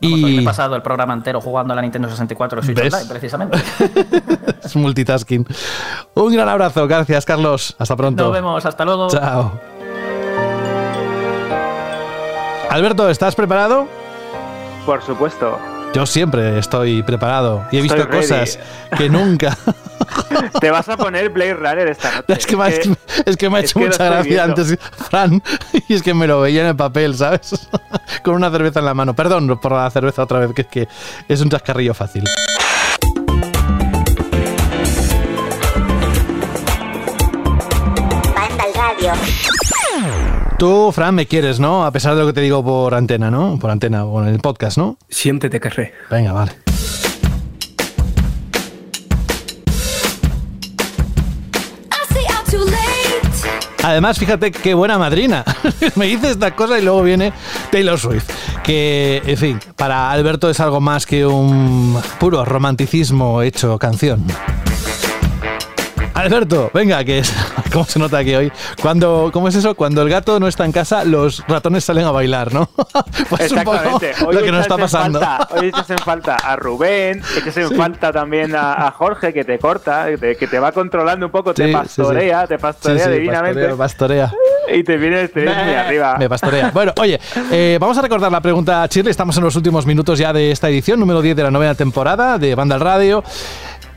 Vamos, hoy me he Y pasado el programa entero jugando a la Nintendo 64 Switch. Online, precisamente. [laughs] es multitasking. Un gran abrazo. Gracias, Carlos. Hasta pronto. Nos vemos, hasta luego. Chao. Alberto, ¿estás preparado? Por supuesto. Yo siempre estoy preparado y he Estoy visto ready. cosas que nunca. [laughs] Te vas a poner Blade Runner esta noche. es, que me ha, Es que- es que me ha hecho mucha gracia viendo. antes, Fran, y es que me lo veía en el papel, ¿sabes? [laughs] Con una cerveza en la mano. Perdón por la cerveza otra vez, que es que es un chascarrillo fácil. Banda al radio. Tú, Fran, me quieres, ¿no? A pesar de lo que te digo por antena, ¿no? Por antena o en el podcast, ¿no? Siempre te querré. Venga, vale. Además, fíjate qué buena madrina. [laughs] Me dice esta cosa y luego viene Taylor Swift. Que, en fin, para Alberto es algo más que un puro romanticismo hecho canción. Alberto, venga, que es. [laughs] ¿Cómo se nota aquí hoy? Cuando, ¿Cómo es eso? Cuando el gato no está en casa, los ratones salen a bailar, ¿no? [laughs] pues un poco Exactamente. Lo que nos está pasando. falta- hoy echas en falta a Rubén, echas en Sí. falta también a, a Jorge, que te corta, que te, que te va controlando un poco, Sí, te sí, sí. pastorea, te pastorea divinamente. pastorea, pastorea. Y te vienes, te vienes muy arriba. Me pastorea. Bueno, oye, eh, vamos a recordar la pregunta a Shirley. Estamos en los últimos minutos ya de esta edición, número 10 de la novena temporada de Banda al Radio.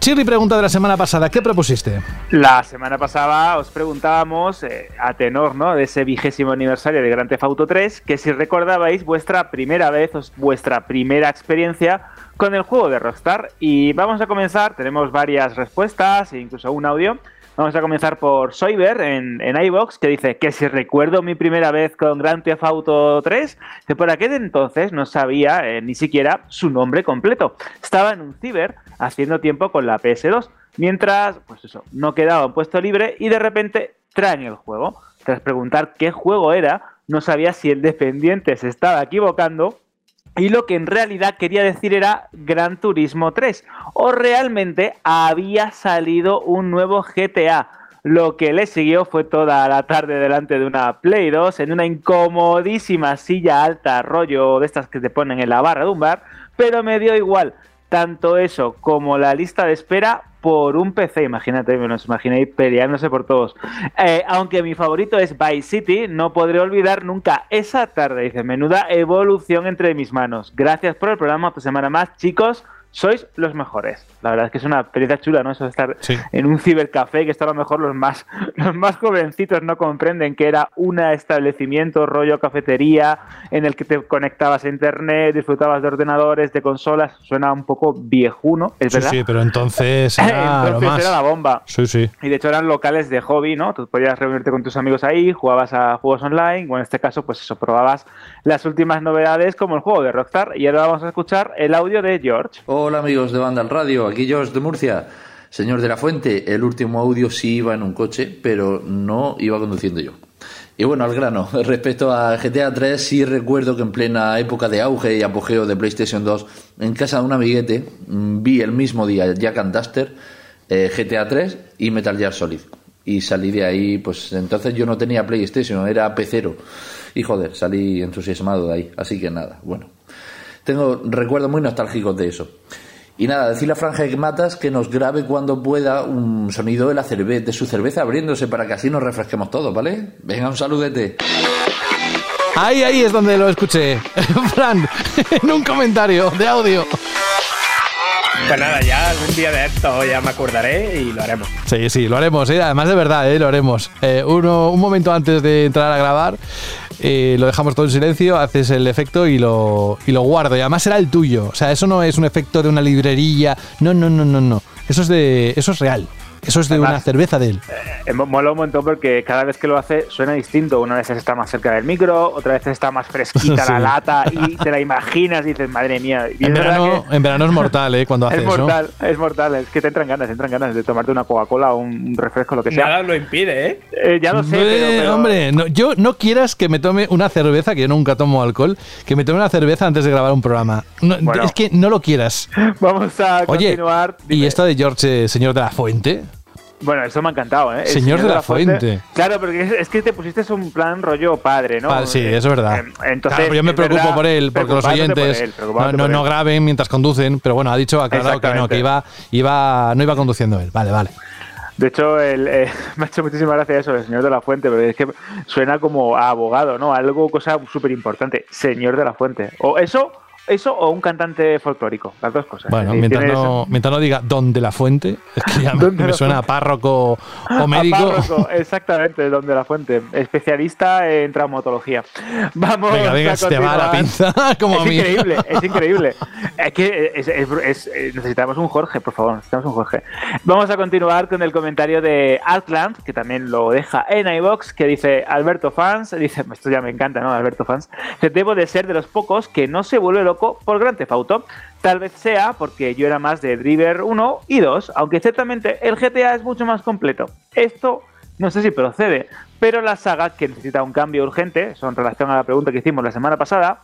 Shirley, pregunta de la semana pasada. ¿Qué propusiste? La semana pasada os preguntábamos, eh, a tenor ¿no? de ese vigésimo aniversario de Grand Theft Auto 3, que si recordabais vuestra primera vez, vuestra primera experiencia con el juego de Rockstar. Y vamos a comenzar, tenemos varias respuestas e incluso un audio. Vamos a comenzar por Soiber en, en iVox, que dice que si recuerdo mi primera vez con Grand Theft Auto 3, que por aquel entonces no sabía eh, ni siquiera su nombre completo. Estaba en un ciber haciendo tiempo con la PS2, mientras, pues eso, no quedaba un puesto libre y de repente traen el juego. Tras preguntar qué juego era, no sabía si el dependiente se estaba equivocando y lo que en realidad quería decir era Gran Turismo 3. O realmente había salido un nuevo GTA. Lo que le siguió fue toda la tarde delante de una Play 2 en una incomodísima silla alta, rollo de estas que te ponen en la barra de un bar, pero me dio igual. Tanto eso como la lista de espera por un PC, imagínate, me los imaginéis peleándose por todos. Eh, aunque mi favorito es Vice City, no podré olvidar nunca esa tarde, dice, menuda evolución entre mis manos. Gracias por el programa, otra semana más, chicos, sois los mejores. La verdad es que es una experiencia chula, ¿no? Eso de estar Sí. en un cibercafé, que esto a lo mejor los más, [laughs] los más jovencitos no comprenden que era un establecimiento rollo cafetería en el que te conectabas a internet, disfrutabas de ordenadores, de consolas, suena un poco viejuno, es Sí, verdad. sí, pero entonces [laughs] era lo Entonces más. era la bomba. Sí, sí. Y de hecho eran locales de hobby, ¿no? Tú podías reunirte con tus amigos ahí, jugabas a juegos online, o en este caso, pues eso, probabas las últimas novedades como el juego de Rockstar. Y ahora vamos a escuchar el audio de George. Hola amigos de Banda al Radio, aquí George de Murcia. Señor de la Fuente, el último audio sí iba en un coche, pero no iba conduciendo yo. Y bueno, al grano, [laughs] respecto a GTA 3, sí recuerdo que en plena época de auge y apogeo de PlayStation 2, en casa de un amiguete, mm, vi el mismo día Jack and Duster, eh, GTA 3 y Metal Gear Solid. Y salí de ahí, pues entonces yo no tenía PlayStation, era pecero. Y joder, salí entusiasmado de ahí. Así que nada, bueno. Tengo recuerdos muy nostálgicos de eso. Y nada, decirle a Franja que Matas que nos grabe cuando pueda un sonido de, la cerve de su cerveza abriéndose para que así nos refresquemos todos, ¿vale? Venga, un saludete. Ahí, ahí es donde lo escuché. [laughs] Fran, en un comentario de audio. Pues nada, ya algún día de esto ya me acordaré y lo haremos. Sí, sí, lo haremos, ¿eh? además de verdad, ¿eh? lo haremos. Eh, uno, un momento antes de entrar a grabar, eh, lo dejamos todo en silencio, haces el efecto y lo, y lo guardo. Y además será el tuyo. O sea, eso no es un efecto de una librería. No, no, no, no, no. Eso es de. Eso es real. Eso es de Además- una cerveza de él. Eh, mo- mola un montón porque cada vez que lo hace suena distinto. Una vez está más cerca del micro, otra vez está más fresquita [laughs] Sí. la lata y te la imaginas y dices, madre mía. Y En verano, que en verano es mortal, ¿eh? Cuando [laughs] es mortal, es mortal. Es que te entran ganas, te entran ganas de tomarte una Coca-Cola o un refresco, lo que sea. Nada lo impide, ¿eh? Eh, ya lo sé, pero, Eh, pero- Hombre, no, yo no quieras que me tome una cerveza, que yo nunca tomo alcohol, que me tome una cerveza antes de grabar un programa. No, Bueno. Es que no lo quieras. [laughs] Vamos a Oye, continuar. ¿y esto de George, eh, señor de la Fuente? Bueno, eso me ha encantado, ¿eh? El Señor de la Fuente. Claro, porque es, es que te pusiste un plan rollo padre, ¿no? Sí, Eh, eso es verdad. eh, Entonces, claro, pero yo me preocupo verdad, por él, porque los por oyentes él, no, no, graben mientras conducen, pero bueno, ha dicho, ha aclarado que no, que iba, iba, no iba conduciendo él. Vale, vale. De hecho, el, eh, [laughs] me ha hecho muchísima gracia eso, el señor de la fuente, porque es que suena como a abogado, ¿no? Algo, cosa súper importante, señor de la fuente. O eso, eso o un cantante folclórico, las dos cosas. Bueno, decir, mientras no, mientras no diga don de la fuente, es que ya [laughs] me, suena a párroco o [laughs] A médico. párroco, [laughs] exactamente, don de la fuente, especialista en traumatología. Vamos Venga, venga, a se te va la pinza como es a mí. increíble, es increíble. Es que es- es- es- es- necesitamos un Jorge, por favor, necesitamos un Jorge. Vamos a continuar con el comentario de Outland, que también lo deja en iBox, que dice Alberto Fans, dice, esto ya me encanta, ¿no? Alberto Fans, que debo de ser de los pocos que no se vuelve loco por Grand Theft. Tal vez sea porque yo era más de Driver 1 y 2, aunque ciertamente el GTA es mucho más completo. Esto no sé si procede, pero la saga que necesita un cambio urgente, eso en relación a la pregunta que hicimos la semana pasada,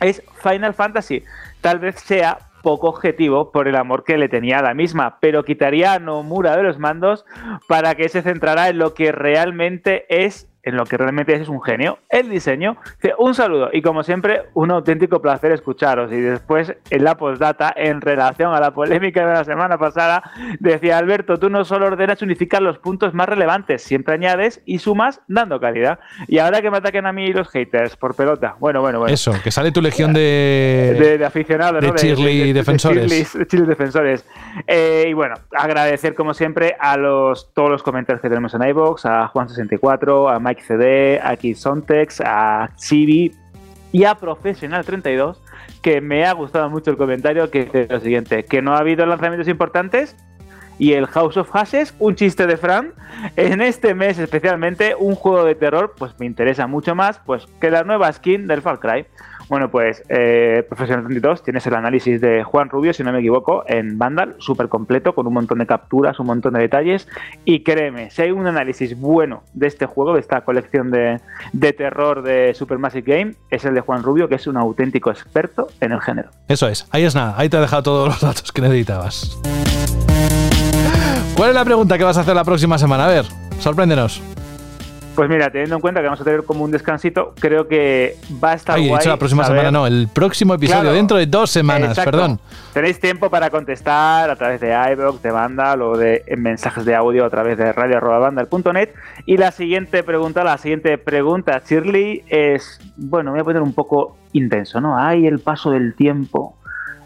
es Final Fantasy. Tal vez sea poco objetivo por el amor que le tenía a la misma, pero quitaría a Nomura de los mandos para que se centrara en lo que realmente es en lo que realmente es, es un genio, el diseño. Un saludo y como siempre, un auténtico placer escucharos. Y después, en la postdata, en relación a la polémica de la semana pasada, decía Alberto, tú no solo ordenas unificar los puntos más relevantes, siempre añades y sumas dando calidad. Y ahora que me ataquen a mí los haters por pelota. Bueno, bueno, bueno. Eso, que sale tu legión de, De, de aficionados, de ¿no? cheerlead defensores. de cheerlead defensores. Eh, y bueno, agradecer como siempre a los todos los comentarios que tenemos en iVoox, a Juan64, a Mike CD, a Kissontex, a Chibi y a Profesional32, que me ha gustado mucho el comentario que dice lo siguiente, que no ha habido lanzamientos importantes y el House of Hashes, un chiste de Fran. En este mes especialmente, un juego de terror, pues me interesa mucho más, pues que la nueva skin del Far Cry. Bueno, pues eh, Profesional 32, tienes el análisis de Juan Rubio, si no me equivoco, en Vandal, súper completo, con un montón de capturas, un montón de detalles. Y créeme, si hay un análisis bueno de este juego, de esta colección de, de terror de Supermassive Game, es el de Juan Rubio, que es un auténtico experto en el género. Eso es, ahí es nada, ahí te he dejado todos los datos que necesitabas. ¿Cuál es la pregunta que vas a hacer la próxima semana? A ver, sorpréndenos. Pues mira, teniendo en cuenta que vamos a tener como un descansito, creo que va a estar Ay, he guay dicho la próxima saber- semana, no, el próximo episodio, Claro. dentro de dos semanas, Exacto. perdón. Tenéis tiempo para contestar a través de iVoox, de Vandal o de en mensajes de audio a través de radio.vandal.net. Y la siguiente pregunta, la siguiente pregunta, Shirley, es, bueno, me voy a poner un poco intenso, ¿no? ¿Hay el paso del tiempo?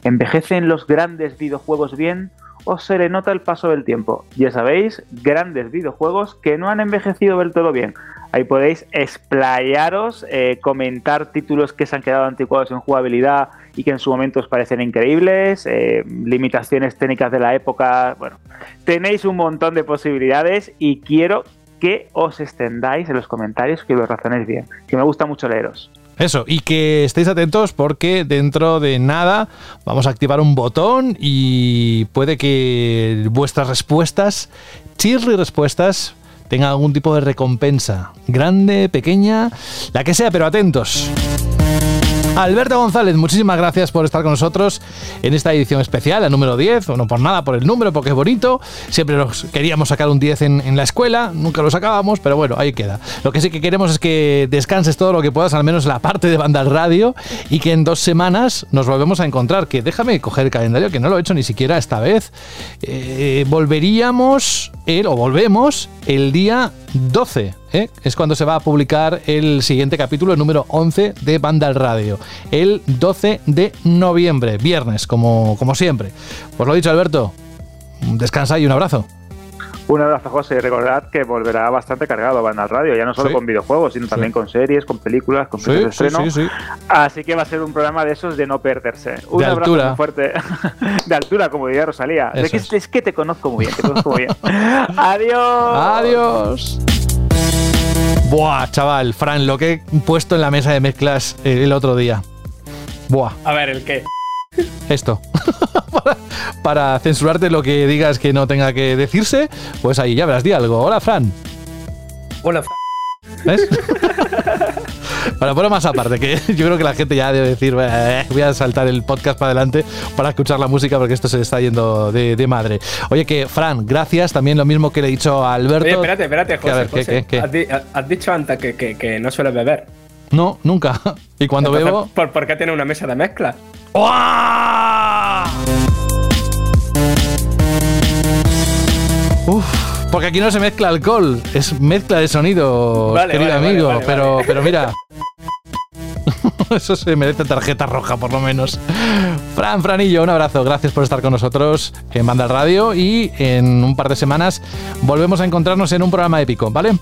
¿Envejecen los grandes videojuegos bien o se le nota el paso del tiempo? Ya sabéis, grandes videojuegos que no han envejecido del todo bien. Ahí podéis explayaros, eh, comentar títulos que se han quedado anticuados en jugabilidad y que en su momento os parecen increíbles, eh, limitaciones técnicas de la época. Bueno, tenéis un montón de posibilidades y quiero que os extendáis en los comentarios, que lo razonéis bien, que me gusta mucho leeros. Eso, y que estéis atentos porque dentro de nada vamos a activar un botón y puede que vuestras respuestas, chirri respuestas, tengan algún tipo de recompensa. Grande, pequeña, la que sea, pero atentos. Alberto González, muchísimas gracias por estar con nosotros en esta edición especial, la número 10, o no por nada, por el número, porque es bonito. Siempre nos queríamos sacar un 10 en, la escuela, nunca lo sacábamos, pero bueno, ahí queda. Lo que sí que queremos es que descanses todo lo que puedas, al menos en la parte de banda radio, y que en dos semanas nos volvemos a encontrar. Que déjame coger el calendario, que no lo he hecho ni siquiera esta vez. Eh, volveríamos, el, o volvemos, el día 12. ¿Eh? Es cuando se va a publicar el siguiente capítulo, el número 11 de Banda al Radio. El 12 de noviembre, viernes, como, como siempre. Pues lo dicho, Alberto. Descansa y un abrazo. Un abrazo, José. Y recordad que volverá bastante cargado Van al Radio, ya no solo Sí. con videojuegos, sino también con series, con películas, con Sí, de sí, estreno. sí, sí. Así que va a ser un programa de esos de no perderse. Un De abrazo altura. muy fuerte. [laughs] de altura, como diría Rosalía. Es que, es. es que te conozco muy bien, te conozco muy bien. [laughs] Adiós. Adiós. Buah, chaval, Fran, lo que he puesto en la mesa de mezclas eh, el otro día. Buah, A ver, ¿el qué? esto. [laughs] para, para censurarte lo que digas que no tenga que decirse, pues ahí ya verás, di algo. Hola, Fran. Hola, F- ¿Ves? [laughs] Para poner más aparte, que [laughs] yo creo que la gente ya debe decir, "Eh, voy a saltar el podcast para adelante para escuchar la música porque esto se está yendo de, de madre. Oye, que Fran, gracias, también lo mismo que le he dicho a Alberto. Oye, espérate, espérate, Que, a José. ver, ¿qué, José. qué, qué? Has, di- has dicho antes que, que- que no sueles beber. No, nunca. [laughs] Y cuando Entonces, bebo... ¿por, por qué tiene una mesa de mezcla? Uf, porque aquí no se mezcla alcohol, es mezcla de sonido, Vale, querido vale, amigo. vale, pero, pero mira. [laughs] Eso se merece tarjeta roja, por lo menos. Fran, Franillo, un abrazo. Gracias por estar con nosotros en Banda Radio. Y en un par de semanas volvemos a encontrarnos en un programa épico, ¿vale?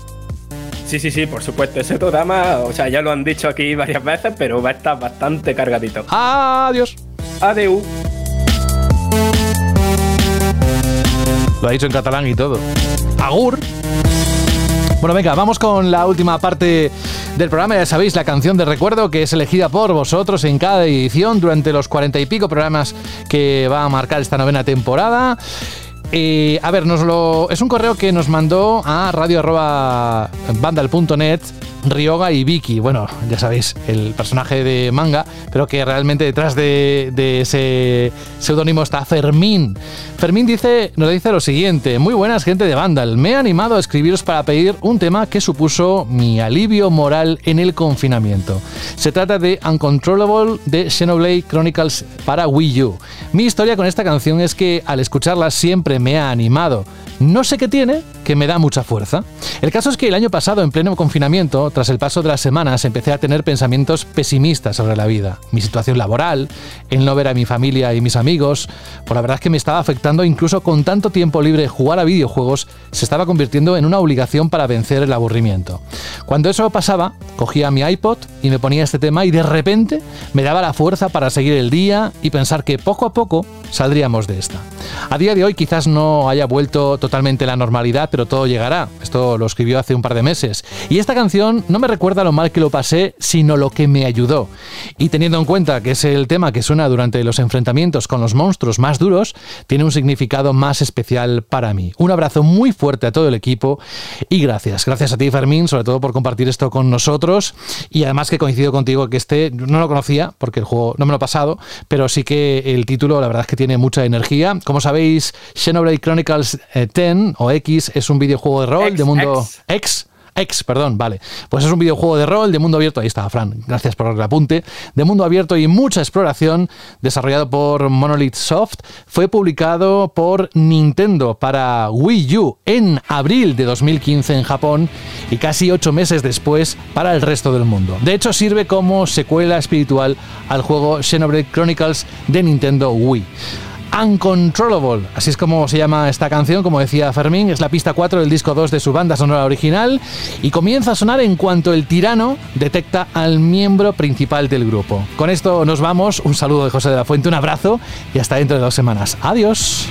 Sí, sí, sí, por supuesto. Ese programa, o sea, ya lo han dicho aquí varias veces, pero va a estar bastante cargadito. Adiós. Adeu. Lo ha dicho en catalán y todo. Agur. Bueno, venga, vamos con la última parte del programa. Ya sabéis, la canción de recuerdo que es elegida por vosotros en cada edición durante los cuarenta y pico programas que va a marcar esta novena temporada. Eh, a ver, nos lo, es un correo que nos mandó a radio.bandal.net Ryoga y Vicky. Bueno, ya sabéis, el personaje de manga, pero que realmente detrás de, ese seudónimo está Fermín. Fermín dice, nos dice lo siguiente: Muy buenas, gente de Vandal. Me he animado a escribiros para pedir un tema que supuso mi alivio moral en el confinamiento. Se trata de Uncontrollable de Xenoblade Chronicles para Wii U. Mi historia con esta canción es que al escucharla siempre me ha animado. No sé qué tiene, que me da mucha fuerza. El caso es que el año pasado, en pleno confinamiento, tras el paso de las semanas, empecé a tener pensamientos pesimistas sobre la vida, mi situación laboral, el no ver a mi familia y mis amigos. Por la verdad es que me estaba afectando incluso con tanto tiempo libre jugar a videojuegos, se estaba convirtiendo en una obligación para vencer el aburrimiento. Cuando eso pasaba, cogía mi iPod y me ponía este tema y de repente me daba la fuerza para seguir el día y pensar que poco a poco saldríamos de esta. A día de hoy quizás no haya vuelto totalmente la normalidad, pero todo llegará. Esto lo escribió hace un par de meses. Y esta canción no me recuerda lo mal que lo pasé, sino lo que me ayudó. Y teniendo en cuenta que es el tema que suena durante los enfrentamientos con los monstruos más duros, tiene un significado más especial para mí. Un abrazo muy fuerte a todo el equipo y gracias. Gracias a ti, Fermín, sobre todo por compartir esto con nosotros. Y además que coincido contigo que este no lo conocía, porque el juego no me lo he pasado, pero sí que el título la verdad es que tiene mucha energía. Como sabéis, Xenoblade Chronicles eh, 10 o X es un videojuego de rol de mundo X. X. X, perdón, vale. Pues es un videojuego de rol de mundo abierto. Ahí está, Fran. Gracias por el apunte. De mundo abierto y mucha exploración, desarrollado por Monolith Soft. Fue publicado por Nintendo para Wii U en abril de 2015 en Japón y casi ocho meses después para el resto del mundo. De hecho, sirve como secuela espiritual al juego Xenoblade Chronicles de Nintendo Wii. Uncontrollable, así es como se llama esta canción, como decía Fermín, es la pista 4 del disco 2 de su banda sonora original y comienza a sonar en cuanto el tirano detecta al miembro principal del grupo. Con esto nos vamos, un saludo de José de la Fuente, un abrazo y hasta dentro de dos semanas. Adiós.